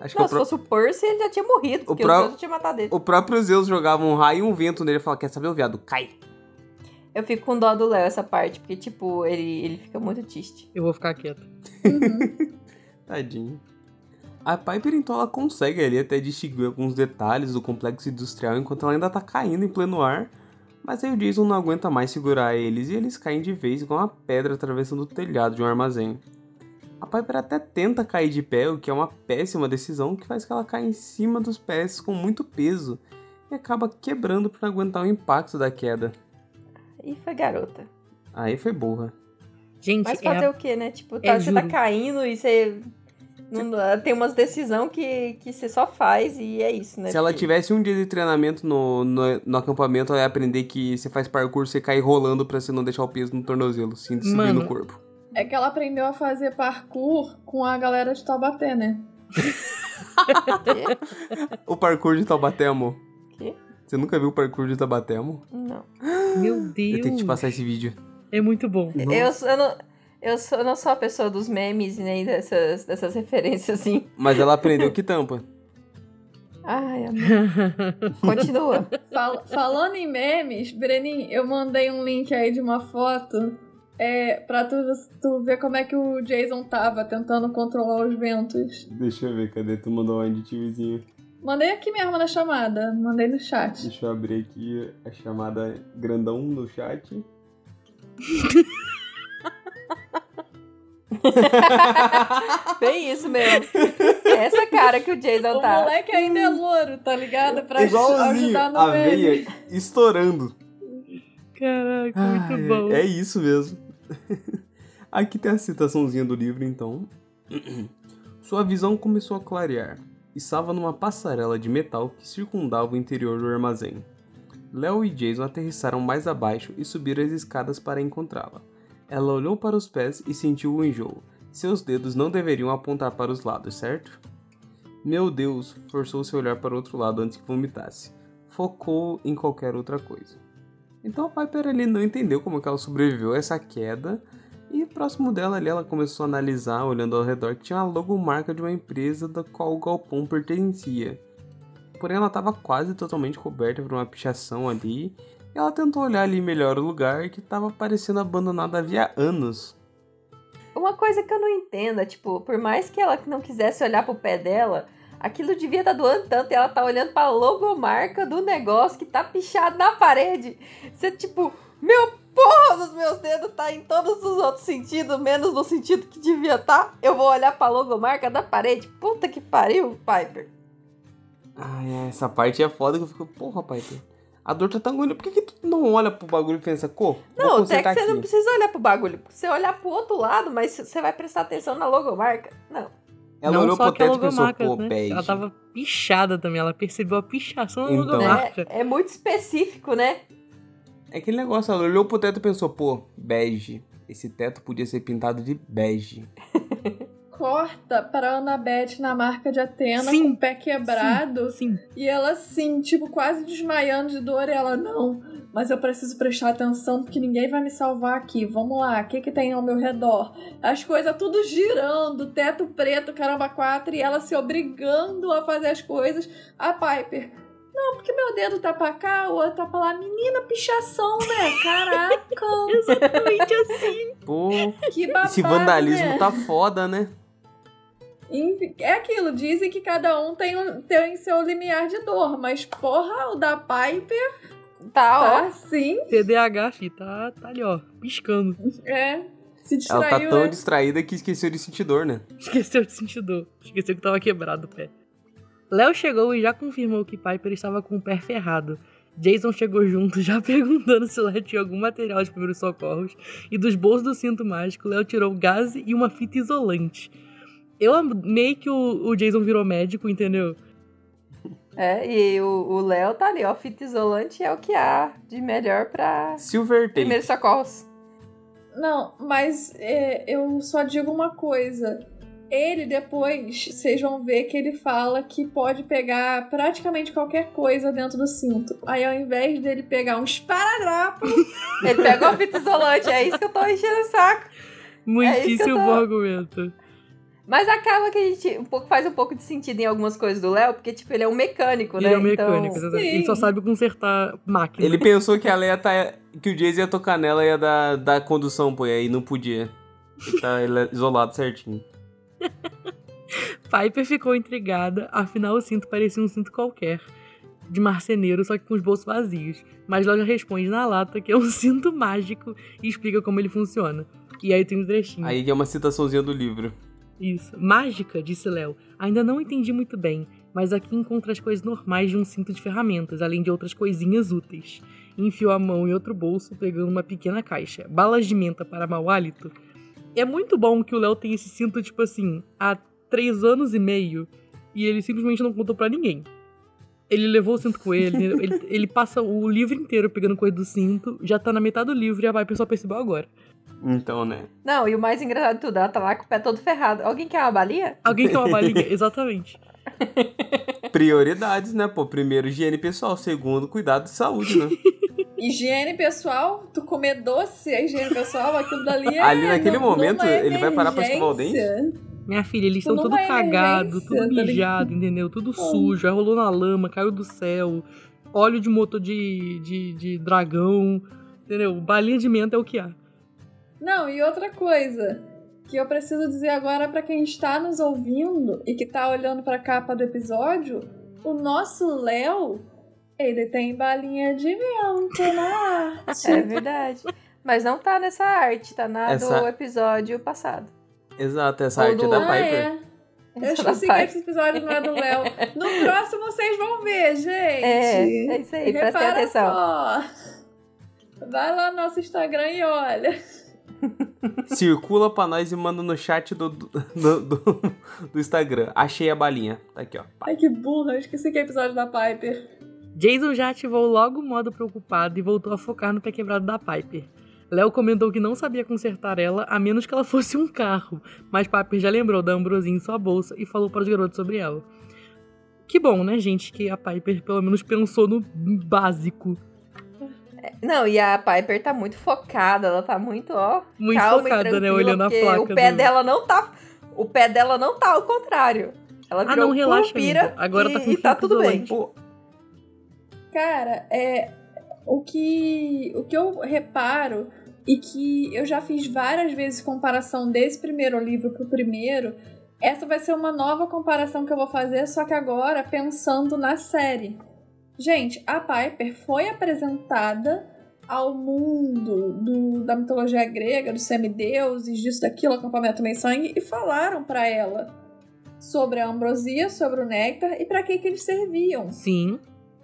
Acho que Não, é o, se pró- fosse o Percy, ele já tinha morrido, porque pró- o Zeus já tinha matado ele. o próprio Zeus jogava um raio e um vento nele e falava, quer saber o viado? Cai! Eu fico com dó do Léo essa parte, porque, tipo, ele, ele fica muito triste. Eu vou ficar quieto. (laughs) Tadinho. A Piper, então, ela consegue ali até distinguir alguns detalhes do complexo industrial enquanto ela ainda tá caindo em pleno ar. Mas aí o Jason não aguenta mais segurar eles e eles caem de vez igual uma pedra atravessando o telhado de um armazém. A Piper até tenta cair de pé, o que é uma péssima decisão que faz que ela caia em cima dos pés com muito peso e acaba quebrando por não aguentar o impacto da queda. E foi garota. Aí foi burra. Gente, Mas é fazer a- o quê, né? Tipo, é, tá, você tá juro. caindo e você. Não- tem umas decisões que, que você só faz e é isso, né? Se ela Porque- tivesse um dia de treinamento no, no, no acampamento, ela ia aprender que você faz parkour, você cai rolando pra você não deixar o peso no tornozelo, sim, subir Mano. no corpo. É que ela aprendeu a fazer parkour com a galera de Taubaté, né? O parkour de Taubaté, amor. Quê? Você nunca viu o parkour de Taubaté, amor? Não. Meu Deus. Eu tenho que te passar esse vídeo. É muito bom. Eu, eu não. Eu, sou, eu não sou a pessoa dos memes nem dessas, dessas (laughs) referências, assim. Mas ela aprendeu que tampa. Ai, amor. Continua. (laughs) Fal- falando em memes, Brenin, eu mandei um link aí de uma foto é, pra tu, tu ver como é que o Jason tava tentando controlar os ventos. Deixa eu ver, cadê? Tu mandou um aditivozinho. Mandei aqui mesmo na chamada, mandei no chat. Deixa eu abrir aqui a chamada grandão no chat. (laughs) (laughs) Bem isso mesmo. Essa cara que o Jason O tá. moleque ainda é louro, tá ligado? Pra Igualzinho, ajudar no a veia estourando. Caraca, muito Ai, bom. É isso mesmo. (laughs) Aqui tem a citaçãozinha do livro, então. (clears throat) Sua visão começou a clarear. Estava numa passarela de metal que circundava o interior do armazém. Léo e Jason aterrissaram mais abaixo e subiram as escadas para encontrá-la. Ela olhou para os pés e sentiu o enjoo. Seus dedos não deveriam apontar para os lados, certo? Meu Deus, forçou seu olhar para o outro lado antes que vomitasse. Focou em qualquer outra coisa. Então a Piper ali não entendeu como que ela sobreviveu a essa queda. E próximo dela ali ela começou a analisar, olhando ao redor, que tinha a logomarca de uma empresa da qual o galpão pertencia. Porém ela estava quase totalmente coberta por uma pichação ali. Ela tentou olhar ali melhor o lugar que estava parecendo abandonado havia anos. Uma coisa que eu não entendo é, tipo, por mais que ela não quisesse olhar pro pé dela, aquilo devia estar doando tanto e ela tá olhando pra logomarca do negócio que tá pichado na parede. Você, tipo, meu porra dos meus dedos tá em todos os outros sentidos, menos no sentido que devia tá. Eu vou olhar pra logomarca da parede. Puta que pariu, Piper. Ai, essa parte é foda que eu fico, porra, Piper. A dor tá tão. Por que, que tu não olha pro bagulho e pensa, pô, vou Não, até que você aqui. não precisa olhar pro bagulho. Você olhar pro outro lado, mas você vai prestar atenção na logomarca. Não. Ela não olhou só pro teto e pensou, pô, né? bege. Ela tava pichada também, ela percebeu a pichação da Então. logomarca. É, é muito específico, né? É aquele negócio, ela olhou pro teto e pensou, pô, bege. Esse teto podia ser pintado de bege. (laughs) Corta pra Annabeth na marca de Atena Sim, com o pé quebrado. Sim. E ela assim, tipo, quase desmaiando de dor. E ela, não, mas eu preciso prestar atenção porque ninguém vai me salvar aqui. Vamos lá, o que que tem ao meu redor? As coisas tudo girando, teto preto, caramba, quatro. E ela se obrigando a fazer as coisas. A Piper, não, porque meu dedo tá pra cá, o outro tá pra lá. Menina, pichação, né? Caraca, (laughs) Exatamente assim. Pô, que babado, esse vandalismo né? tá foda, né? É aquilo, dizem que cada um tem, um- tem seu limiar de dor, mas porra, o da Piper Tá, ó. tá assim, TDAH, fi, tá, tá ali, ó, piscando. é. Se Ela distraiu, tá tão né? distraída que esqueceu de sentir dor, né? Esqueceu de sentir dor. Esqueceu que tava quebrado o pé. Léo chegou e já confirmou que Piper estava com o pé ferrado. Jason chegou junto, já (laughs) perguntando se lá tinha algum material de primeiros socorros. E dos bolsos do cinto mágico, Léo tirou gás e uma fita isolante. Eu amei que o, o Jason virou médico, entendeu? É, e o o Léo tá ali, ó. Fita isolante é o que há de melhor pra Silver Tape. primeiros socorros. Não, mas é, eu só digo uma coisa. Ele depois, vocês vão ver que ele fala que pode pegar praticamente qualquer coisa dentro do cinto. Aí ao invés dele pegar um esparadrapo, (laughs) Ele pegou a fita isolante, é isso que eu tô enchendo o saco. Muitíssimo tô- bom argumento. Mas acaba que a gente um pouco, faz um pouco de sentido em algumas coisas do Léo, porque, tipo, ele é um mecânico, Ele né? é um mecânico, Então, exatamente. ele só Sim. sabe consertar máquina. Ele pensou que ela ia tá, que o Jason ia tocar nela e ia dar, dar condução, pô, e aí não podia. Ele tá (laughs) ele é isolado certinho. Piper ficou intrigada, afinal o cinto parecia um cinto qualquer, de marceneiro, só que com os bolsos vazios. Mas Léo já responde na lata que é um (laughs) cinto mágico e explica como ele funciona. E aí tem um trechinho. Aí é uma citaçãozinha do livro. Isso. Mágica, disse Léo. Ainda não entendi muito bem, mas aqui encontra as coisas normais de um cinto de ferramentas, além de outras coisinhas úteis. Enfiou a mão em outro bolso, pegando uma pequena caixa. Balas de menta para mau hálito. É muito bom que o Léo tem esse cinto, tipo assim, há três anos e meio, e ele simplesmente não contou pra ninguém. Ele levou o cinto com ele, (laughs) ele, ele passa o livro inteiro pegando coisa do cinto, já tá na metade do livro e a Viper só percebeu agora. Então, né? Não, e o mais engraçado de tudo, ela tá lá com o pé todo ferrado. Alguém quer uma balinha? Alguém quer uma (laughs) balinha? Exatamente. (laughs) Prioridades, né, pô? Primeiro, higiene pessoal. Segundo, cuidado de saúde, né? (laughs) higiene pessoal, tu comer doce, a higiene pessoal, aquilo dali é. Ali naquele numa momento, ele vai parar pra escovar o dente? Minha filha, eles estão Numa tudo cagado, emergência, tudo tá mijado, entendeu? Tudo sujo, aí rolou na lama, caiu do céu, óleo de motor de, de, de dragão, entendeu? Balinha de menta é o que há. Não, e outra coisa que eu preciso dizer agora pra quem está nos ouvindo e que tá olhando pra capa do episódio, o nosso Léo, ele tem balinha de vento na arte. É verdade. Mas não tá nessa arte, tá na Essa- do episódio passado. Exato, essa Ou arte é do- da Ah, Piper. é. Eu Essa esqueci que esse episódio não é do Léo. No (laughs) próximo vocês vão ver, gente. É, é isso aí, prestem Repara atenção. só. Vai lá no nosso Instagram e olha. Circula pra nós e manda no chat do, do, do, do- do Instagram. Achei a balinha. Tá aqui, ó. Ai, que burra. Eu esqueci que é episódio da Piper. Jason já ativou logo o modo preocupado e voltou a focar no pé quebrado da Piper. Léo comentou que não sabia consertar ela, a menos que ela fosse um carro, mas Piper já lembrou da Ambrosinha em sua bolsa e falou para os garotos sobre ela. Que bom, né, gente, que a Piper pelo menos pensou no básico. Não, e a Piper tá muito focada, ela tá muito, ó. Muito calma e focada, né, tranquila, olhando a placa. O pé do- dela não tá. O pé dela não tá ao contrário. Ela Ah, virou não, relaxa, amiga. Agora e, tá com e tá tudo bem. Pô, Cara, é o que o que eu reparo e que eu já fiz várias vezes comparação desse primeiro livro pro primeiro, essa vai ser uma nova comparação que eu vou fazer, só que agora pensando na série. Gente, a Piper foi apresentada ao mundo do- da mitologia grega, dos semideuses, disso, daquilo, acampamento meio sangue, e falaram pra ela sobre a ambrosia, sobre o néctar e pra que que eles serviam. Sim.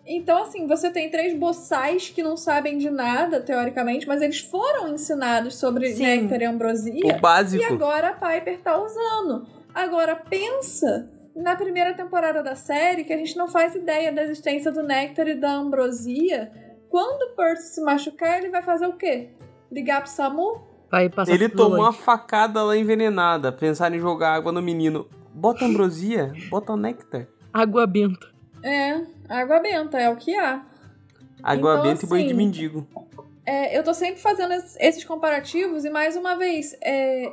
Então, assim, você tem três boçais que não sabem de nada, teoricamente, mas eles foram ensinados sobre Sim. néctar e ambrosia. o básico. E agora a Piper tá usando. Agora, pensa na primeira temporada da série que a gente não faz ideia da existência do néctar e da ambrosia. Quando o Percy se machucar, ele vai fazer o quê? Ligar pro SAMU? Vai passar Ele tomou uma facada lá envenenada. Pensaram em jogar água no menino. Bota ambrosia, bota néctar. Água benta. É, água benta, é o que há. Água Então, benta e banho de assim, mendigo. É, eu tô sempre fazendo es- esses comparativos e mais uma vez, é,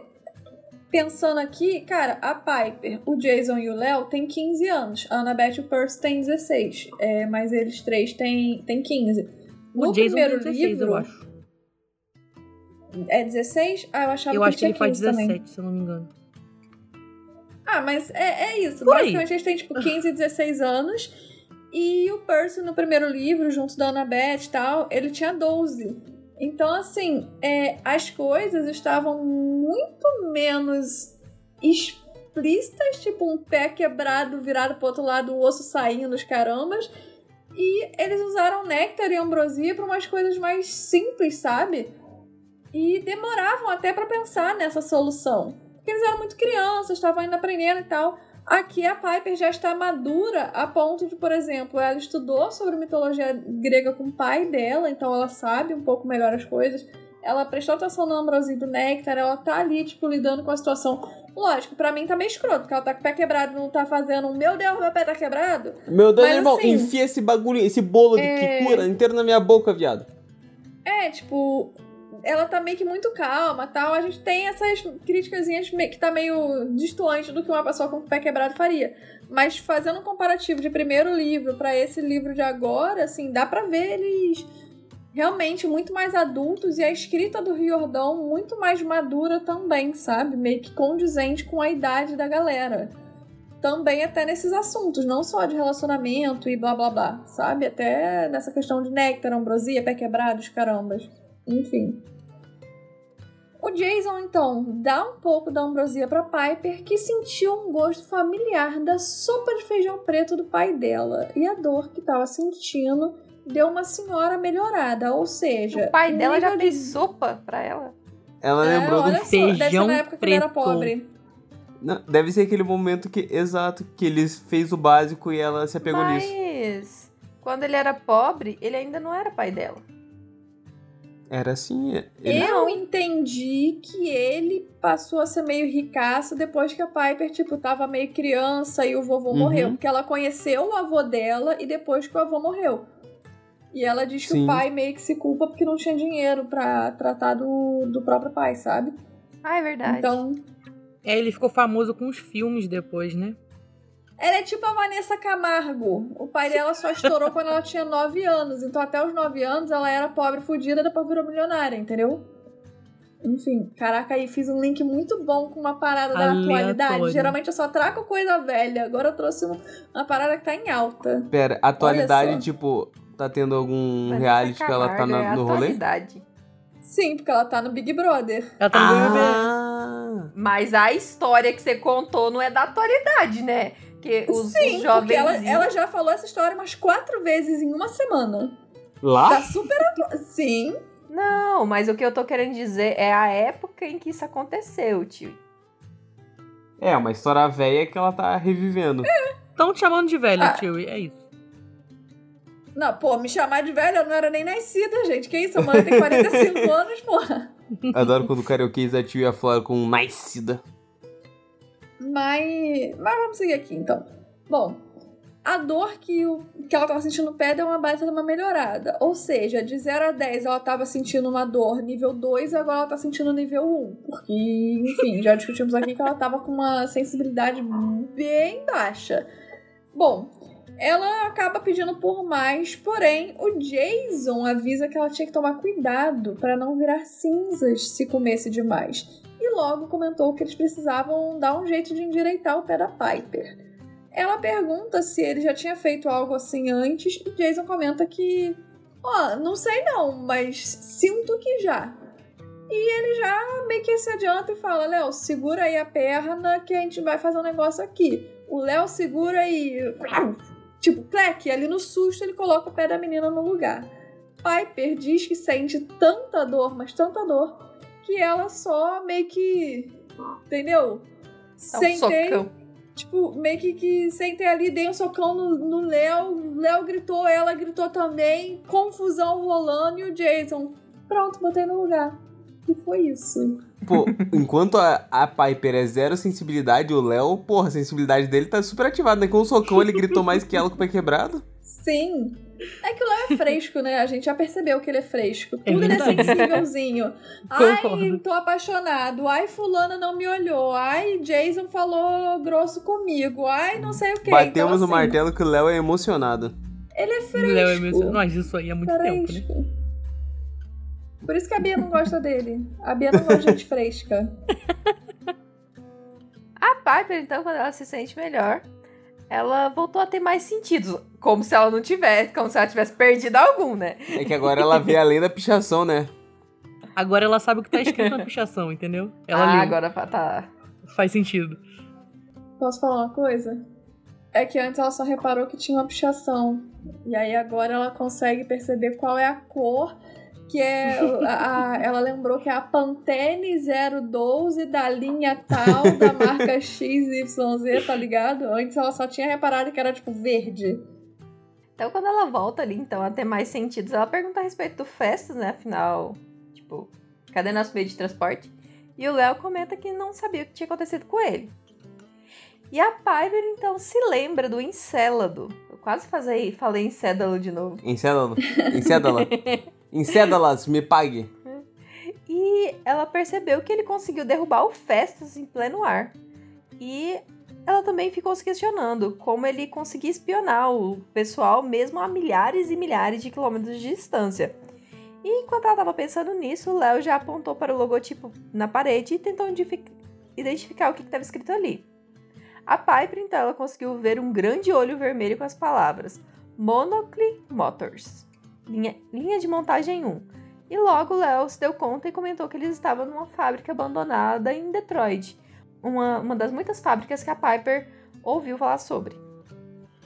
pensando aqui, cara, a Piper, o Jason e o Léo têm 15 anos, a Annabeth e o Percy têm 16, é, mas eles três têm, têm 15. No o Jason primeiro tem 16, livro, eu acho. é 16? Ah, eu achava Eu que acho que ele faz tinha 15 17, também. se eu não me engano. Ah, mas é, é isso. Por aí. Basicamente, eles têm, tipo, 15 e 16 anos. E o Percy, no primeiro livro, junto da Annabeth e tal, ele tinha 12. Então, assim, é, as coisas estavam muito menos explícitas, tipo um pé quebrado, virado pro outro lado, o osso saindo, os carambas. E eles usaram néctar e ambrosia para umas coisas mais simples, sabe? E demoravam até para pensar nessa solução. Porque eles eram muito crianças, estavam ainda aprendendo e tal. Aqui a Piper já está madura a ponto de, por exemplo, ela estudou sobre mitologia grega com o pai dela, então ela sabe um pouco melhor as coisas. Ela prestou atenção no ambrosia e do néctar, ela tá ali, tipo, lidando com a situação. Lógico, pra mim tá meio escroto, porque ela tá com o pé quebrado e não tá fazendo um meu Deus, meu pé tá quebrado. Meu Deus, Mas irmão, assim, enfia esse bagulho, esse bolo de é- que cura inteiro na minha boca, viado. É, tipo, ela tá meio que muito calma tal. A gente tem essas críticas que tá meio distante do que uma pessoa com o pé quebrado faria. Mas fazendo um comparativo de primeiro livro pra esse livro de agora, assim, dá pra ver eles realmente muito mais adultos e a escrita do Riordão muito mais madura também, sabe? Meio que condizente com a idade da galera. Também até nesses assuntos, não só de relacionamento e blá blá blá, sabe? Até nessa questão de néctar, ambrosia, pé quebrado, carambas. Enfim. O Jason, então, dá um pouco da ambrosia pra Piper, que sentiu um gosto familiar da sopa de feijão preto do pai dela. E a dor que tava sentindo deu uma senhora melhorada, ou seja... O pai dela já fez de- sopa pra ela. Ela É, lembrou do olha só, deve ser feijão na época que ele era preto. pobre. Não, deve ser aquele momento que, exato, que ele fez o básico e ela se apegou nisso. Mas quando ele era pobre, ele ainda não era pai dela. Era assim. Ele... Eu entendi que ele passou a ser meio ricaço depois que a Piper, tipo, tava meio criança e o vovô Uhum. morreu. Porque ela conheceu o avô dela e depois que o avô morreu. E ela diz que Sim. o pai meio que se culpa porque não tinha dinheiro pra tratar do, do próprio pai, sabe? Ah, é verdade. Então, É, ele ficou famoso com os filmes depois, né? Ela é tipo a Vanessa Camargo. O pai dela só estourou quando ela tinha 9 anos. Então, até os 9 anos, ela era pobre, fudida, depois virou milionária, entendeu? Enfim, caraca, aí fiz um link muito bom com uma parada da Aleatório. atualidade. Geralmente eu só trago coisa velha. Agora eu trouxe um- uma parada que tá em alta. Pera, atualidade, tipo, tá tendo algum Vanessa reality que ela tá Camargo na- é no rolê? atualidade. Sim, porque ela tá no Big Brother. Ela tá no BBB. Ah, Mas a história que você contou não é da atualidade, né? Que os, Sim, os porque jovens. ela, ela já falou essa história umas quatro vezes em uma semana. lá? Tá super atual. Sim. Não, mas o que eu tô querendo dizer é a época em que isso aconteceu, tio. É, uma história velha que ela tá revivendo. Estão te chamando de velho, Ah. tio, é isso. Não, pô, me chamar de velha, eu não era nem nascida, gente. Que isso? A mãe tem 45 (laughs) anos, porra. Adoro quando o karaokê da tio e a Flora com nascida. Mas. Mas vamos seguir aqui, então. Bom, a dor que, o, que ela tava sentindo no pé deu uma baita de uma melhorada. Ou seja, de 0 a 10 ela tava sentindo uma dor nível 2 e agora ela tá sentindo nível 1. Porque, enfim, já discutimos aqui que ela tava com uma sensibilidade bem baixa. Bom, ela acaba pedindo por mais, porém o Jason avisa que ela tinha que tomar cuidado para não virar cinzas se comesse demais. E logo comentou que eles precisavam dar um jeito de endireitar o pé da Piper. Ela pergunta se ele já tinha feito algo assim antes e Jason comenta que, ó, não sei não, mas sinto que já. E ele já meio que se adianta e fala: Léo, segura aí a perna que a gente vai fazer um negócio aqui. O Léo segura e. Tipo, cleque, ali no susto ele coloca o pé da menina no lugar. Piper diz que sente tanta dor, mas tanta dor, que ela só meio que. Entendeu? Dá um Sentei. socão. Tipo, meio que, que sentei ali, dei um socão no, Léo. Léo gritou, ela gritou também. Confusão rolando e o Jason. Pronto, botei no lugar. E foi isso. Pô, enquanto a, a Piper é zero sensibilidade, o Léo, porra, a sensibilidade dele tá super ativada, né? Com o socão ele gritou mais que ela com o pé quebrado. Sim. É que o Léo é fresco, né? A gente já percebeu que ele é fresco. É Tudo ele é sensívelzinho. (laughs) Ai, Concordo. tô apaixonado. Ai, fulana não me olhou. Ai, Jason falou grosso comigo. Ai, não sei o que. Batemos então, no assim, martelo que o Léo é emocionado. Ele é fresco. Léo é meu... Mas isso aí há muito tempo, né? Fresco. Por isso que a Bia não gosta dele. A Bia não gosta de gente fresca. (laughs) A Piper, então, quando ela se sente melhor, ela voltou a ter mais sentidos. Como se ela não tivesse, como se ela tivesse perdido algum, né? É que agora ela vê além da pichação, né? Agora ela sabe o que tá escrito na pichação, entendeu? Ela ah, leu. agora tá. Faz sentido. Posso falar uma coisa? É que antes ela só reparou que tinha uma pichação. E aí agora ela consegue perceber qual é a cor. Que é. A, a- ela lembrou que é a Pantene 012 da linha tal, da marca XYZ, tá ligado? Antes ela só tinha reparado que era tipo verde. Então, quando ela volta ali, então, a ter mais sentidos, ela pergunta a respeito do Festus, né? Afinal, tipo, cadê nosso meio de transporte? E o Léo comenta que não sabia o que tinha acontecido com ele. E a Piper, então, se lembra do Encélado. Eu quase falei, falei Encédalo de novo. Encédala. Encédala. (laughs) Encédalas, me pague. E ela percebeu que ele conseguiu derrubar o Festus em pleno ar. E ela também ficou se questionando como ele conseguia espionar o pessoal mesmo a milhares e milhares de quilômetros de distância. E enquanto ela estava pensando nisso, o Léo já apontou para o logotipo na parede e tentou identifi- identificar o que estava escrito ali. A Piper, então, ela conseguiu ver um grande olho vermelho com as palavras Monocle Motors, linha, linha de montagem 1. E logo o Léo se deu conta e comentou que eles estavam numa fábrica abandonada em Detroit, uma, uma das muitas fábricas que a Piper ouviu falar sobre.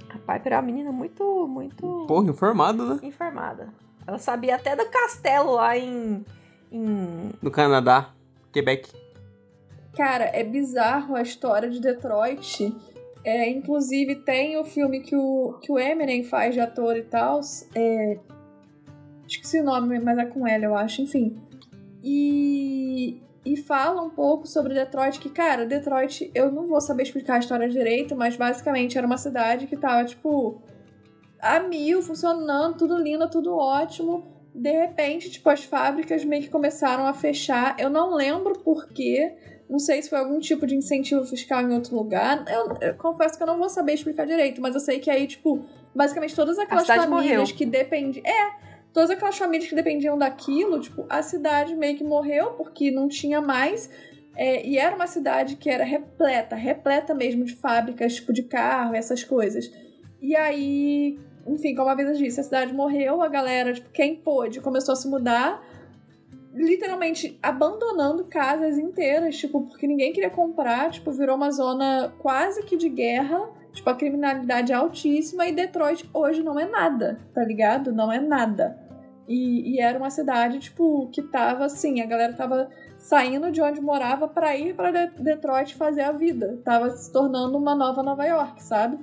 A Piper é uma menina muito, muito Porra, informado, né? informada. Ela sabia até do castelo lá em. em... No Canadá, Quebec. Cara, é bizarro a história de Detroit. É, inclusive, tem o filme que o, que o Eminem faz de ator e tal. É, esqueci o nome, mas é com ela, eu acho. Enfim. E, e fala um pouco sobre Detroit, que, cara, Detroit, eu não vou saber explicar a história direito, mas basicamente era uma cidade que tava, tipo. a mil, funcionando, tudo lindo, tudo ótimo. De repente, tipo, as fábricas meio que começaram a fechar. Eu não lembro por quê. Não sei se foi algum tipo de incentivo fiscal em outro lugar. Eu, eu confesso que eu não vou saber explicar direito, mas eu sei que aí, tipo, basicamente todas aquelas famílias morreu. que dependiam. É, todas aquelas famílias que dependiam daquilo, tipo, a cidade meio que morreu porque não tinha mais. É, e era uma cidade que era repleta, repleta mesmo de fábricas, tipo, de carro, essas coisas. E aí, enfim, como a Vida disse, a cidade morreu, a galera, tipo, quem pôde, começou a se mudar, literalmente abandonando casas inteiras, tipo, porque ninguém queria comprar, tipo, virou uma zona quase que de guerra, tipo, a criminalidade é altíssima e Detroit hoje não é nada, tá ligado? Não é nada. E, e era uma cidade, tipo, que tava assim, a galera tava saindo de onde morava para ir para Detroit fazer a vida. Tava se tornando uma nova Nova York, sabe?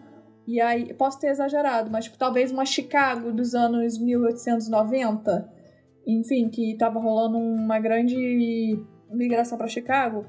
E aí, posso ter exagerado, mas tipo, talvez uma Chicago dos anos 1890, enfim, que tava rolando uma grande migração para Chicago.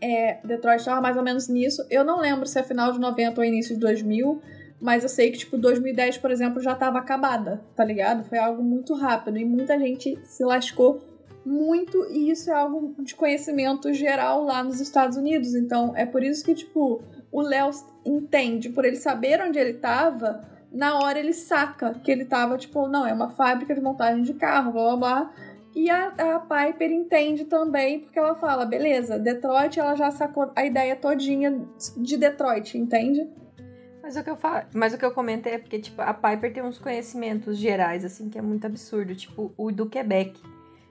É, Detroit estava mais ou menos nisso. Eu não lembro se é final de 90 ou início de 2000, mas eu sei que, tipo, 2010, por exemplo, já estava acabada, tá ligado? Foi algo muito rápido e muita gente se lascou muito e isso é algo de conhecimento geral lá nos Estados Unidos. Então, é por isso que, tipo, o Léo entende, por ele saber onde ele tava, na hora ele saca que ele tava, tipo, não, é uma fábrica de montagem de carro, blá blá blá. E a, a Piper entende também, porque ela fala, beleza, Detroit, ela já sacou a ideia todinha de Detroit, entende? Mas o que eu falo, mas o que eu comentei é porque tipo a Piper tem uns conhecimentos gerais assim que é muito absurdo, tipo o do Quebec.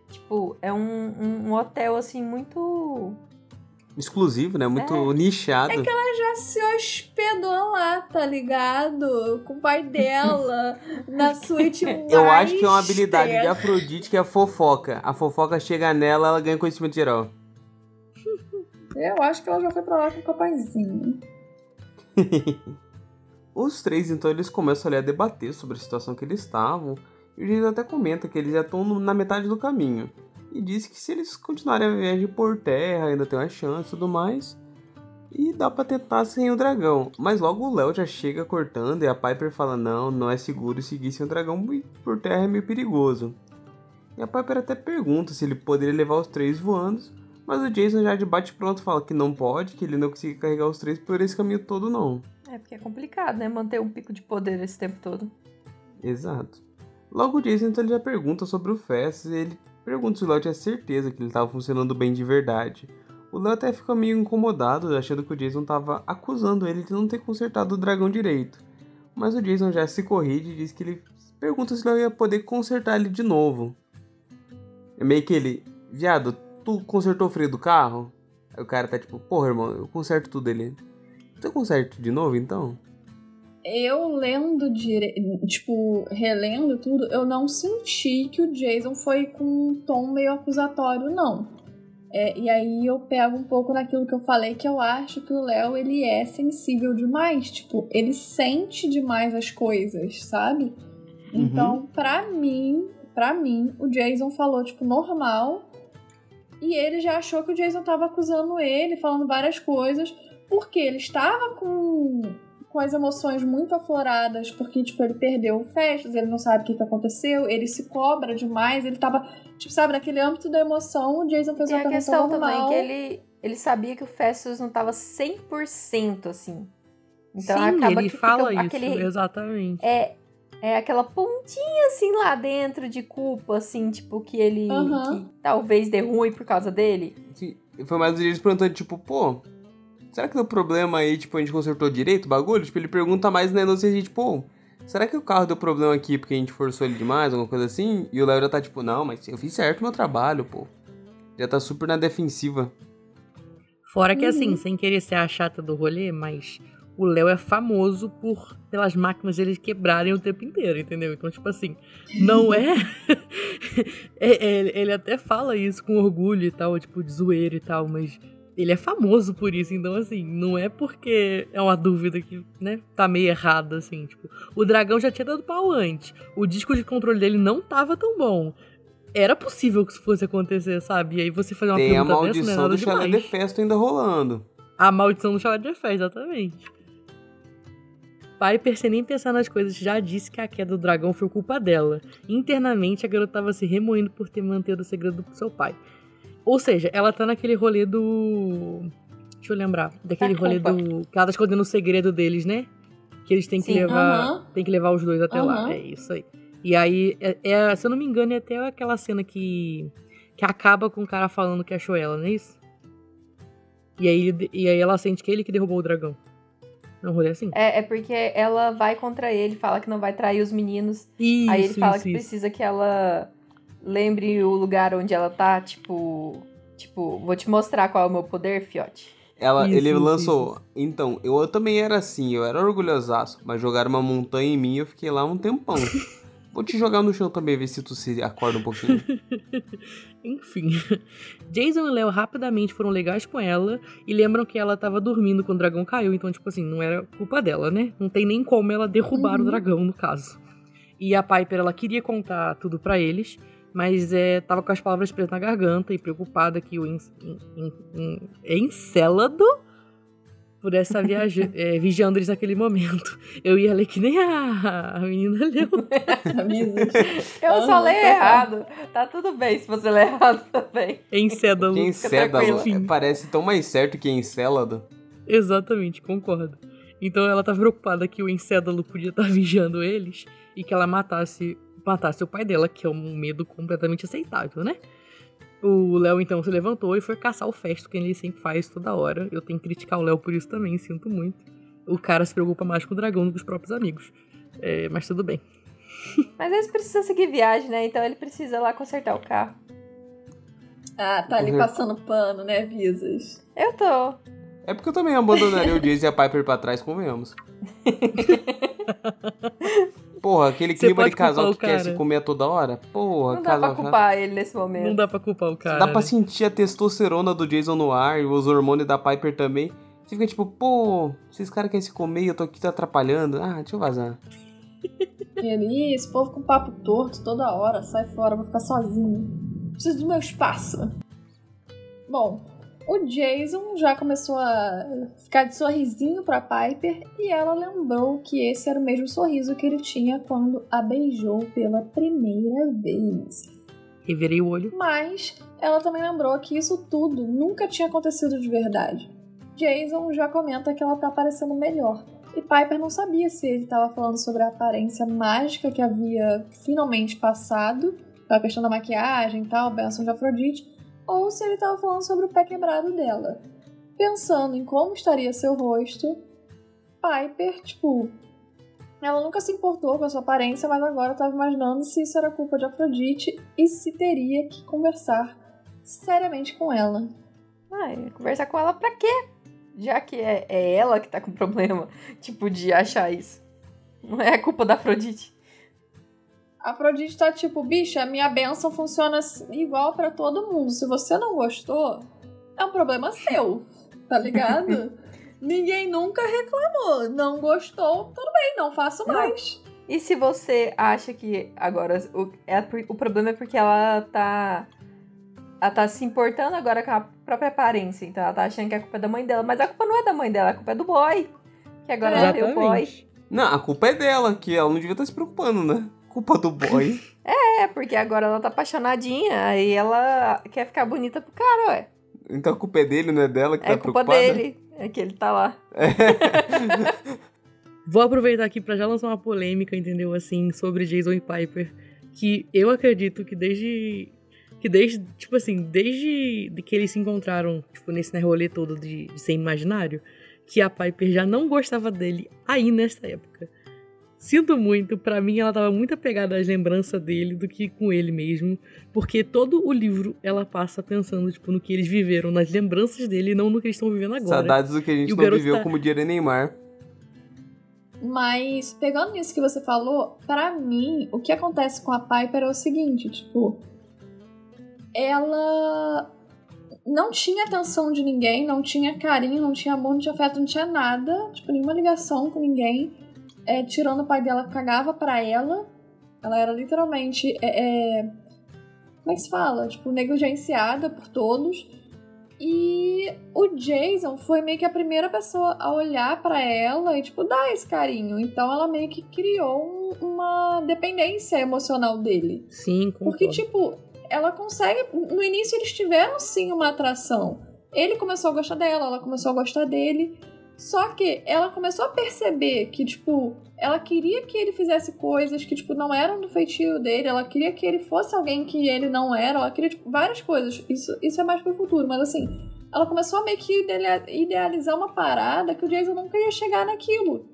Tipo, é um, um, um hotel assim muito Exclusivo, né? Muito É. nichado. É que ela já se hospedou lá, tá ligado? Com o pai dela, (laughs) na suíte Eu acho que é uma habilidade de. Afrodite que é a fofoca. A fofoca chega nela, ela ganha conhecimento geral. (laughs) Eu acho que ela já foi pra lá com o papaizinho. (laughs) Os três, então, eles começam ali a debater sobre a situação que eles estavam. E o Jason até comenta que eles já estão na metade do caminho. E diz que se eles continuarem a viagem por terra, ainda tem uma chance e tudo mais. E dá pra tentar sem o dragão. Mas logo o Léo já chega cortando e a Piper fala: Não, não é seguro seguir sem o dragão por terra é meio perigoso. E a Piper até pergunta se ele poderia levar os três voando. Mas o Jason já de bate pronto fala que não pode, que ele não consegue carregar os três por esse caminho todo, não. É porque é complicado, né? Manter um pico de poder esse tempo todo. Exato. Logo o Jason então ele já pergunta sobre o Festus e ele pergunta se o Léo tinha certeza que ele estava funcionando bem de verdade. O Léo até fica meio incomodado, achando que o Jason estava acusando ele de não ter consertado o dragão direito. Mas o Jason já se corrige e diz que ele pergunta se o Léo ia poder consertar ele de novo. É meio que ele, viado, tu consertou o freio do carro? Aí o cara tá tipo, porra, irmão, eu conserto tudo ele. Tu conserta de novo então? Eu lendo direito, tipo, relendo tudo, eu não senti que o Jason foi com um tom meio acusatório, não. É, e aí eu pego um pouco naquilo que eu falei, que eu acho que o Léo, ele é sensível demais. Tipo, ele sente demais as coisas, sabe? Então, pra mim, pra mim, o Jason falou, tipo, normal. E ele já achou que o Jason tava acusando ele, falando várias coisas. Porque ele estava com, com as emoções muito afloradas, porque, tipo, ele perdeu o Festus, ele não sabe o que, que aconteceu, ele se cobra demais, ele tava, tipo, sabe, naquele âmbito da emoção, o Jason fez uma a pergunta questão normal. também que ele, ele sabia que o Festus não tava 100% assim. Então Sim, acaba ele que fala isso, aquele exatamente. é é aquela pontinha assim lá dentro de culpa assim, tipo que ele que talvez dê ruim por causa dele. Sim, foi mais um eles perguntando, tipo, pô, será que deu problema aí, tipo, a gente consertou direito o bagulho? Tipo, ele pergunta mais na inocência, tipo, pô, será que o carro deu problema aqui porque a gente forçou ele demais, alguma coisa assim? E o Léo já tá tipo, não, mas eu fiz certo o meu trabalho, pô. Já tá super na defensiva. Fora que, Uhum. assim, sem querer ser a chata do rolê, mas o Léo é famoso por pelas máquinas dele quebrarem o tempo inteiro, entendeu? Então, tipo assim, não é. (laughs) É- é- ele até fala isso com orgulho e tal, tipo, de zoeira e tal, mas ele é famoso por isso, então, assim, não é porque é uma dúvida que, né, tá meio errada, assim, tipo, o dragão já tinha dado pau antes, o disco de controle dele não tava tão bom. Era possível que isso fosse acontecer, sabe? E aí você fazer uma Tem a pergunta dessa, não é maldição nada do chalé de festa ainda rolando. A maldição do chalé de fé, exatamente. Piper, sem nem pensar nas coisas, já disse que a queda do dragão foi culpa dela. Internamente, a garota estava se remoendo por ter mantido o segredo do seu pai. Ou seja, ela tá naquele rolê do. Deixa eu lembrar. Daquele Da rolê culpa. do. Que ela tá escondendo o segredo deles, né? Que eles têm que Sim. levar. Aham. Tem que levar os dois até lá. Aham. É isso aí. E aí, é, é- se eu não me engano, é até aquela cena que. Que acaba com o cara falando que achou ela, não é isso? E aí, e aí ela sente que é ele que derrubou o dragão. Não, rolê assim? É, é porque ela vai contra ele, fala que não vai trair os meninos. Isso, aí ele fala isso, que isso. precisa que ela lembre o lugar onde ela tá, tipo. Tipo, vou te mostrar qual é o meu poder, fiote. Ela, Isso, ele isso, lançou. isso. Então, eu também era assim, eu era orgulhosaço, mas jogaram uma montanha em mim e eu fiquei lá um tempão. (laughs) Vou te jogar no chão também, ver se tu se acorda um pouquinho. (laughs) Enfim. (laughs) Jason e Léo rapidamente foram legais com ela e lembram que ela tava dormindo quando o dragão caiu, então, tipo assim, não era culpa dela, né? Não tem nem como ela derrubar o Uhum. dragão, no caso. E a Piper, ela queria contar tudo pra eles, mas é, tava com as palavras presas na garganta e preocupada que o en, en, en, Encélado pudesse estar viaja- (laughs) é, vigiando eles naquele momento. Eu ia ler que nem a, a menina leu. (laughs) (laughs) Eu só leio tá errado. Tá tudo bem se você ler errado também. Encédalo. Encélado tranquila. parece tão mais certo que encélado. Exatamente, concordo. Então ela tá preocupada que o Encédalo podia estar vigiando eles e que ela matasse, matasse o pai dela, que é um medo completamente aceitável, né? O Léo então se levantou e foi caçar o Festo, que ele sempre faz toda hora. Eu tenho que criticar o Léo por isso também, sinto muito. O cara se preocupa mais com o dragão do que os próprios amigos. É, mas tudo bem. (laughs) Mas eles precisam seguir viagem, né? Então ele precisa lá consertar o carro. Ah, tá ali Uhum. passando pano, né, Visas? Eu tô. É porque eu também abandonaria o Jason e a Piper pra trás, convenhamos. (laughs) (laughs) Porra, aquele Você clima de casal que quer se comer a toda hora. Porra, Não dá pra casal culpar ele nesse momento. Não dá pra culpar o cara. Dá pra né? sentir a testosterona do Jason no ar e os hormônios da Piper também. Você fica tipo, pô, esses caras querem se comer e eu tô aqui te atrapalhando. Ah, deixa eu vazar. E "Ih, esse povo com papo torto toda hora, sai fora, vou ficar sozinho. Preciso do meu espaço. Bom, o Jason já começou a ficar de sorrisinho pra Piper e ela lembrou que esse era o mesmo sorriso que ele tinha quando a beijou pela primeira vez. Revirei o olho. Mas ela também lembrou que isso tudo nunca tinha acontecido de verdade. Jason já comenta que ela tá parecendo melhor. E Piper não sabia se ele estava falando sobre a aparência mágica que havia finalmente passado, a questão da maquiagem e tal, benção de Afrodite, ou se ele estava falando sobre o pé quebrado dela. Pensando em como estaria seu rosto, Piper, tipo, ela nunca se importou com a sua aparência, mas agora estava imaginando se isso era culpa de Afrodite e se teria que conversar seriamente com ela. Ai, conversar com ela pra quê? Já que é, é ela que tá com problema, tipo, de achar isso. Não é culpa da Afrodite. A Afrodite tá tipo, bicha, minha benção funciona igual pra todo mundo. Se você não gostou, é um problema seu, tá ligado? (laughs) Ninguém nunca reclamou. Não gostou, tudo bem, não faço Não. mais. E se você acha que agora o, é, o problema é porque ela tá. Ela tá se importando agora com a própria aparência. Então ela tá achando que a culpa é da mãe dela. Mas a culpa não é da mãe dela, a culpa é do boy. Que agora ela tem o boy. Não, a culpa é dela, que ela não devia estar se preocupando, né? Culpa do boy. (laughs) É, porque agora ela tá apaixonadinha. Aí ela quer ficar bonita pro cara, ué. então a culpa é dele, não é dela que É tá culpa preocupada? dele. É que ele tá lá. (laughs) Vou aproveitar aqui pra já lançar uma polêmica, entendeu? Assim, sobre Jason e Piper. Que eu acredito que desde. Que desde. Tipo assim, desde que eles se encontraram, tipo, nesse né, rolê todo de, de ser imaginário, que a Piper já não gostava dele aí nessa época. Sinto muito, pra mim ela tava muito apegada às lembranças dele do que com ele mesmo, porque todo o livro ela passa pensando tipo no que eles viveram, nas lembranças dele e não no que eles estão vivendo agora. Saudades do que a gente não viveu tá- como dia Neymar. Mas, pegando nisso que você falou, pra mim, o que acontece com a Piper é o seguinte, tipo. Ela não tinha atenção de ninguém, não tinha carinho, não tinha amor, não tinha afeto, não tinha nada, tipo, nenhuma ligação com ninguém. É, tirando o pai dela, cagava pra ela. Ela era literalmente. é, é, como é que se fala? Tipo, negligenciada por todos. E o Jason foi meio que a primeira pessoa a olhar para ela e, tipo, dar esse carinho. Então ela meio que criou um, uma dependência emocional dele. Sim, concordo. Porque, tipo, ela consegue. No início eles tiveram sim uma atração. Ele começou a gostar dela, ela começou a gostar dele. Só que ela começou a perceber que, tipo, ela queria que ele fizesse coisas que, tipo, não eram do feitio dele, ela queria que ele fosse alguém que ele não era, ela queria, tipo, várias coisas. Isso, isso é mais pro futuro, mas assim, ela começou a meio que idealizar uma parada que o Jason nunca ia chegar naquilo.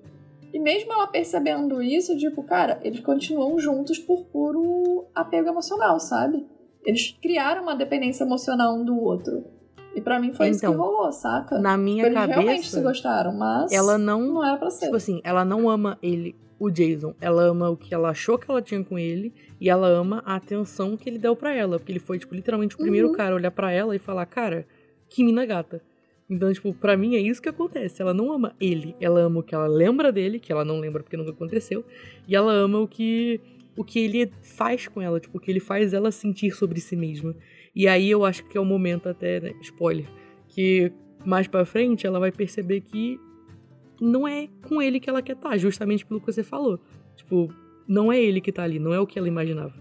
E mesmo ela percebendo isso, tipo, cara, eles continuam juntos por puro apego emocional, sabe? Eles criaram uma dependência emocional um do outro. E pra mim foi então, isso que então, rolou, saca? Na minha Eles cabeça. realmente se gostaram, mas. Ela não. Não era pra ser. Tipo assim, ela não ama ele, o Jason. Ela ama o que ela achou que ela tinha com ele. E ela ama a atenção que ele deu para ela. Porque ele foi, tipo, literalmente o primeiro uhum. cara a olhar para ela e falar: Cara, que mina gata. Então, tipo, pra mim é isso que acontece. Ela não ama ele. Ela ama o que ela lembra dele, que ela não lembra porque nunca aconteceu. E ela ama o que. O que ele faz com ela, tipo, o que ele faz ela sentir sobre si mesma. E aí eu acho que é o momento até, né, spoiler, que mais para frente ela vai perceber que não é com ele que ela quer estar, tá, justamente pelo que você falou. Tipo, não é ele que tá ali, não é o que ela imaginava.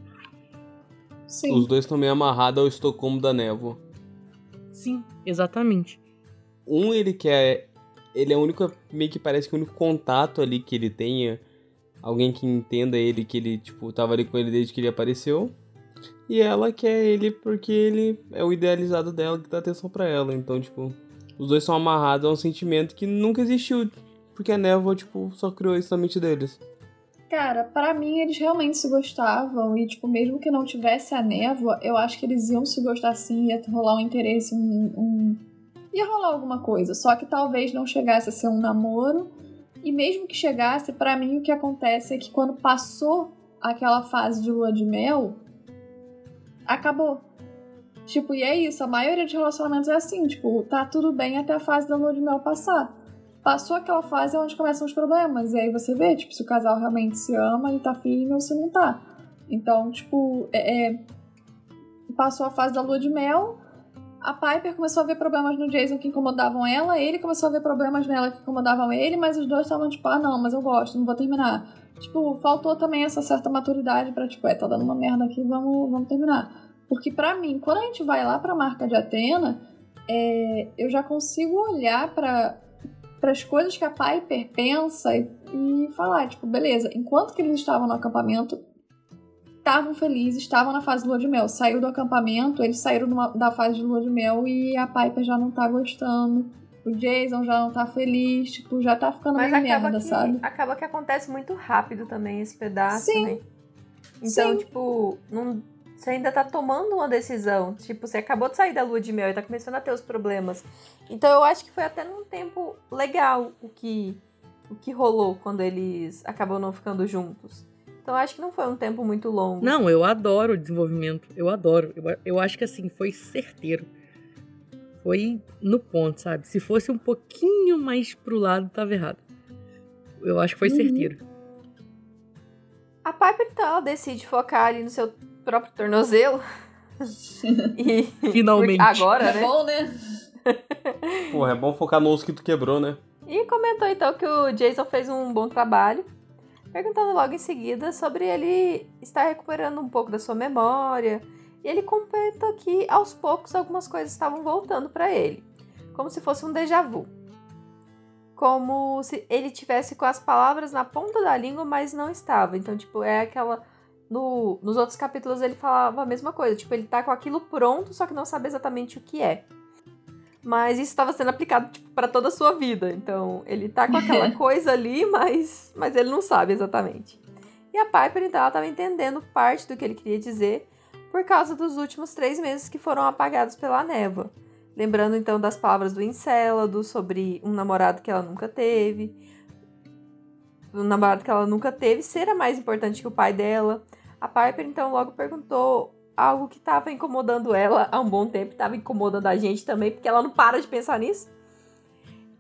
Sim. Os dois estão meio amarrados ao Estocolmo da névoa. Sim, exatamente. Um, ele quer. Ele é o único. Meio que parece que o único contato ali que ele tenha. Alguém que entenda ele, que ele, tipo, tava ali com ele desde que ele apareceu. E ela quer ele porque ele é o idealizado dela que dá atenção para ela. Então, tipo, os dois são amarrados a um sentimento que nunca existiu. Porque a névoa, tipo, só criou isso na mente deles. Cara, para mim eles realmente se gostavam. E, tipo, mesmo que não tivesse a névoa, eu acho que eles iam se gostar sim, ia rolar um interesse, um. um... ia rolar alguma coisa. Só que talvez não chegasse a ser um namoro. E mesmo que chegasse, para mim o que acontece é que quando passou aquela fase de lua de mel, acabou. Tipo, e é isso, a maioria de relacionamentos é assim, tipo, tá tudo bem até a fase da lua de mel passar. Passou aquela fase onde começam os problemas, e aí você vê, tipo, se o casal realmente se ama e tá firme ou se não tá. Então, tipo, é, é... passou a fase da lua de mel, a Piper começou a ver problemas no Jason que incomodavam ela, ele começou a ver problemas nela que incomodavam ele, mas os dois estavam tipo, ah, não, mas eu gosto, não vou terminar. Tipo, faltou também essa certa maturidade pra, tipo, é, tá dando uma merda aqui, vamos, vamos terminar. Porque para mim, quando a gente vai lá pra marca de Atena, é, eu já consigo olhar para as coisas que a Piper pensa e, e falar, tipo, beleza, enquanto que eles estavam no acampamento, estavam felizes, estavam na fase de lua de mel. Saiu do acampamento, eles saíram numa, da fase de lua de mel e a Piper já não tá gostando o Jason já não tá feliz, tipo, já tá ficando Mas meio merda, que, sabe? Acaba que acontece muito rápido também esse pedaço, Sim. né? Então, Sim. tipo, não, você ainda tá tomando uma decisão. Tipo, você acabou de sair da lua de mel e tá começando a ter os problemas. Então eu acho que foi até num tempo legal o que, o que rolou quando eles acabam não ficando juntos. Então eu acho que não foi um tempo muito longo. Não, eu adoro o desenvolvimento. Eu adoro. Eu, eu acho que assim, foi certeiro foi no ponto, sabe? Se fosse um pouquinho mais pro lado, tava errado. Eu acho que foi uhum. certeiro. A Piper, então, ela decide focar ali no seu próprio tornozelo. (laughs) e... Finalmente. Agora, né? É bom, né? (laughs) Porra, é bom focar no osso que tu quebrou, né? E comentou, então, que o Jason fez um bom trabalho. Perguntando logo em seguida sobre ele estar recuperando um pouco da sua memória e ele comenta que aos poucos algumas coisas estavam voltando para ele, como se fosse um déjà vu. Como se ele tivesse com as palavras na ponta da língua, mas não estava. Então, tipo, é aquela no, nos outros capítulos ele falava a mesma coisa, tipo, ele tá com aquilo pronto, só que não sabe exatamente o que é. Mas isso estava sendo aplicado tipo, para toda a sua vida. Então, ele tá com aquela (laughs) coisa ali, mas, mas ele não sabe exatamente. E a Piper, então, ela estava entendendo parte do que ele queria dizer, por causa dos últimos três meses que foram apagados pela névoa. Lembrando então das palavras do Encélado sobre um namorado que ela nunca teve. Um namorado que ela nunca teve ser mais importante que o pai dela. A Piper então logo perguntou algo que estava incomodando ela há um bom tempo, estava incomodando a gente também, porque ela não para de pensar nisso.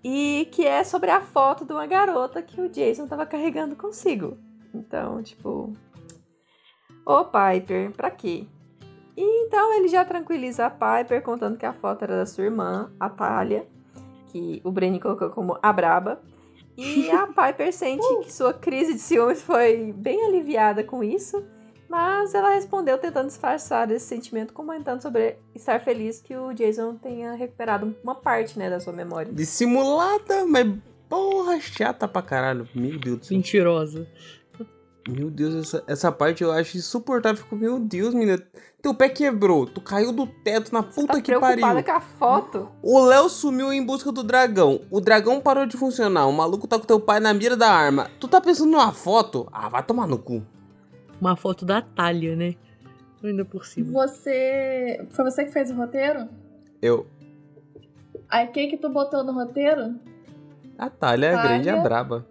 E que é sobre a foto de uma garota que o Jason estava carregando consigo. Então, tipo. Ô, Piper, pra quê? E então ele já tranquiliza a Piper contando que a foto era da sua irmã, a Talia, que o Brenny colocou como a braba. E a (laughs) Piper sente que sua crise de ciúmes foi bem aliviada com isso, mas ela respondeu tentando disfarçar esse sentimento, comentando sobre estar feliz que o Jason tenha recuperado uma parte, né, da sua memória. Dissimulada, mas porra, chata pra caralho. Meu Deus do céu. Mentirosa. Meu Deus, essa, essa parte eu acho insuportável. Fico, meu Deus, menina. Teu pé quebrou. Tu caiu do teto na puta tá que pariu. preocupada com a foto? O Léo sumiu em busca do dragão. O dragão parou de funcionar. O maluco tá com teu pai na mira da arma. Tu tá pensando numa foto? Ah, vai tomar no cu. Uma foto da Thalia, né? Ainda por cima. Você. Foi você que fez o roteiro? Eu. Aí quem que tu botou no roteiro? A Thalia é a grande e a Thalia. braba.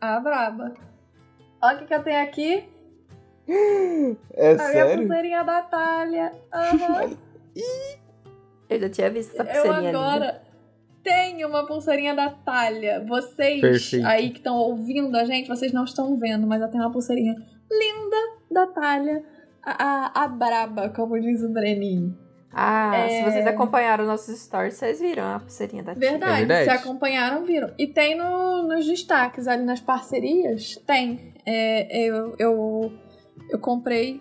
A braba. Olha o que, que eu tenho aqui. É A minha pulseirinha da Thalia. Aham. (laughs) Eu já tinha visto essa Eu pulseirinha ali. agora tenho uma pulseirinha da Thalia. Vocês Perfeito. aí que estão ouvindo a gente, vocês não estão vendo, mas eu tenho uma pulseirinha linda da Thalia. A, a, a braba, como diz o Breninho. Ah, É. se vocês acompanharam nossos stories, vocês viram a pulseirinha da tia. Verdade, É verdade. se acompanharam, viram. E tem no, nos destaques ali nas parcerias, tem. É, eu, eu, eu comprei.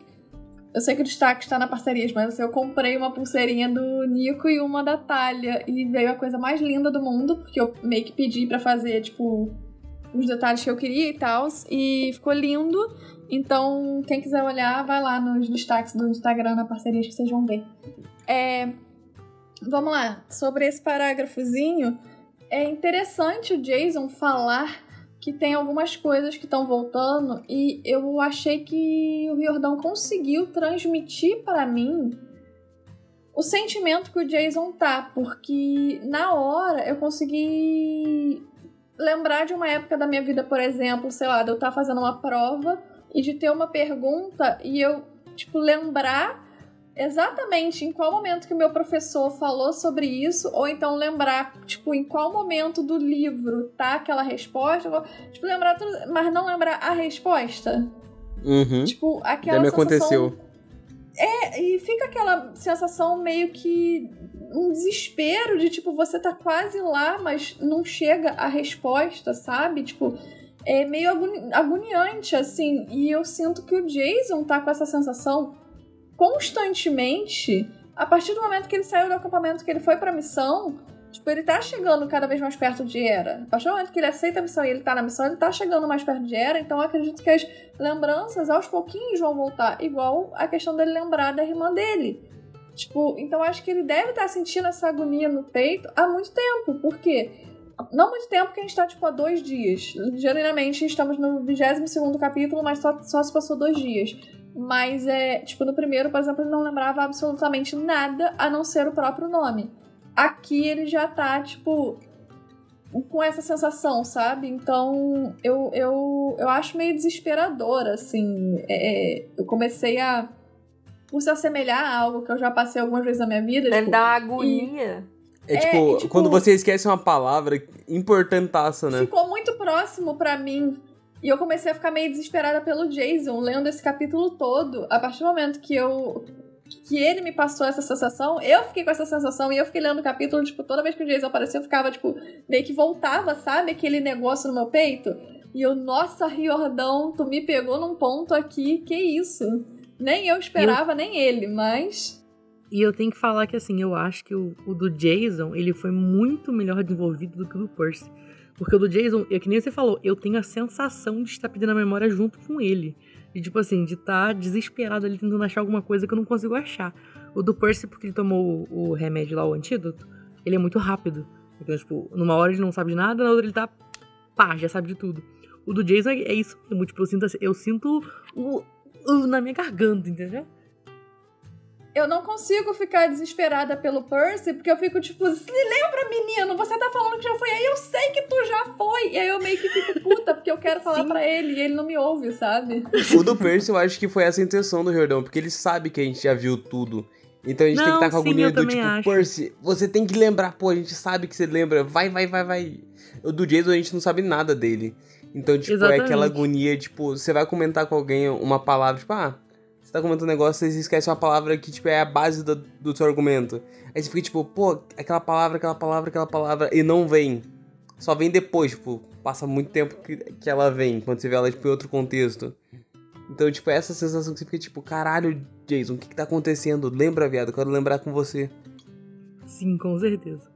Eu sei que o destaque está na parcerias, mas eu comprei uma pulseirinha do Nico e uma da Thalia. E veio a coisa mais linda do mundo, porque eu meio que pedi pra fazer, tipo, os detalhes que eu queria e tal. E ficou lindo. Então, quem quiser olhar, vai lá nos destaques do Instagram na parcerias que vocês vão ver. É, Vamos lá, sobre esse parágrafozinho, é interessante o Jason falar que tem algumas coisas que estão voltando e eu achei que o Riordão conseguiu transmitir para mim o sentimento que o Jason tá, porque na hora eu consegui lembrar de uma época da minha vida, por exemplo, sei lá, de eu estar fazendo uma prova e de ter uma pergunta e eu, tipo, lembrar exatamente em qual momento que o meu professor falou sobre isso, ou então lembrar, tipo, em qual momento do livro tá aquela resposta, tipo, lembrar tudo, mas não lembrar a resposta. Uhum. Tipo, aquela Já me sensação... aconteceu. É, e fica aquela sensação meio que um desespero de tipo, você tá quase lá, mas não chega a resposta, sabe? Tipo, é meio agoni- agoniante, assim. E eu sinto que o Jason tá com essa sensação constantemente. A partir do momento que ele saiu do acampamento, que ele foi pra missão, tipo, ele tá chegando cada vez mais perto de Era. A partir do momento que ele aceita a missão e ele tá na missão, ele tá chegando mais perto de Era. Então eu acredito que as lembranças aos pouquinhos vão voltar. Igual a questão dele lembrar da irmã dele. Tipo, então acho que ele deve estar sentindo essa agonia no peito há muito tempo. Por quê? Não muito tempo, que a gente tá, tipo, há dois dias. Geralmente estamos no 22 capítulo, mas só, só se passou dois dias. Mas é, tipo, no primeiro, por exemplo, ele não lembrava absolutamente nada a não ser o próprio nome. Aqui ele já tá, tipo, com essa sensação, sabe? Então eu, eu, eu acho meio desesperador, assim. É, é, eu comecei a. Por se assemelhar a algo que eu já passei algumas vezes na minha vida. Deve tipo, dar uma agonia. É, É, tipo, e, tipo, quando você esquece uma palavra importantaça, né? ficou muito próximo pra mim. E eu comecei a ficar meio desesperada pelo Jason, lendo esse capítulo todo. A partir do momento que eu. que ele me passou essa sensação, eu fiquei com essa sensação e eu fiquei lendo o capítulo, tipo, toda vez que o Jason aparecia, eu ficava, tipo, meio que voltava, sabe? Aquele negócio no meu peito. E eu, nossa, Riordão, tu me pegou num ponto aqui, que isso? Nem eu esperava, nem ele, mas. E eu tenho que falar que, assim, eu acho que o, o do Jason, ele foi muito melhor desenvolvido do que o do Percy. Porque o do Jason, é que nem você falou, eu tenho a sensação de estar pedindo a memória junto com ele. E, tipo assim, de estar desesperado ali tentando achar alguma coisa que eu não consigo achar. O do Percy, porque ele tomou o, o remédio lá, o antídoto, ele é muito rápido. Então, tipo, numa hora ele não sabe de nada, na outra ele tá. pá, já sabe de tudo. O do Jason é, é isso mesmo, tipo, eu sinto, eu sinto o, o na minha garganta, entendeu? Eu não consigo ficar desesperada pelo Percy, porque eu fico tipo, se lembra, menino, você tá falando que já foi aí, eu sei que tu já foi. E aí eu meio que fico puta, porque eu quero falar pra ele e ele não me ouve, sabe? O do Percy, eu acho que foi essa a intenção do Jordão, porque ele sabe que a gente já viu tudo. Então a gente tem que Não, estar com a agonia do tipo, acho. Percy, você tem que lembrar, pô, a gente sabe que você lembra, vai, vai, vai, vai. O do Jason a gente não sabe nada dele. Então, tipo, é Exatamente. aquela agonia, tipo, você vai comentar com alguém uma palavra, tipo, ah, tá comentando um negócio e você esquece uma palavra que, tipo, é a base do, do seu argumento. Aí você fica, tipo, pô, aquela palavra, aquela palavra, aquela palavra, e não vem. Só vem depois, tipo, passa muito tempo que, que ela vem, quando você vê ela, tipo, em outro contexto. Então, tipo, essa sensação que você fica, tipo, caralho, Jason, o que que tá acontecendo? Lembra, viado, quero lembrar com você. Sim, com certeza.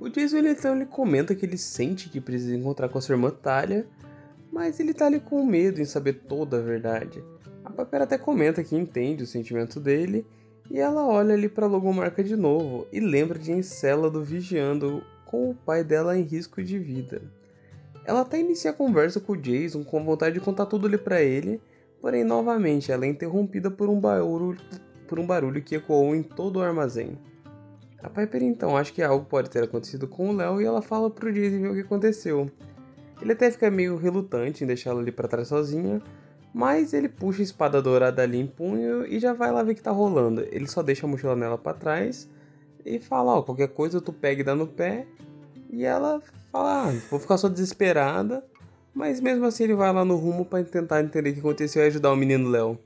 O Jason, ele, então, ele comenta que ele sente que precisa encontrar com a sua irmã Talia, mas ele tá ali com medo em saber toda a verdade. A Piper até comenta que entende o sentimento dele, e ela olha ali pra logomarca de novo e lembra de Encélado vigiando com o pai dela em risco de vida. Ela até inicia a conversa com o Jason com vontade de contar tudo ali pra ele, porém novamente ela é interrompida por um barulho, por um barulho que ecoou em todo o armazém. A Piper então acha que algo pode ter acontecido com o Léo e ela fala pro Jason ver o que aconteceu. Ele até fica meio relutante em deixá-la ali pra trás sozinha, mas ele puxa a espada dourada ali em punho e já vai lá ver que tá rolando. Ele só deixa a mochila nela pra trás e fala, ó, qualquer coisa tu pega e dá no pé. E ela fala, ah, vou ficar só desesperada. Mas mesmo assim ele vai lá no rumo pra tentar entender o que aconteceu e ajudar o menino Léo.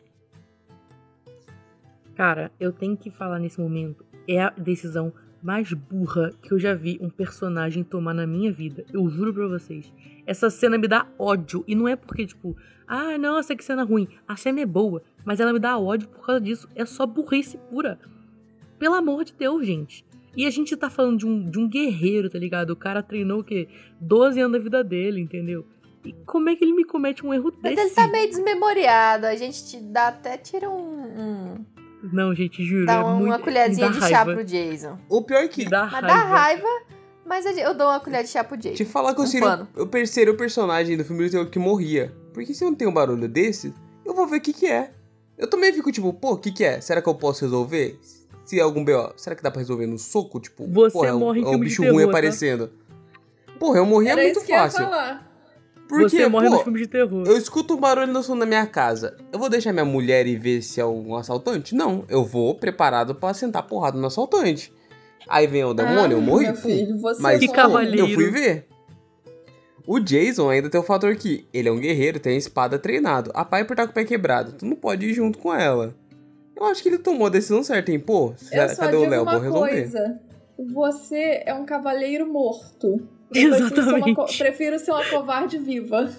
Cara, eu tenho que falar nesse momento. É a decisão mais burra que eu já vi um personagem tomar na minha vida. Eu juro pra vocês. Essa cena me dá ódio. E não é porque, tipo, ah, nossa, que cena ruim. A cena é boa, mas ela me dá ódio por causa disso. É só burrice pura. Pelo amor de Deus, gente. E a gente tá falando de um, de um guerreiro, tá ligado? O cara treinou o quê? 12 anos da vida dele, entendeu? E como é que ele me comete um erro Mas desse? ele tá meio desmemoriado. A gente te dá até tira um. um- Não, gente, juro. dá é uma, muito, uma colherzinha de dá chá raiva. pro Jason. O pior é que dá Mas raiva. dá raiva, mas eu dou uma colher de chá pro Jason. Te falar que eu Um seria o, o terceiro personagem do filme do terror que morria. Porque se eu não tenho um barulho desse, eu vou ver o que que é. Eu também fico tipo, pô, o que que é? Será que eu posso resolver? Se é algum B.O., será que dá pra resolver no soco? Tipo, Você porra, é o- morre em é o filme de bicho terror, ruim tá? aparecendo. Porra, eu morri é Era muito isso que eu ia fácil. falar. Porque, Você morre pô, nos filmes de terror. eu escuto um barulho no fundo da minha casa. Eu vou deixar minha mulher e ver se é um assaltante? Não, eu vou preparado pra sentar porrada no assaltante. Aí vem o demônio, Ah, eu morri, filho, você Mas Que pô, cavalheiro. eu fui ver. O Jason ainda tem o fator que ele é um guerreiro, tem a espada treinado. A Piper tá com o pé quebrado, tu não pode ir junto com ela. Eu acho que ele tomou a decisão certa, hein? Pô, Eu cadê o Léo? uma Vou resolver. coisa. Você é um cavaleiro morto. Eu prefiro ser uma Exatamente. co- prefiro ser uma covarde viva.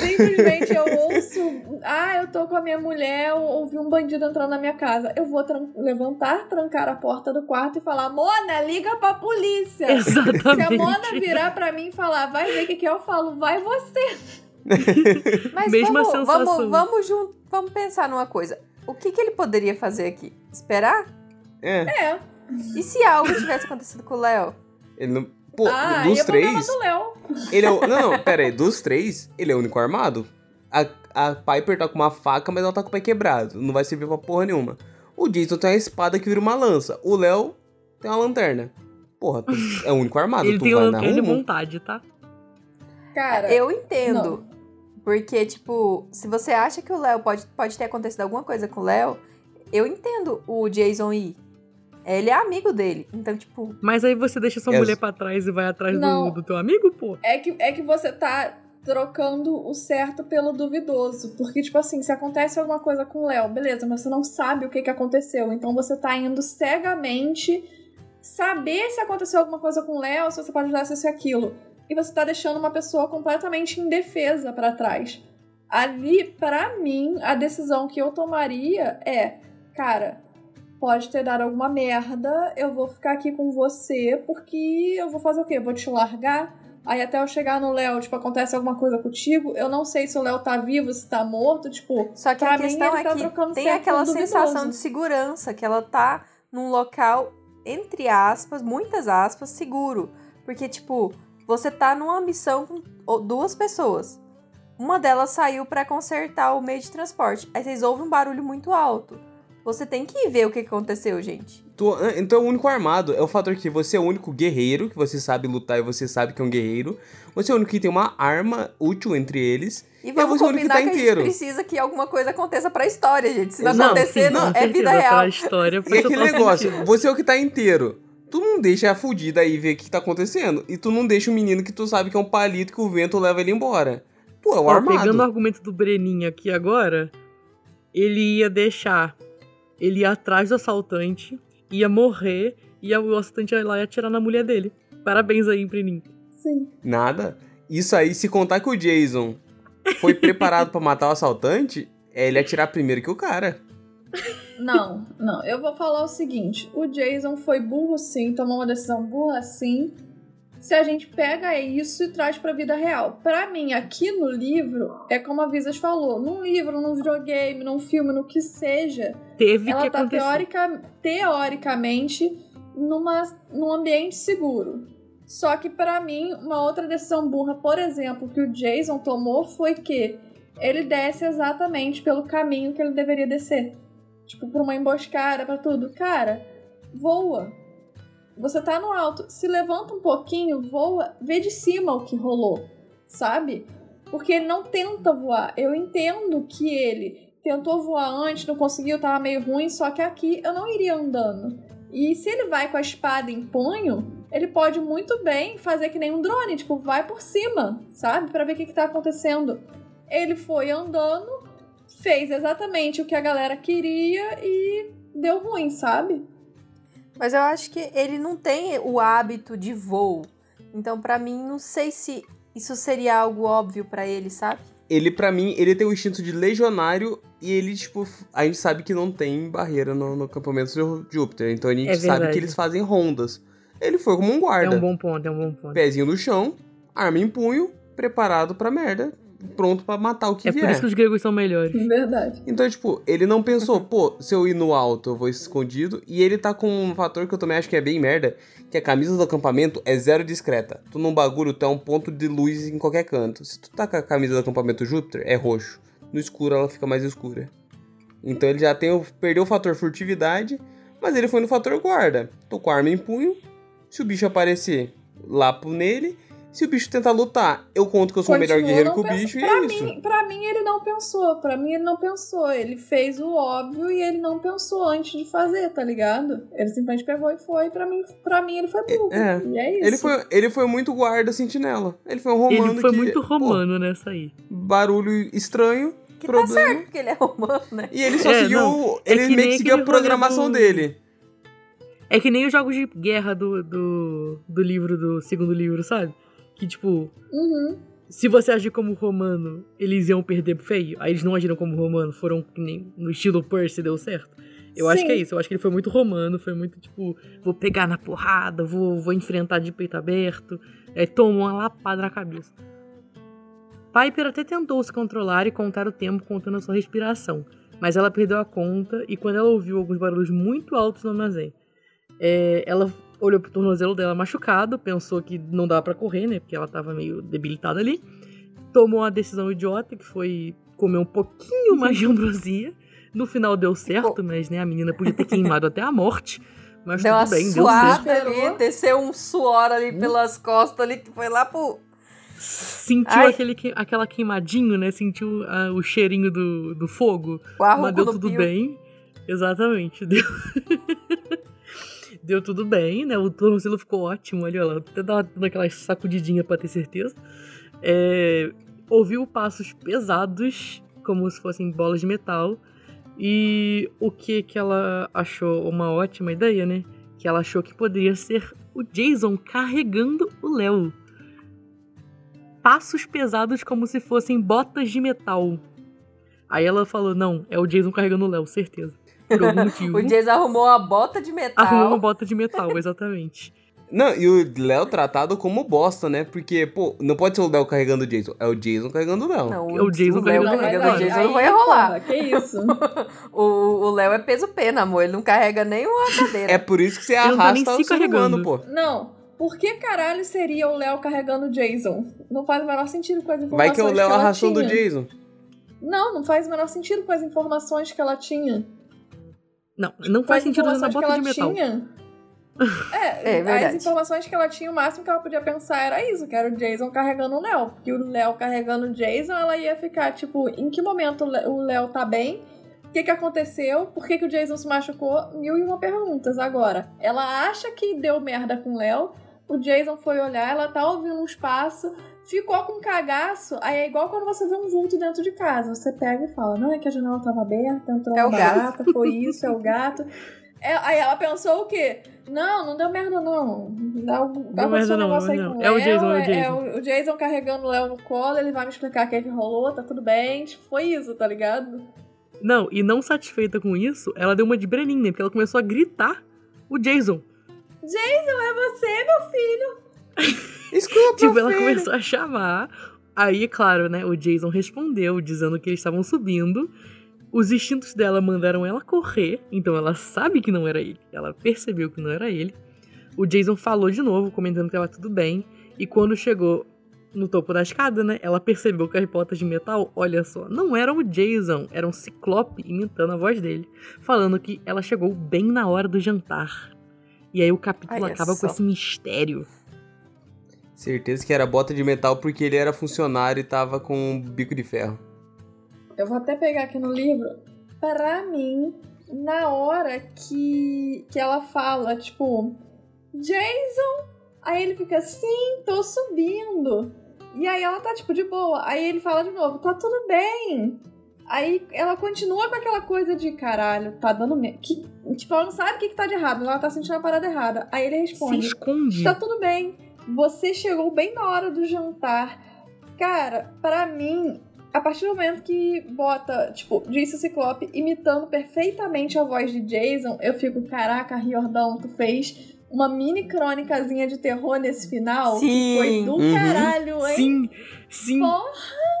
Simplesmente eu ouço. Ah, eu tô com a minha mulher, eu ouvi um bandido entrando na minha casa. Eu vou tran- levantar, trancar a porta do quarto e falar: Mona, liga pra polícia. Se a Exatamente. Mona virar pra mim e falar, vai ver o que, que é, eu falo, vai você. (laughs) Mas Mesma vamos, sensação. vamos, vamos, jun- vamos pensar numa coisa. O que, que ele poderia fazer aqui? Esperar? É, É. E se algo tivesse acontecido com o Léo? Ele não. Pô, ah, dos e é três. do Léo. Ele é o. Não, não, (laughs) pera aí. Dos três, ele é o único armado. A, a Piper tá com uma faca, mas ela tá com o pé quebrado. Não vai servir pra porra nenhuma. O Jason tem uma espada que vira uma lança. O Léo tem uma lanterna. Porra, tu é o único armado. (laughs) Ele tu tem vai na lanterna de vontade, tá? Cara, Eu entendo. Porque, tipo, se você acha que o Léo pode, pode ter acontecido alguma coisa com o Léo, eu entendo o Jason ir. Ele é amigo dele. Então, tipo, Mas aí você deixa sua Yes. mulher pra trás e vai atrás do, do teu amigo, pô. É que, é que você tá trocando o certo pelo duvidoso. Porque, tipo assim, se acontece alguma coisa com o Léo, beleza, mas você não sabe o que, que aconteceu. Então você tá indo cegamente saber se aconteceu alguma coisa com o Léo, se você pode ajudar se isso e aquilo. E você tá deixando uma pessoa completamente indefesa pra trás. Ali, pra mim, a decisão que eu tomaria é, cara, pode ter dado alguma merda, eu vou ficar aqui com você, porque eu vou fazer o quê? Vou te largar? Aí até eu chegar no Léo, tipo, acontece alguma coisa contigo, eu não sei se o Léo tá vivo, se tá morto, tipo, Só que a mim, questão ele é tá que tem aquela sensação duvidoso. de segurança, que ela tá num local, entre aspas, muitas aspas, seguro. Porque, tipo, você tá numa missão com duas pessoas. Uma delas saiu pra consertar o meio de transporte. Aí vocês ouvem um barulho muito alto. Você tem que ver o que aconteceu, gente. Tu- ah, então é o único armado. É o fator que você é o único guerreiro, que você sabe lutar e você sabe que é um guerreiro. Você é o único que tem uma arma útil entre eles. E vamos você é o único que tá que, inteiro. a gente precisa que alguma coisa aconteça pra história, gente. Se não, Não, acontecer, sim, não, é vida real. Pra história, E aquele negócio, sentido. você é o que tá inteiro. Tu não deixa a fudida aí ver o que tá acontecendo. E tu não deixa o menino que tu sabe que é um palito que o vento leva ele embora. Pô, é o Ó, armado. pegando o argumento do Breninho aqui agora, ele ia deixar. Ele ia atrás do assaltante, ia morrer, e o assaltante ia lá e atirar na mulher dele. Parabéns aí, Imprinim. Sim. Nada. Isso aí, se contar que o Jason foi (laughs) preparado pra matar o assaltante, é ele atirar primeiro que o cara. Não, não. Eu vou falar o seguinte: o Jason foi burro sim, tomou uma decisão burra sim. Se a gente pega isso e traz pra vida real. Pra mim, aqui no livro, é como a Visas falou: num livro, num videogame, num filme, no que seja, Teve ela que tá acontecer. teoricamente numa, num ambiente seguro. Só que pra mim, uma outra decisão burra, por exemplo, que o Jason tomou foi que ele desce exatamente pelo caminho que ele deveria descer. Tipo, pra uma emboscada, pra tudo. Cara, voa. Você tá no alto, se levanta um pouquinho, voa, vê de cima o que rolou, sabe? Porque ele não tenta voar. Eu entendo que ele tentou voar antes, não conseguiu, tava meio ruim, só que aqui eu não iria andando. E se ele vai com a espada em punho, ele pode muito bem fazer que nem um drone, tipo, vai por cima, sabe? Pra ver o que, que tá acontecendo. Ele foi andando, fez exatamente o que a galera queria e deu ruim, sabe? Mas eu acho que ele não tem o hábito de voo. Então, pra mim, não sei se isso seria algo óbvio pra ele, sabe? Ele, pra mim, ele tem o instinto de legionário e ele, tipo, a gente sabe que não tem barreira no, no acampamento de Júpiter. Então a gente É sabe que eles fazem rondas. Ele foi como um É guarda. um bom ponto, é um bom ponto. Pezinho no chão, arma em punho, preparado pra merda, pronto pra matar o que É por vier. isso que os gregos são melhores. Verdade. Então, tipo, ele não pensou, pô, se eu ir no alto, eu vou escondido. E ele tá com um fator que eu também acho que é bem merda, que a camisa do acampamento é zero discreta. Tu num bagulho, tu é um ponto de luz em qualquer canto. Se tu tá com a camisa do acampamento Júpiter, é roxo. No escuro ela fica mais escura. Então ele já tem o, perdeu o fator furtividade, mas ele foi no fator guarda. Tô com a arma em punho. Se o bicho aparecer, lapo nele. Se o bicho tentar lutar, eu conto que eu sou o melhor guerreiro que o bicho e pra é isso. Mim, pra mim, ele não pensou. Pra mim, ele não pensou. Ele fez o óbvio e ele não pensou antes de fazer, tá ligado? Ele simplesmente pegou e foi. Pra mim, pra mim ele foi burro. É. E é isso. Ele foi, ele foi muito guarda sentinela. Ele foi um romano Ele foi que, muito pô, romano nessa aí. barulho estranho, Que tá problema. certo, porque ele é romano, né? E ele só É, seguiu. não, é ele que meio que seguiu a programação do- dele. É que nem os jogos de guerra do, do, do livro, do segundo livro, sabe? Que, tipo, Uhum. se você agir como romano, eles iam perder feio. Aí eles não agiram como romano, foram nem no estilo Percy deu certo. Eu acho Sim. que é isso. Eu acho que ele foi muito romano, foi muito tipo, vou pegar na porrada, vou, vou enfrentar de peito aberto. Aí toma uma lapada na cabeça. Piper até tentou se controlar e contar o tempo contando a sua respiração, mas ela perdeu a conta e quando ela ouviu alguns barulhos muito altos no armazém, é, ela olhou pro tornozelo dela machucado, pensou que não dava pra correr, né? Porque ela tava meio debilitada ali. Tomou uma decisão idiota, que foi comer um pouquinho mais de ambrosia. No final deu certo, mas né, a menina podia ter queimado até a morte. Mas Deu tudo bem, deu certo. ali, desceu um suor ali pelas costas ali, que foi lá pro... Sentiu Ai. aquele, que- aquela queimadinho, né? Sentiu ah, o cheirinho do, do fogo. o Mas deu tudo pio. bem. Exatamente. Deu... (laughs) deu tudo bem, né? O tornozelo ficou ótimo ali, ó. Até dava dando aquela sacudidinha pra ter certeza. É... Ouviu passos pesados, como se fossem bolas de metal. E o que que ela achou uma ótima ideia, né? Que ela achou que poderia ser o Jason carregando o Léo. Passos pesados como se fossem botas de metal. Aí ela falou: não, é o Jason carregando o Léo, certeza. Por algum (laughs) motivo. O Jason arrumou uma bota de metal. Arrumou uma bota de metal, (laughs) exatamente. Não, e o Léo tratado como bosta, né? Porque, pô, não pode ser o Léo carregando o Jason. É o Jason carregando o Léo. Não, É o Jason Léo carregando- carregando o Jason aí, não vai rolar. porra, que isso? (laughs) O o Léo é peso pena, amor. Ele não carrega nem uma cadeira. É por isso que você tá arrasta se o ser humano, carregando. pô. Não. Por que caralho seria o Léo carregando o Jason? Não faz o menor sentido com as informações Vai que é o Léo ela arrastando o. Jason. Não, não faz o menor sentido com as informações que ela tinha. Não, não faz sentido usar bota de que ela metal. tinha. (laughs) É, É verdade. as informações que ela tinha, o máximo que ela podia pensar era isso, que era o Jason carregando o Léo. Porque o Léo carregando o Jason, ela ia ficar, tipo, em que momento o Lé- o Léo tá bem? O que que aconteceu? Por que que o Jason se machucou? Mil e uma perguntas. Agora, ela acha que deu merda com o Léo, o Jason foi olhar, ela tá ouvindo uns passos, ficou com cagaço. Aí é igual quando você vê um vulto dentro de casa. Você pega e fala: Não, é que a janela tava aberta, entrou É uma gato. barata, foi isso, é o gato. É, aí ela pensou o quê? Não, não deu merda, não. Dá, Deu merda não, negócio aí não. com É o Jason, é o é, Jason. o- o Jason carregando o Léo no colo, ele vai me explicar o que, é que rolou, tá tudo bem. Tipo, foi isso, tá ligado? Não, e não satisfeita com isso, ela deu uma de Breninha, porque ela começou a gritar o Jason. Jason, é você, meu filho? Desculpa, (laughs) Tipo, ela filho. começou a chamar. Aí, claro, né? O Jason respondeu, dizendo que eles estavam subindo. Os instintos dela mandaram ela correr, então ela sabe que não era ele. Ela percebeu que não era ele. O Jason falou de novo, comentando que tava tudo bem. E quando chegou no topo da escada, né? Ela percebeu que as botas de metal, olha só, não eram o Jason, era um ciclope imitando a voz dele, falando que ela chegou bem na hora do jantar. E aí o capítulo Olha acaba só. com esse mistério. Certeza que era bota de metal porque ele era funcionário e tava com um bico de ferro. Eu vou até pegar aqui no livro. Pra mim, na hora que, que ela fala, tipo, Jason, aí ele fica assim, tô subindo. E aí ela tá, tipo, de boa. Aí ele fala de novo, tá tudo bem. Aí ela continua com aquela coisa de caralho, tá dando medo. Que, tipo, ela não sabe o que, que tá de errado, ela tá sentindo a parada errada. Aí ele Se responde: esconde. Tá tudo bem. Você chegou bem na hora do jantar. Cara, pra mim, a partir do momento que bota, tipo, Jason Ciclope imitando perfeitamente a voz de Jason, eu fico, caraca, Riordão, tu fez uma mini crônicazinha de terror nesse final. que Sim. foi do Uhum. caralho, hein? Sim, sim. Porra!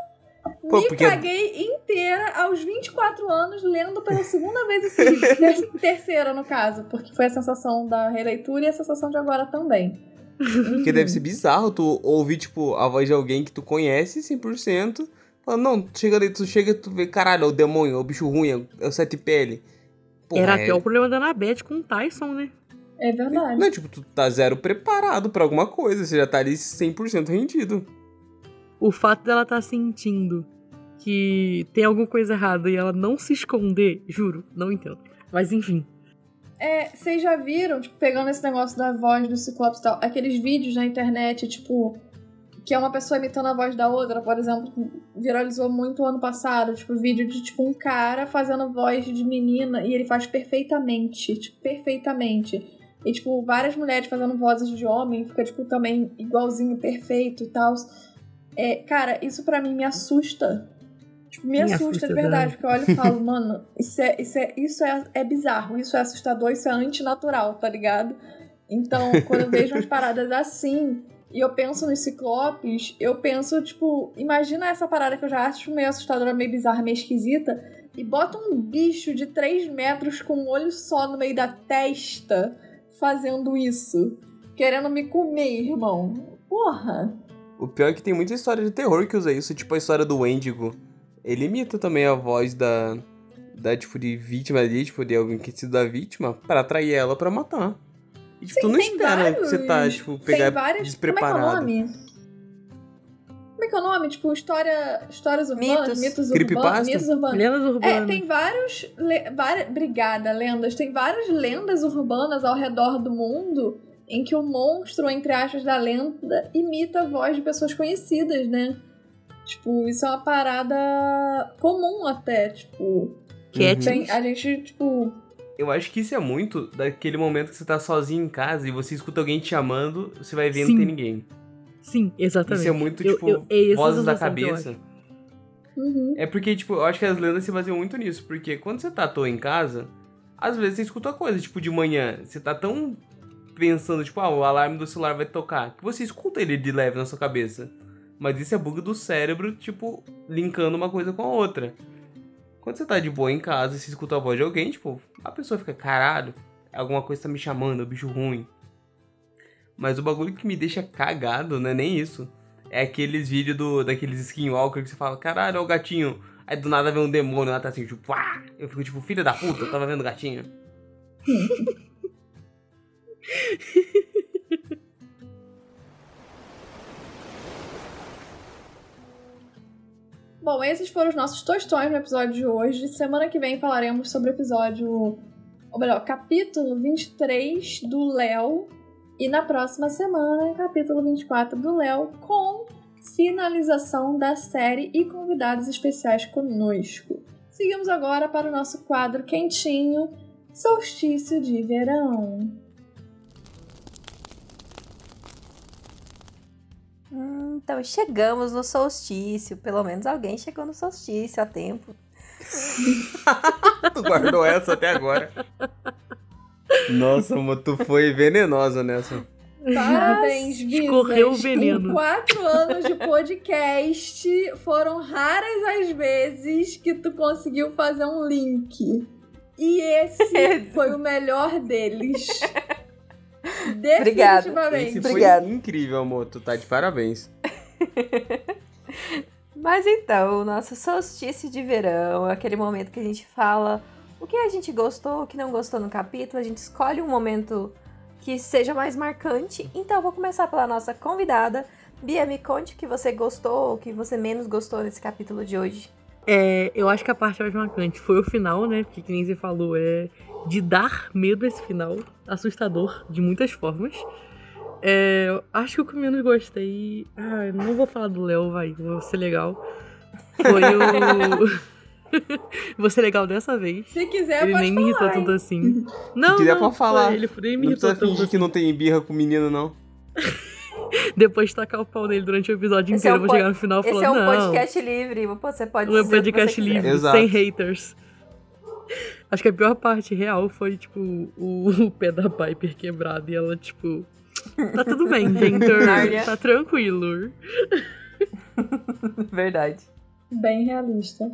Pô, Me porque- caguei inteira aos 24 anos lendo pela segunda vez esse livro. Ter- (laughs) Terceira, no caso, porque foi a sensação da releitura e a sensação de agora também. Porque deve ser bizarro tu ouvir, tipo, a voz de alguém que tu conhece 100%. Falando, não, chega ali, tu chega, tu vê, caralho, é o demônio, é o bicho ruim, é o- é sete pele. Porra, Era é- até o problema da Anabeth com o Tyson, né? É verdade. Não, tipo, tu tá zero preparado pra alguma coisa, você já tá ali 100% rendido. O fato dela estar sentindo que tem alguma coisa errada e ela não se esconder, juro, não entendo. Mas enfim. É, vocês já viram, tipo, pegando esse negócio da voz do Ciclopes e tal, aqueles vídeos na internet, tipo, que é uma pessoa imitando a voz da outra, por exemplo, viralizou muito ano passado, tipo, vídeo de, tipo, um cara fazendo voz de menina e ele faz perfeitamente, tipo, perfeitamente. E, tipo, várias mulheres fazendo vozes de homem, fica, tipo, também igualzinho, perfeito e tal. É, cara, isso pra mim me assusta. Tipo, me, Me assusta, assusta de verdade, porque eu olho e falo, (laughs) mano, isso é, isso é, isso é, é bizarro, isso é assustador, isso é antinatural, tá ligado? Então, quando eu vejo umas (laughs) paradas assim, e eu penso nos ciclopes, eu penso, tipo, imagina essa parada que eu já acho meio assustadora, meio bizarra, meio esquisita, e bota um bicho de 3 metros com um olho só no meio da testa fazendo isso. Querendo me comer, irmão. Porra! O pior é que tem muita história de terror que usa isso, tipo a história do Wendigo. Ele imita também a voz da, da tipo, de vítima ali, tipo, de alguém que sido da vítima, pra atrair ela pra matar. E, tipo, tu não espera que você tá, vários- tipo, pegar várias, despreparado. Como é que é o nome? Como é que é o nome? Tipo, história, histórias urbanas, Mitos. mitos urbanos, mitos urbanos. Lendas É, urbanas. tem vários. Le, várias, obrigada, lendas. Tem várias lendas urbanas ao redor do mundo em que o monstro, entre aspas, da lenda imita a voz de pessoas conhecidas, né? Tipo, isso é uma parada comum até. Tipo, Cat. tem, a gente, tipo. Eu acho que isso é muito daquele momento que você tá sozinho em casa e você escuta alguém te chamando, você vai ver e Sim. não tem ninguém. Sim, exatamente. Isso é muito, Eu- tipo, eu- é essa vozes da que eu cabeça. Uhum. É porque, tipo, eu acho que as lendas se baseiam muito nisso. Porque quando você tá à toa em casa, às vezes você escuta coisa, tipo, de manhã. Você tá tão pensando, tipo, ah, o alarme do celular vai tocar, que você escuta ele de leve na sua cabeça. Mas isso é bug do cérebro, tipo, linkando uma coisa com a outra. Quando você tá de boa em casa e você escuta a voz de alguém, tipo, a pessoa fica, caralho, alguma coisa tá me chamando, é um bicho ruim. Mas o bagulho que me deixa cagado não é nem isso. É aqueles vídeos do, daqueles skinwalker que você fala, caralho, é o gatinho. Aí do nada vem um demônio lá, tá assim, tipo, pá! Eu fico tipo, filha da puta, eu tava vendo o gatinho. (laughs) Bom, esses foram os nossos tostões no episódio de hoje. Semana que vem falaremos sobre o episódio, ou melhor, capítulo 23 do Léo. E na próxima semana, capítulo 24 do Léo, com finalização da série e convidados especiais conosco. Seguimos agora para o nosso quadro quentinho, Solstício de Verão. Então chegamos no solstício. Pelo menos alguém chegou no solstício a tempo. tu (laughs) guardou essa até agora. Nossa, mas tu foi venenosa nessa. Parabéns, Visas. Escorreu o veneno. Em quatro anos de podcast, foram raras as vezes que tu conseguiu fazer um link. E esse (laughs) foi o melhor deles. Obrigada. Definitivamente. Esse foi Obrigada. incrível, amor. Tu tá de parabéns. (laughs) Mas então, o nosso solstício de verão, aquele momento que a gente fala o que a gente gostou, o que não gostou no capítulo, a gente escolhe um momento que seja mais marcante. Então, eu vou começar pela nossa convidada. Bia, me conte o que você gostou, o que você menos gostou nesse capítulo de hoje. É, eu acho que a parte mais marcante foi o final, né? Porque, que nem você falou, é de dar medo esse final. Assustador, de muitas formas. É, acho que o que eu menos gostei. Ah, não vou falar do Léo, vai, vou ser legal. Foi o. (laughs) vou ser legal dessa vez. Se quiser, Ele pode nem me irritou falar. tanto assim. Não, quiser, não, pode falar. foi, Ele nem me Não irritou tanto fingir assim. que não tem birra com o menino, não. (laughs) Depois de tacar o pau nele durante o episódio Esse é inteiro, um eu vou chegar no final Esse falando, é um não, podcast livre, você pode não é dizer o que podcast livre, Exato. sem haters. Acho que a pior parte real foi, tipo, o, o pé da Piper quebrado e ela, tipo... Tá tudo bem, (laughs) gente. Tá tranquilo. (laughs) Verdade. Bem realista.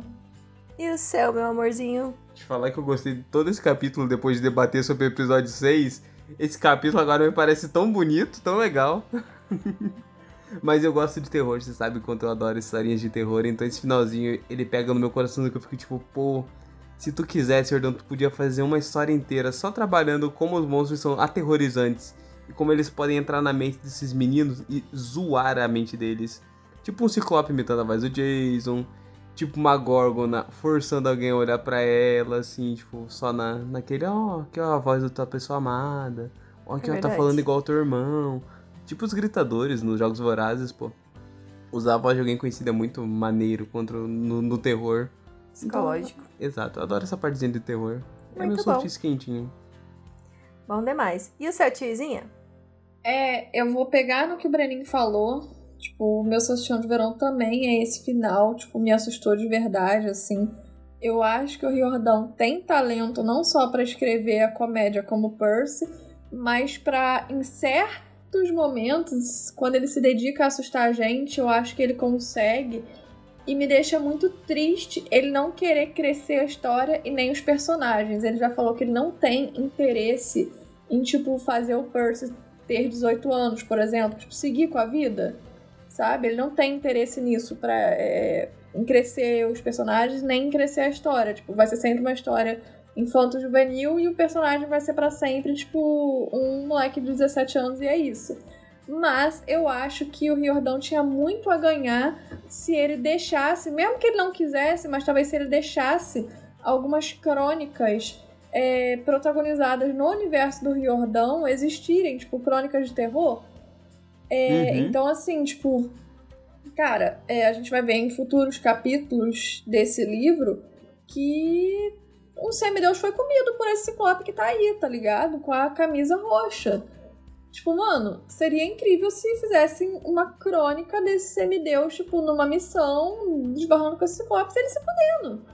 E o seu, meu amorzinho? Te falar que eu gostei de todo esse capítulo depois de debater sobre o episódio 6. Esse capítulo agora me parece tão bonito, tão legal. (laughs) Mas eu gosto de terror, você sabe quanto eu adoro historinhas de terror. Então esse finalzinho, ele pega no meu coração que eu fico tipo, pô, se tu quisesse, Jordão, tu podia fazer uma história inteira só trabalhando como os monstros são aterrorizantes. E como eles podem entrar na mente desses meninos e zoar a mente deles. Tipo um ciclope imitando a voz do Jason. Tipo uma Gorgona forçando alguém a olhar pra ela, assim, tipo, só na, naquele, ó, que é a voz da tua pessoa amada. Ó, que ela tá verdade. falando igual ao teu irmão. Tipo os gritadores nos Jogos Vorazes, pô. Usar a voz de alguém conhecido é muito maneiro contra, no, no terror. Psicológico. Exato, eu adoro essa partezinha de terror. é meu Muito bom. solstício quentinho. Bom demais. E o seu tiozinha? É, eu vou pegar no que o Breninho falou. Tipo, o meu solstício de verão também é esse final. Tipo, me assustou de verdade, assim. Eu acho que o Riordão tem talento não só pra escrever a comédia como Percy, mas pra em certos momentos, quando ele se dedica a assustar a gente, eu acho que ele consegue. E me deixa muito triste ele não querer crescer a história e nem os personagens. Ele já falou que ele não tem interesse em, tipo, fazer o Percy ter 18 anos, por exemplo, tipo, seguir com a vida, sabe? Ele não tem interesse nisso pra, é, em crescer os personagens, nem em crescer a história. Tipo, vai ser sempre uma história infanto-juvenil e o personagem vai ser pra sempre, tipo, um moleque de 17 anos e é isso. Mas eu acho que o Riordão tinha muito a ganhar se ele deixasse, mesmo que ele não quisesse, mas talvez se ele deixasse algumas crônicas é, protagonizadas no universo do Riordão existirem, tipo, crônicas de terror. É, Uhum. Então, assim, tipo, cara, é, a gente vai ver em futuros capítulos desse livro que um semideus foi comido por esse ciclope que tá aí, tá ligado? Com a camisa roxa. Tipo, mano, seria incrível se fizessem uma crônica desse semideus, tipo, numa missão, desbarrando com esse ciclope, ele se fudendo.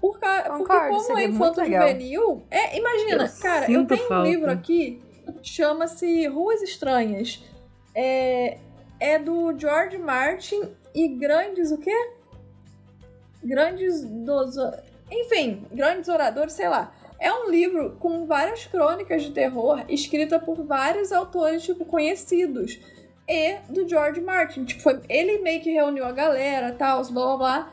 Por ca... Porque Concordo, como seria é infanto juvenil... É, imagina, Eu cara, eu tenho um falta. livro aqui, chama-se Ruas Estranhas. É, é do George Martin e grandes o quê? Grandes dos... Enfim, grandes oradores, sei lá. É um livro com várias crônicas de terror escrita por vários autores, tipo, conhecidos. E do George Martin. Tipo, foi, ele meio que reuniu a galera, tal, blá blá blá.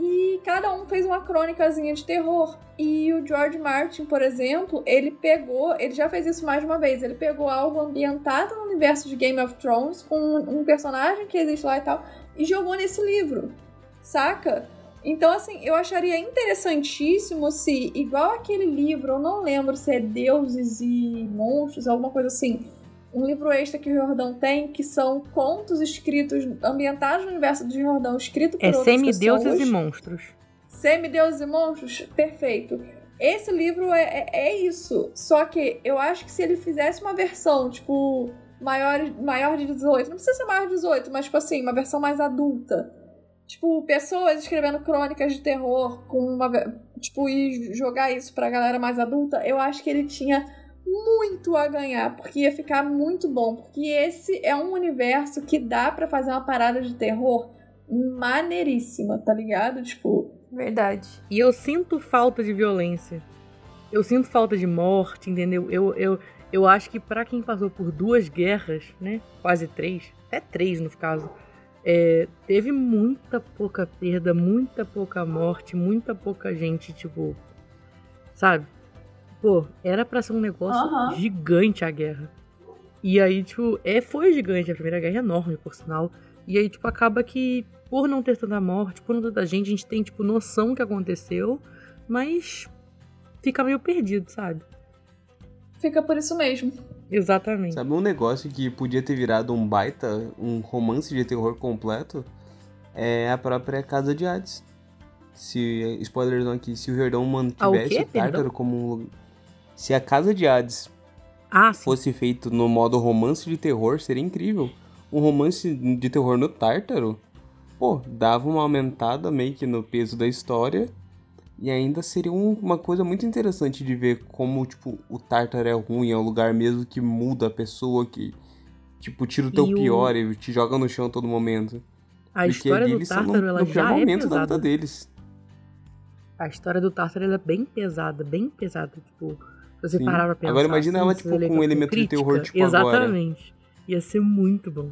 E cada um fez uma crônicazinha de terror. E o George Martin, por exemplo, ele pegou, ele já fez isso mais de uma vez, ele pegou algo ambientado no universo de Game of Thrones, com um personagem que existe lá e tal, e jogou nesse livro, saca? Então, assim, eu acharia interessantíssimo se, igual aquele livro, eu não lembro se é Deuses e Monstros, alguma coisa assim, um livro extra que o Jordão tem, que são contos escritos, ambientados no universo do Jordão, escrito por É outras Semideuses pessoas. e Monstros. Semideuses e Monstros, perfeito. Esse livro é, é, é isso. Só que eu acho que se ele fizesse uma versão, tipo, maior, maior de 18, não precisa ser maior de 18, mas, tipo assim, uma versão mais adulta. Tipo, pessoas escrevendo crônicas de terror com uma. Tipo, e jogar isso pra galera mais adulta, eu acho que ele tinha muito a ganhar, porque ia ficar muito bom. Porque esse é um universo que dá pra fazer uma parada de terror maneiríssima, tá ligado? Tipo, Verdade. E eu sinto falta de violência. Eu sinto falta de morte, entendeu? Eu, eu, eu acho que pra quem passou por duas guerras, né? Quase três, até três no caso, é, teve muita pouca perda, muita pouca morte, muita pouca gente, tipo. Sabe? Pô, era pra ser um negócio Aham. gigante a guerra. E aí, tipo, é, foi gigante. A Primeira Guerra é enorme, por sinal. E aí, tipo, acaba que, por não ter tanta morte, por não ter tanta gente, a gente tem, tipo, noção que aconteceu, mas fica meio perdido, sabe? fica por isso mesmo. Exatamente. Sabe um negócio que podia ter virado um baita, um romance de terror completo? É a própria Casa de Hades. Se, spoiler não aqui, se o Jordão Ah, o mantivesse quê? o Tártaro como um lugar... Se a Casa de Hades Ah, fosse feito no modo romance de terror, seria incrível. Um romance de terror no Tártaro, pô, dava uma aumentada meio que no peso da história. E ainda seria um- uma coisa muito interessante de ver como, tipo, o Tártaro é ruim, é um lugar mesmo que muda a pessoa, que, tipo, tira o teu E o- pior e te joga no chão a todo momento. A Porque história do no, ela no já é momento da vida pesada. deles. A história do Tártaro, ela é bem pesada, bem pesada. Tipo, se você Sim. parar pra pensar. Agora imagina assim, ela, tipo, com um elemento de crítica, terror, tipo, agora. Exatamente. Ia ser muito bom.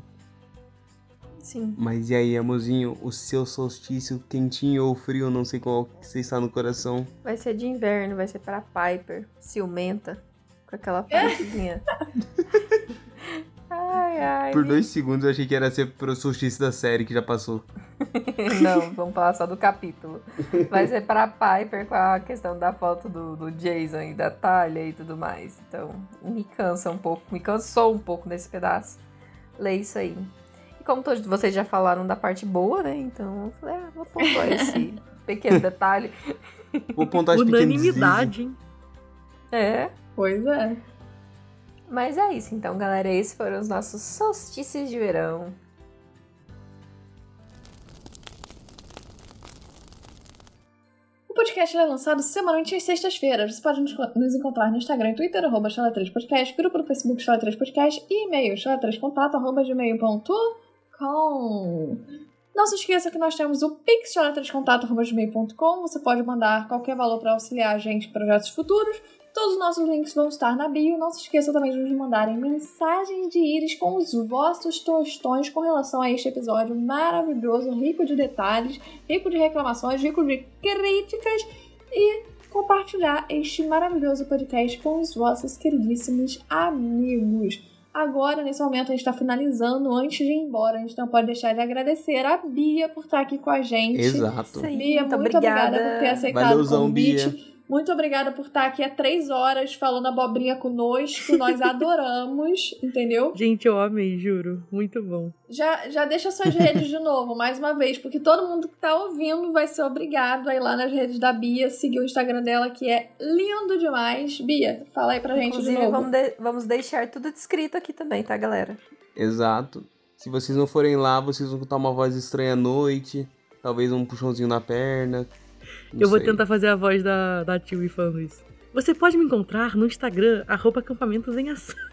Sim. Mas e aí, amorzinho, o seu solstício quentinho ou frio, não sei qual que você está no coração. Vai ser de inverno, vai ser para Piper, ciumenta, com aquela partezinha. (laughs) ai, ai. Por me- dois segundos eu achei que era ser pro solstício da série que já passou. (laughs) Não, vamos falar só do capítulo. Vai ser para Piper com a questão da foto do, do Jason e da Talia e tudo mais. Então, me cansa um pouco, me cansou um pouco nesse pedaço. Ler isso aí. Como todos vocês já falaram da parte boa, né? Então, eu falei, ah, vou pontuar (laughs) esse pequeno detalhe. Vou pontuar pequenas Unanimidade, hein? É. Pois é. Mas é isso, então, galera. Esses foram os nossos solstícios de verão. O podcast é lançado semanalmente às sextas-feiras. Você pode nos nos encontrar no Instagram e Twitter, arroba Chala3podcast, grupo do Facebook Chala3podcast e e-mail chala3contato, arroba gmail.com. Não se esqueça que nós temos o Pix chala3contato, arroba gmail.com. Você pode mandar qualquer valor para auxiliar a gente em projetos futuros. Todos os nossos links vão estar na bio. Não se esqueça também de nos mandarem mensagens de íris com os vossos tostões com relação a este episódio maravilhoso, rico de detalhes, rico de reclamações, rico de críticas e compartilhar este maravilhoso podcast com os vossos queridíssimos amigos. Agora, nesse momento, a gente está finalizando. Antes de ir embora, a gente não pode deixar de agradecer a Bia por estar aqui com a gente. Exato. Bia, muito, obrigada. por ter aceitado Valeuzão, o convite. Bia. Muito obrigada por estar aqui há três horas falando abobrinha conosco. Nós (laughs) adoramos, entendeu? Gente, eu amei, juro. Muito bom. Já, já deixa suas redes de novo, mais uma vez, porque todo mundo que tá ouvindo vai ser obrigado a ir lá nas redes da Bia, seguir o Instagram dela, que é lindo demais. Bia, fala aí pra gente Inclusive, de novo. vamos, de- vamos deixar tudo descrito aqui também, tá, galera? Exato. Se vocês não forem lá, vocês vão escutar uma voz estranha à noite. Talvez um puxãozinho na perna. Não eu vou sei. tentar fazer a voz da, da Tilly falando isso. Você pode me encontrar no Instagram, arroba acampamentos em ação. (laughs)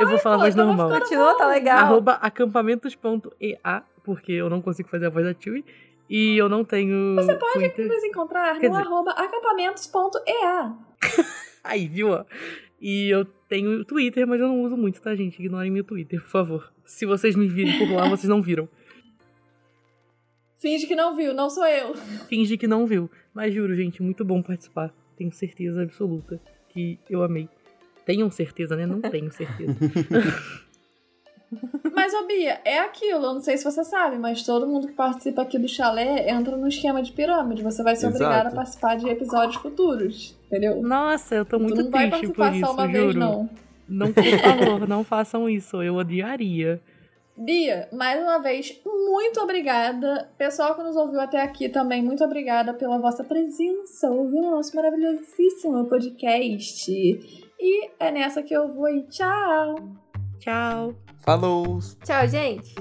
eu vou falar a pô, voz tava normal. Continua, tá legal. Arroba acampamentos.ea, porque eu não consigo fazer a voz da Tilly. E eu não tenho Você pode Twitter. nos encontrar Quer no dizer- arroba acampamentos.ea. (laughs) Aí, viu? ó? E eu tenho Twitter, mas eu não uso muito, tá, gente? Ignorem meu Twitter, por favor. Se vocês me virem por lá, vocês não viram. Finge que não viu, não sou eu. Finge que não viu. Mas juro, gente, muito bom participar. Tenho certeza absoluta que eu amei. Tenham certeza, né? Não tenho certeza. (laughs) Mas, ô Bia, é aquilo, eu não sei se você sabe, mas todo mundo que participa aqui do chalé entra no esquema de pirâmide. Você vai ser Exato. obrigado a participar de episódios futuros, entendeu? Nossa, eu tô tu muito não vai triste por participar isso, só uma juro. vez, não. Não, por favor, não façam isso. Eu odiaria. Bia, mais uma vez, muito obrigada. Pessoal que nos ouviu até aqui também, muito obrigada pela vossa presença, ouvindo o nosso maravilhosíssimo podcast. E é nessa que eu vou e tchau! Tchau. Falou! Tchau, gente.